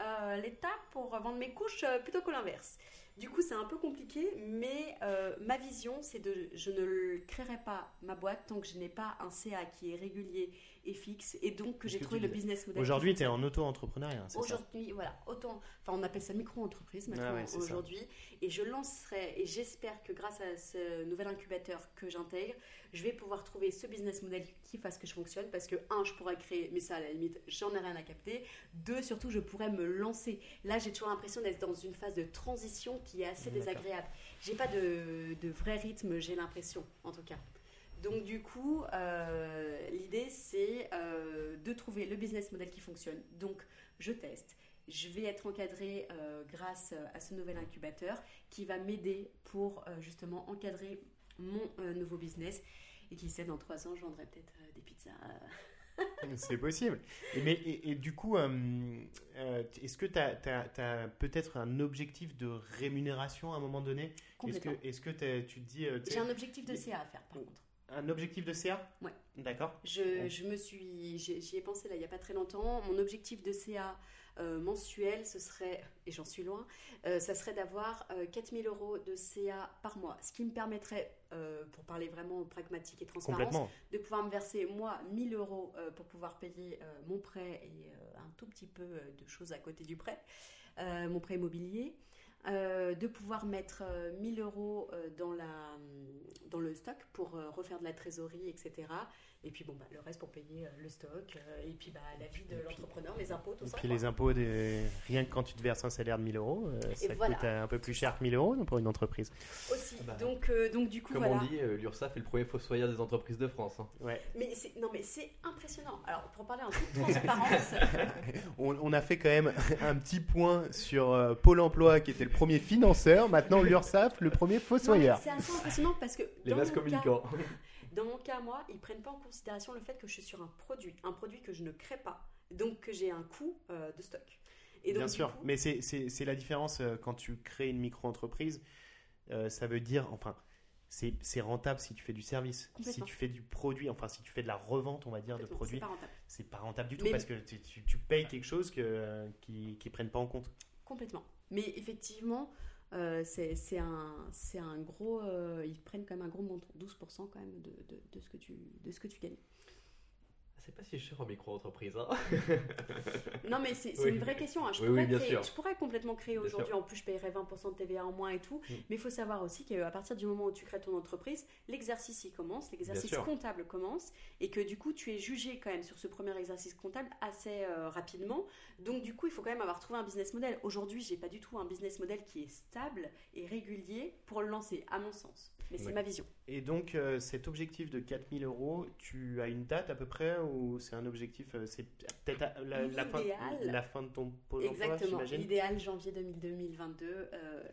l'État pour vendre mes couches plutôt que l'inverse. Du coup, c'est un peu compliqué, mais ma vision, c'est de, je ne créerai pas ma boîte tant que je n'ai pas un CA qui est régulier et fixe, et donc que j'ai trouvé le business model. Aujourd'hui, tu es en auto-entrepreneuriat, c'est ça Aujourd'hui, voilà, autant, enfin on appelle ça micro-entreprise maintenant Ah ouais, aujourd'hui, et je lancerai, et j'espère que grâce à ce nouvel incubateur que j'intègre, je vais pouvoir trouver ce business model qui fasse que je fonctionne, parce que un, je pourrais créer, mais ça à la limite, j'en ai rien à capter. Deux, surtout, je pourrais me lancer. Là, j'ai toujours l'impression d'être dans une phase de transition qui est assez désagréable. J'ai pas de, de vrai rythme, j'ai l'impression, en tout cas. Donc du coup, euh, l'idée c'est trouver le business model qui fonctionne. Donc je teste. Je vais être encadrée euh, grâce à ce nouvel incubateur qui va m'aider pour euh, justement encadrer mon euh, nouveau business. Et qui sait, dans trois ans, je vendrai peut-être euh, des pizzas. C'est possible. Et, mais, et, et du coup, euh, euh, est-ce que tu as, peut-être un objectif de rémunération à un moment donné? Est-ce que, est que t'as- tu te dis. euh, J'ai un objectif de CA à faire par contre. Un objectif de CA Ouais. D'accord. Je, je me suis, j'y ai pensé là il n'y a pas très longtemps. Mon objectif de CA euh, mensuel, ce serait, et j'en suis loin, euh, ça serait d'avoir euh, 4000 euros de CA par mois. Ce qui me permettrait, euh, pour parler vraiment pragmatique et transparence, de pouvoir me verser moi 1000 euros euh, pour pouvoir payer mon prêt et un tout petit peu de choses à côté du prêt, mon prêt immobilier. Euh, de pouvoir mettre euh, 1000 euros euh, dans, la, dans le stock pour euh, refaire de la trésorerie, etc. Et puis bon, bah, le reste pour payer euh, le stock, euh, et puis bah, la vie de l'entrepreneur, les impôts, tout Et ça. puis quoi. les impôts, des- rien que quand tu te verses un salaire de 1000 euros, euh, ça voilà. coûte un peu plus cher que 1000 euros non, pour une entreprise. Aussi. Ah bah, donc, euh, donc du coup, Comme voilà. on dit, l'URSSAF est le premier fossoyeur des entreprises de France. hein. Ouais. Mais c'est, non, mais c'est impressionnant. Alors, pour parler en toute transparence, On, on a fait quand même un petit point sur euh, Pôle emploi qui était le premier financeur, maintenant l'URSSAF le premier fossoyeur. c'est assez impressionnant parce que Les vases cas- communicants. Dans mon cas, moi, ils prennent pas en considération le fait que je suis sur un produit, un produit que je ne crée pas, donc que j'ai un coût euh, de stock. Et donc, Bien sûr, coup- mais c'est- la différence euh, quand tu crées une micro-entreprise. euh, ça veut dire, enfin, c'est rentable si tu fais du service. Si tu fais du produit, enfin, si tu fais de la revente, on va dire, de produits, c'est pas rentable. c'est pas rentable du tout Mais- parce que tu, tu- tu payes quelque chose que, qui ne prennent pas en compte. Complètement. Mais effectivement, euh, c'est un, un gros. euh, ils prennent quand même un gros montant, 12% quand même de, de ce que tu, de ce que tu gagnes. C'est pas si cher en micro-entreprise. Hein. Non, mais c'est Oui. une vraie question. hein. Je, Oui, pourrais oui, bien créer- sûr. je pourrais complètement créer aujourd'hui. En plus, je paierais 20% de TVA en moins et tout. Mm. Mais il faut savoir aussi qu'à partir du moment où tu crées ton entreprise, l'exercice y commence, l'exercice comptable commence. Et que du coup, tu es jugé quand même sur ce premier exercice comptable assez euh, rapidement. Donc, du coup, il faut quand même avoir trouvé un business model. Aujourd'hui, j'ai pas du tout un business model qui est stable et régulier pour le lancer, à mon sens. Mais c'est ma vision. Et donc, euh, cet objectif de 4000 euros, tu as une date à peu près ou c'est un objectif, euh, c'est peut-être la, la fin, L'idéal. la fin de ton emploi, Exactement. L'idéal, janvier 2000 2022, euh,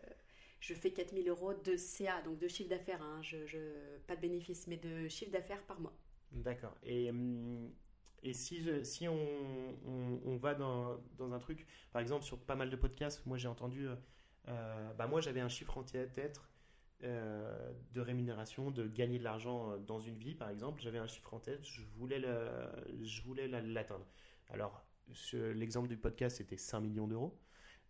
je fais 4000 euros de CA, donc de chiffre d'affaires. hein. Je, je- pas de bénéfice, mais de chiffre d'affaires par mois. D'accord. Et, hum, et si, je- si on, on- on va dans, dans un truc, par exemple, sur pas mal de podcasts, moi j'ai entendu, euh, euh, bah moi j'avais un chiffre en tête euh, de rémunération, de gagner de l'argent euh, dans une vie, par exemple. J'avais un chiffre en tête, je voulais le- je voulais la- l'atteindre. Alors, l'exemple du podcast, c'était 5 millions d'euros.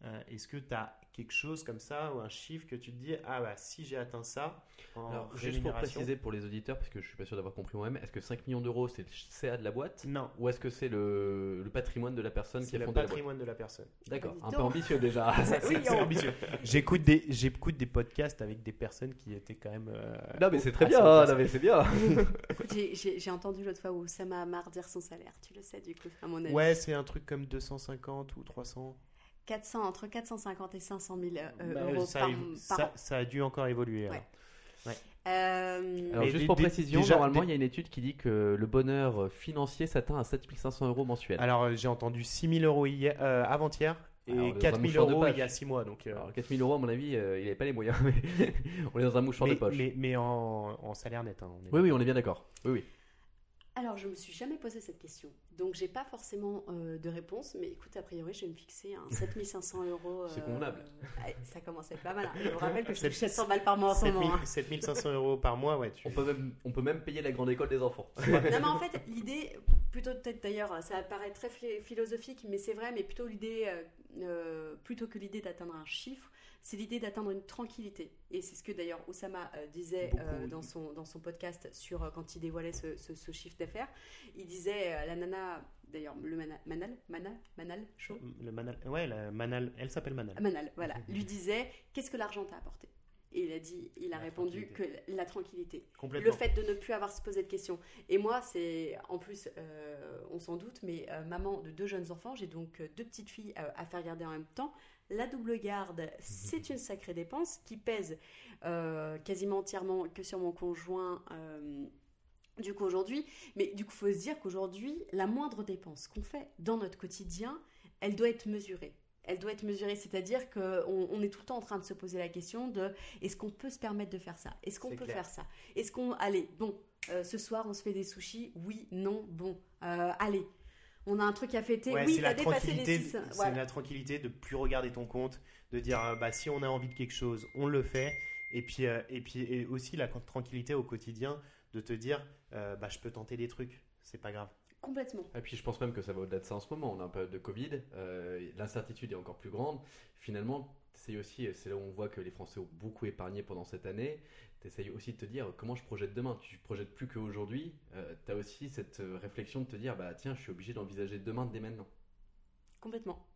Euh, Est-ce que tu as quelque chose comme ça ou un chiffre que tu te dis, ah bah si j'ai atteint ça en Alors, juste pour préciser pour les auditeurs, parce que je suis pas sûr d'avoir compris moi-même, est-ce que 5 millions d'euros c'est le CA de la boîte Non, ou est-ce que c'est le, le patrimoine de la personne qui a le fondé la boîte patrimoine de la personne. D'accord, Bah, un peu ambitieux déjà. Oui, ambitieux. J'écoute des, j'écoute des podcasts avec des personnes qui étaient quand même. euh, non mais c'est très bien, hein, non, mais c'est bien. J'ai- entendu l'autre fois où ça m'a marre dire son salaire. Tu le sais, du coup, à mon avis. Ouais, c'est un truc comme 250 ou 300. 400, entre 450 et 500 000 euh, Bah, euros ça, par, ça, an. ça a dû encore évoluer. Ouais. alors. Euh, Alors Mais juste pour précision, déjà, normalement il y a une étude qui dit que le bonheur financier s'atteint à 7500 euros mensuels. Alors, euh, j'ai entendu 6000 euros hier, euh, avant-hier et Alors, dans un 4000 mouchoir de euros il y a 6 mois. Donc, euh, Alors 4000 euros à mon avis, euh, il n'avait pas les moyens, mais on est dans un mouchoir mais, de poche. mais, mais en, en salaire net. hein, on est- Oui, oui, on est bien d'accord. Oui, oui. Alors, je me suis jamais posé cette question. Donc, j'ai pas forcément euh, de réponse. Mais écoute, a priori, je vais me fixer un 7500 euros. C'est euh, convenable. ouais, ça commence à être pas mal. hein. Je vous rappelle que je Sept- touche 700 balles par mois en ce 7000 moment. hein. 7500 euros par mois, ouais. Tu... On peut même, on peut même payer la grande école des enfants. Non, mais en fait, l'idée, plutôt peut-être d'ailleurs, ça paraît très phil- philosophique, mais c'est vrai, mais plutôt l'idée, euh, euh, plutôt que l'idée d'atteindre un chiffre, c'est l'idée d'atteindre une tranquillité. Et c'est ce que d'ailleurs Oussama euh, disait euh, dans, son, dans son podcast sur euh, quand il dévoilait ce, ce- ce chiffre d'affaires. Il disait, la nana, d'ailleurs, le mana- Manal, Manal, Manal, chaud? Le Manal, ouais, la Manal, elle s'appelle Manal. Ah, Manal, voilà, lui disait, qu'est-ce que l'argent t'a apporté? Et il a dit, il a La répondu que la tranquillité. Le fait de ne plus avoir se poser de questions. Et moi, c'est en plus, euh, on s'en doute, mais euh, maman de deux jeunes enfants, j'ai donc euh, deux petites filles à faire garder en même temps. La double garde, c'est une sacrée dépense qui pèse euh, quasiment entièrement que sur mon conjoint. euh, du coup aujourd'hui, mais du coup faut se dire qu'aujourd'hui la moindre dépense qu'on fait dans notre quotidien, elle doit être mesurée. Elle doit être mesurée, c'est-à-dire qu'on on est tout le temps en train de se poser la question de est-ce qu'on peut se permettre de faire ça? Est-ce qu'on peut clair. faire ça? Est-ce qu'on allez bon euh, ce soir on se fait des sushis? Oui, non, bon, euh, allez. On a un truc à fêter. Ouais, oui, la dépassé les tranquillité, 6. c'est Voilà. la tranquillité de plus regarder ton compte, de dire euh, bah si on a envie de quelque chose, on le fait, et puis euh, et puis et aussi la tranquillité au quotidien de te dire, euh, bah, je peux tenter des trucs, c'est pas grave. Complètement. Et puis je pense même que ça va au-delà de ça en ce moment. On a un période de Covid, euh, l'incertitude est encore plus grande. Finalement, c'est aussi, c'est là où on voit que les Français ont beaucoup épargné pendant cette année. Tu essayes aussi de te dire comment je projette demain? Tu projettes plus qu'aujourd'hui. Euh, tu as aussi cette euh, réflexion de te dire bah tiens, je suis obligé d'envisager demain dès maintenant. Complètement.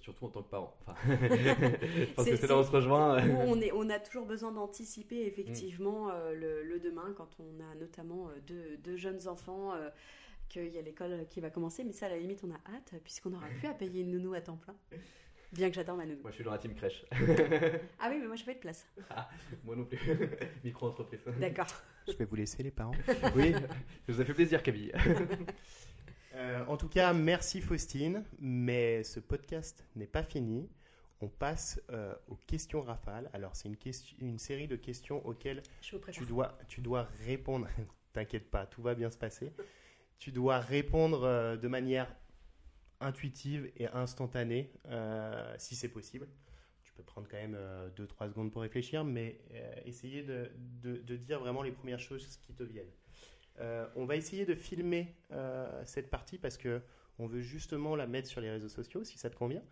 Surtout en tant que parent. Enfin, je pense que c'est là où on se rejoint. on, est, on a toujours besoin d'anticiper effectivement euh, le, le demain quand on a notamment euh, deux, deux jeunes enfants. euh, qu'il y a l'école qui va commencer, mais ça, à la limite, on a hâte, puisqu'on n'aura plus à payer une nounou à temps plein. Bien que j'adore ma nounou. Moi, je suis dans la team crèche. Ah oui, mais moi, je pas de place. Moi non plus. Micro-entreprise. D'accord. Je vais vous laisser les parents. Oui, ça vous a fait plaisir, Camille. Euh, en tout cas, merci Faustine, mais ce podcast n'est pas fini. On passe euh, aux questions rafales. Alors, c'est une, question- une série de questions auxquelles tu dois, tu dois répondre. T'inquiète pas, tout va bien se passer. Tu dois répondre euh, de manière intuitive et instantanée, euh, si c'est possible. Tu peux prendre quand même 2-3 secondes pour réfléchir, mais euh, essayer de, de- de dire vraiment les premières choses qui te viennent. Euh, on va essayer de filmer euh, cette partie parce que on veut justement la mettre sur les réseaux sociaux, si ça te convient.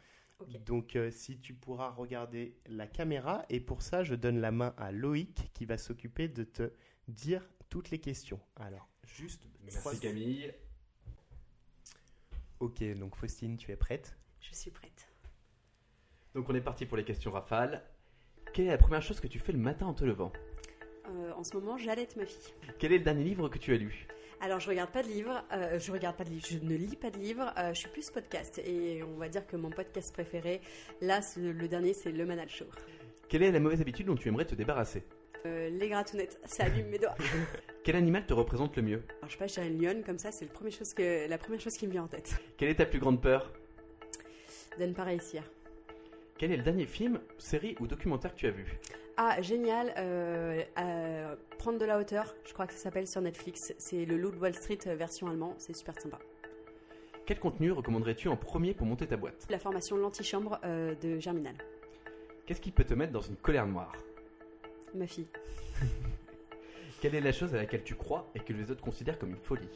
Donc, euh, si tu pourras regarder la caméra, et pour ça, je donne la main à Loïc qui va s'occuper de te dire toutes les questions. Alors, juste Merci, Camille. Ok, donc Faustine, tu es prête Je suis prête. Donc, on est parti pour les questions rafales. Quelle est la première chose que tu fais le matin en te levant Euh, en ce moment, j'allaite ma fille. Quel est le dernier livre que tu as lu Alors, je regarde pas de livres. euh, je regarde pas de livres. Je ne lis pas de livres. euh, je suis plus podcast. Et on va dire que mon podcast préféré, là, le dernier, c'est Le Manal Show. Quelle est la mauvaise habitude dont tu aimerais te débarrasser Euh, les gratounettes, ça abîme mes doigts. Quel animal te représente le mieux Alors, je sais pas, je dirais une lionne, comme ça, c'est la première chose, que, la première chose qui me vient en tête. Quelle est ta plus grande peur De ne pas réussir. Quel est le dernier film, série ou documentaire que tu as vu Ah, génial. euh, euh, prendre de la hauteur, je crois que ça s'appelle sur Netflix. C'est le Loup de Wall Street euh, version allemand. C'est super sympa. Quel contenu recommanderais-tu en premier pour monter ta boîte La formation L'Antichambre euh, de Germinal. Qu'est-ce qui peut te mettre dans une colère noire? Ma fille. Quelle est la chose à laquelle tu crois et que les autres considèrent comme une folie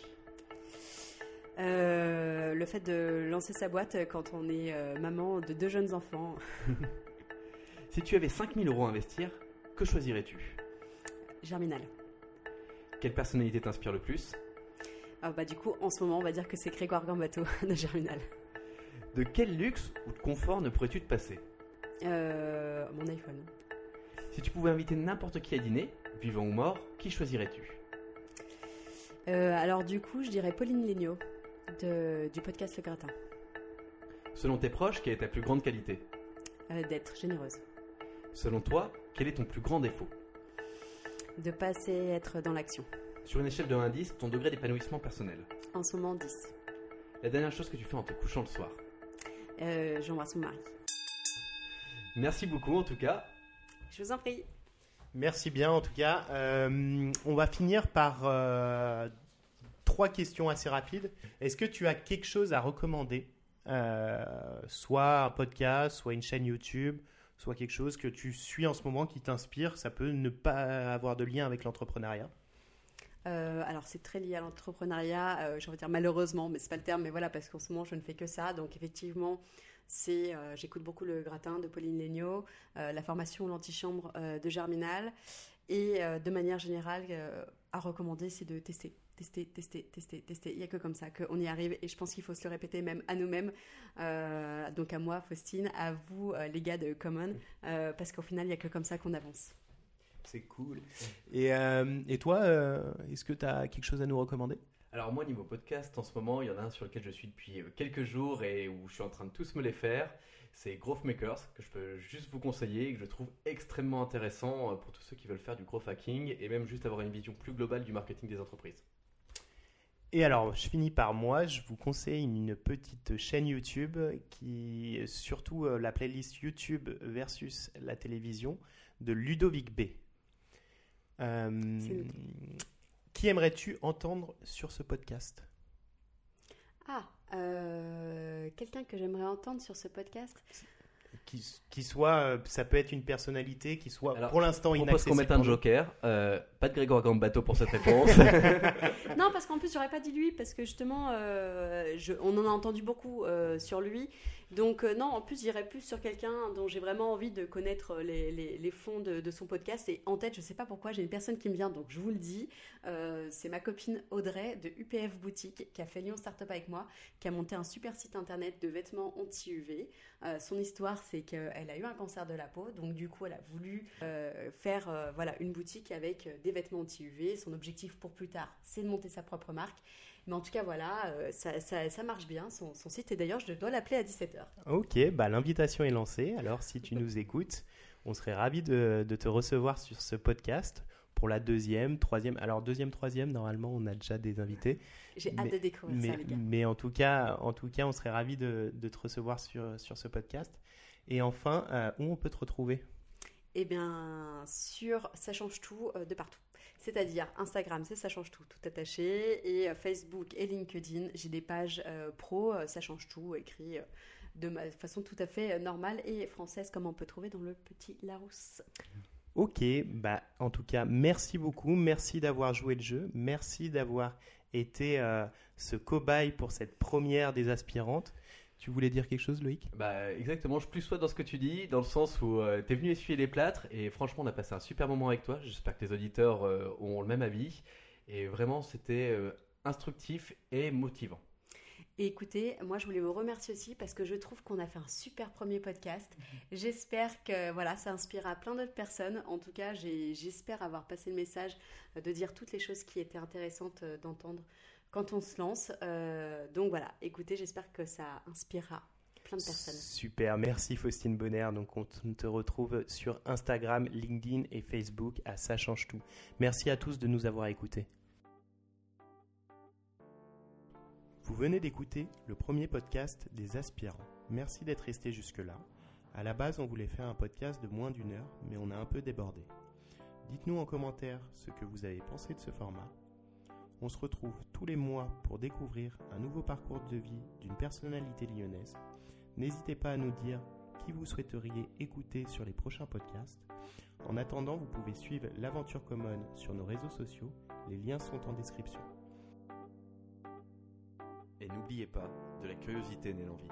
Euh, le fait de lancer sa boîte quand on est euh, maman de deux jeunes enfants. Si tu avais 5000 euros à investir, que choisirais-tu? Germinal. Quelle personnalité t'inspire le plus? Ah, bah, du coup, en ce moment, on va dire que c'est Grégoire Gambato de Germinal. De quel luxe ou de confort ne pourrais-tu te passer? Euh, mon iPhone. Si tu pouvais inviter n'importe qui à dîner, vivant ou mort, qui choisirais-tu? Euh, alors, du coup, je dirais Pauline de, du podcast Le Gratin. Selon tes proches, quelle est ta plus grande qualité? Euh, D'être généreuse. Selon toi, quel est ton plus grand défaut? De passer être dans l'action. Sur une échelle de 1 à 10, ton degré d'épanouissement personnel? En ce moment, 10. La dernière chose que tu fais en te couchant le soir? Euh, J'embrasse mon mari. Merci beaucoup en tout cas. Je vous en prie. Merci bien en tout cas. Euh, on va finir par euh, trois questions assez rapides. Est-ce que tu as quelque chose à recommander Euh, Soit un podcast, soit une chaîne YouTube, soit quelque chose que tu suis en ce moment qui t'inspire? Ça peut ne pas avoir de lien avec l'entrepreneuriat. Alors c'est très lié à l'entrepreneuriat, euh, j'ai envie de dire malheureusement, mais c'est pas le terme, mais voilà, parce qu'en ce moment je ne fais que ça. Donc effectivement, c'est, euh, j'écoute beaucoup le gratin de Pauline Legnaud, euh, la formation l'antichambre euh, de Germinal, et euh, de manière générale, à recommander, c'est de tester. Tester, tester, tester, tester. Il n'y a que comme ça qu'on y arrive et je pense qu'il faut se le répéter même à nous-mêmes. Donc à moi, Faustine, à vous, les gars de Common, parce qu'au final, il n'y a que comme ça qu'on avance. C'est cool. Et, et toi, est-ce que tu as quelque chose à nous recommander? Alors moi niveau podcast en ce moment il y en a un sur lequel je suis depuis euh, quelques jours et où je suis en train de tous me les faire. C'est Growth Makers que je peux juste vous conseiller et que je trouve extrêmement intéressant euh, pour tous ceux qui veulent faire du growth hacking et même juste avoir une vision plus globale du marketing des entreprises. Et alors, je finis par moi. Je vous conseille une petite chaîne YouTube qui, surtout euh, la playlist YouTube versus la télévision de Ludovic B. Euh. Qui aimerais-tu entendre sur ce podcast? Ah, euh, quelqu'un que j'aimerais entendre sur ce podcast? Qui, qui soit, euh, ça peut être une personnalité qui soit Alors, pour l'instant Je propose inaccessible. qu'on mette un joker. Euh, pas de Grégoire Gambato pour cette réponse. Non, parce qu'en plus, j'aurais pas dit lui, parce que justement, euh, je- on en a entendu beaucoup euh, sur lui. Donc, euh, non, en plus, j'irais plus sur quelqu'un dont j'ai vraiment envie de connaître les, les- les fonds de, de son podcast. Et en tête, je sais pas pourquoi, j'ai une personne qui me vient, donc je vous le dis. Euh, c'est ma copine Audrey de UPF Boutique, qui a fait Lyon Startup avec moi, qui a monté un super site internet de vêtements anti-UV. Euh, son histoire, c'est qu'elle a eu un cancer de la peau, donc du coup, elle a voulu euh, faire euh, voilà, une boutique avec euh, des vêtements anti-UV. Son objectif pour plus tard, c'est de monter sa propre marque. Mais en tout cas, voilà, ça, ça- ça marche bien, son, son site. Et d'ailleurs, je dois l'appeler à 17h. Ok, bah, l'invitation est lancée. Alors, si tu nous écoutes, on serait ravis de, de te recevoir sur ce podcast pour la deuxième, troisième. Alors, deuxième, troisième, normalement, on a déjà des invités. J'ai hâte de découvrir Mais, ça, les gars. mais en, tout cas, en tout cas, on serait ravis de, de te recevoir sur, sur ce podcast. Et enfin, euh, où on peut te retrouver? Eh bien, sur Ça change tout euh, de partout. C'est-à-dire Instagram, c'est Ça change tout, tout attaché. Et euh, Facebook et LinkedIn, j'ai des pages pro, Ça change tout, écrit de ma façon tout à fait normale et française, comme on peut trouver dans le petit Larousse. Ok, bah en tout cas, merci beaucoup, merci d'avoir joué le jeu, merci d'avoir été euh, ce cobaye pour cette première des aspirantes. Tu voulais dire quelque chose, Loïc? Bah, exactement, je plus sois dans ce que tu dis, dans le sens où tu t'es venu essuyer les plâtres et franchement, on a passé un super moment avec toi. J'espère que les auditeurs euh, ont le même avis. Et vraiment, c'était euh, instructif et motivant. Et écoutez, moi je voulais vous remercier aussi parce que je trouve qu'on a fait un super premier podcast. J'espère que voilà, ça inspirera plein d'autres personnes. En tout cas, j'espère avoir passé le message euh, de dire toutes les choses qui étaient intéressantes euh, d'entendre quand on se lance. Euh, donc voilà, écoutez, j'espère que ça inspirera plein de personnes. Super, merci Faustine Bonner. Donc on te retrouve sur Instagram, LinkedIn et Facebook à Ça change tout. Merci à tous de nous avoir écoutés. Vous venez d'écouter le premier podcast des aspirants. Merci d'être resté jusque-là. À la base, on voulait faire un podcast de moins d'une heure, mais on a un peu débordé. Dites-nous en commentaire ce que vous avez pensé de ce format. On se retrouve tous les mois pour découvrir un nouveau parcours de vie d'une personnalité lyonnaise. N'hésitez pas à nous dire qui vous souhaiteriez écouter sur les prochains podcasts. En attendant, vous pouvez suivre l'aventure commune sur nos réseaux sociaux. Les liens sont en description. Et n'oubliez pas, de la curiosité naît l'envie.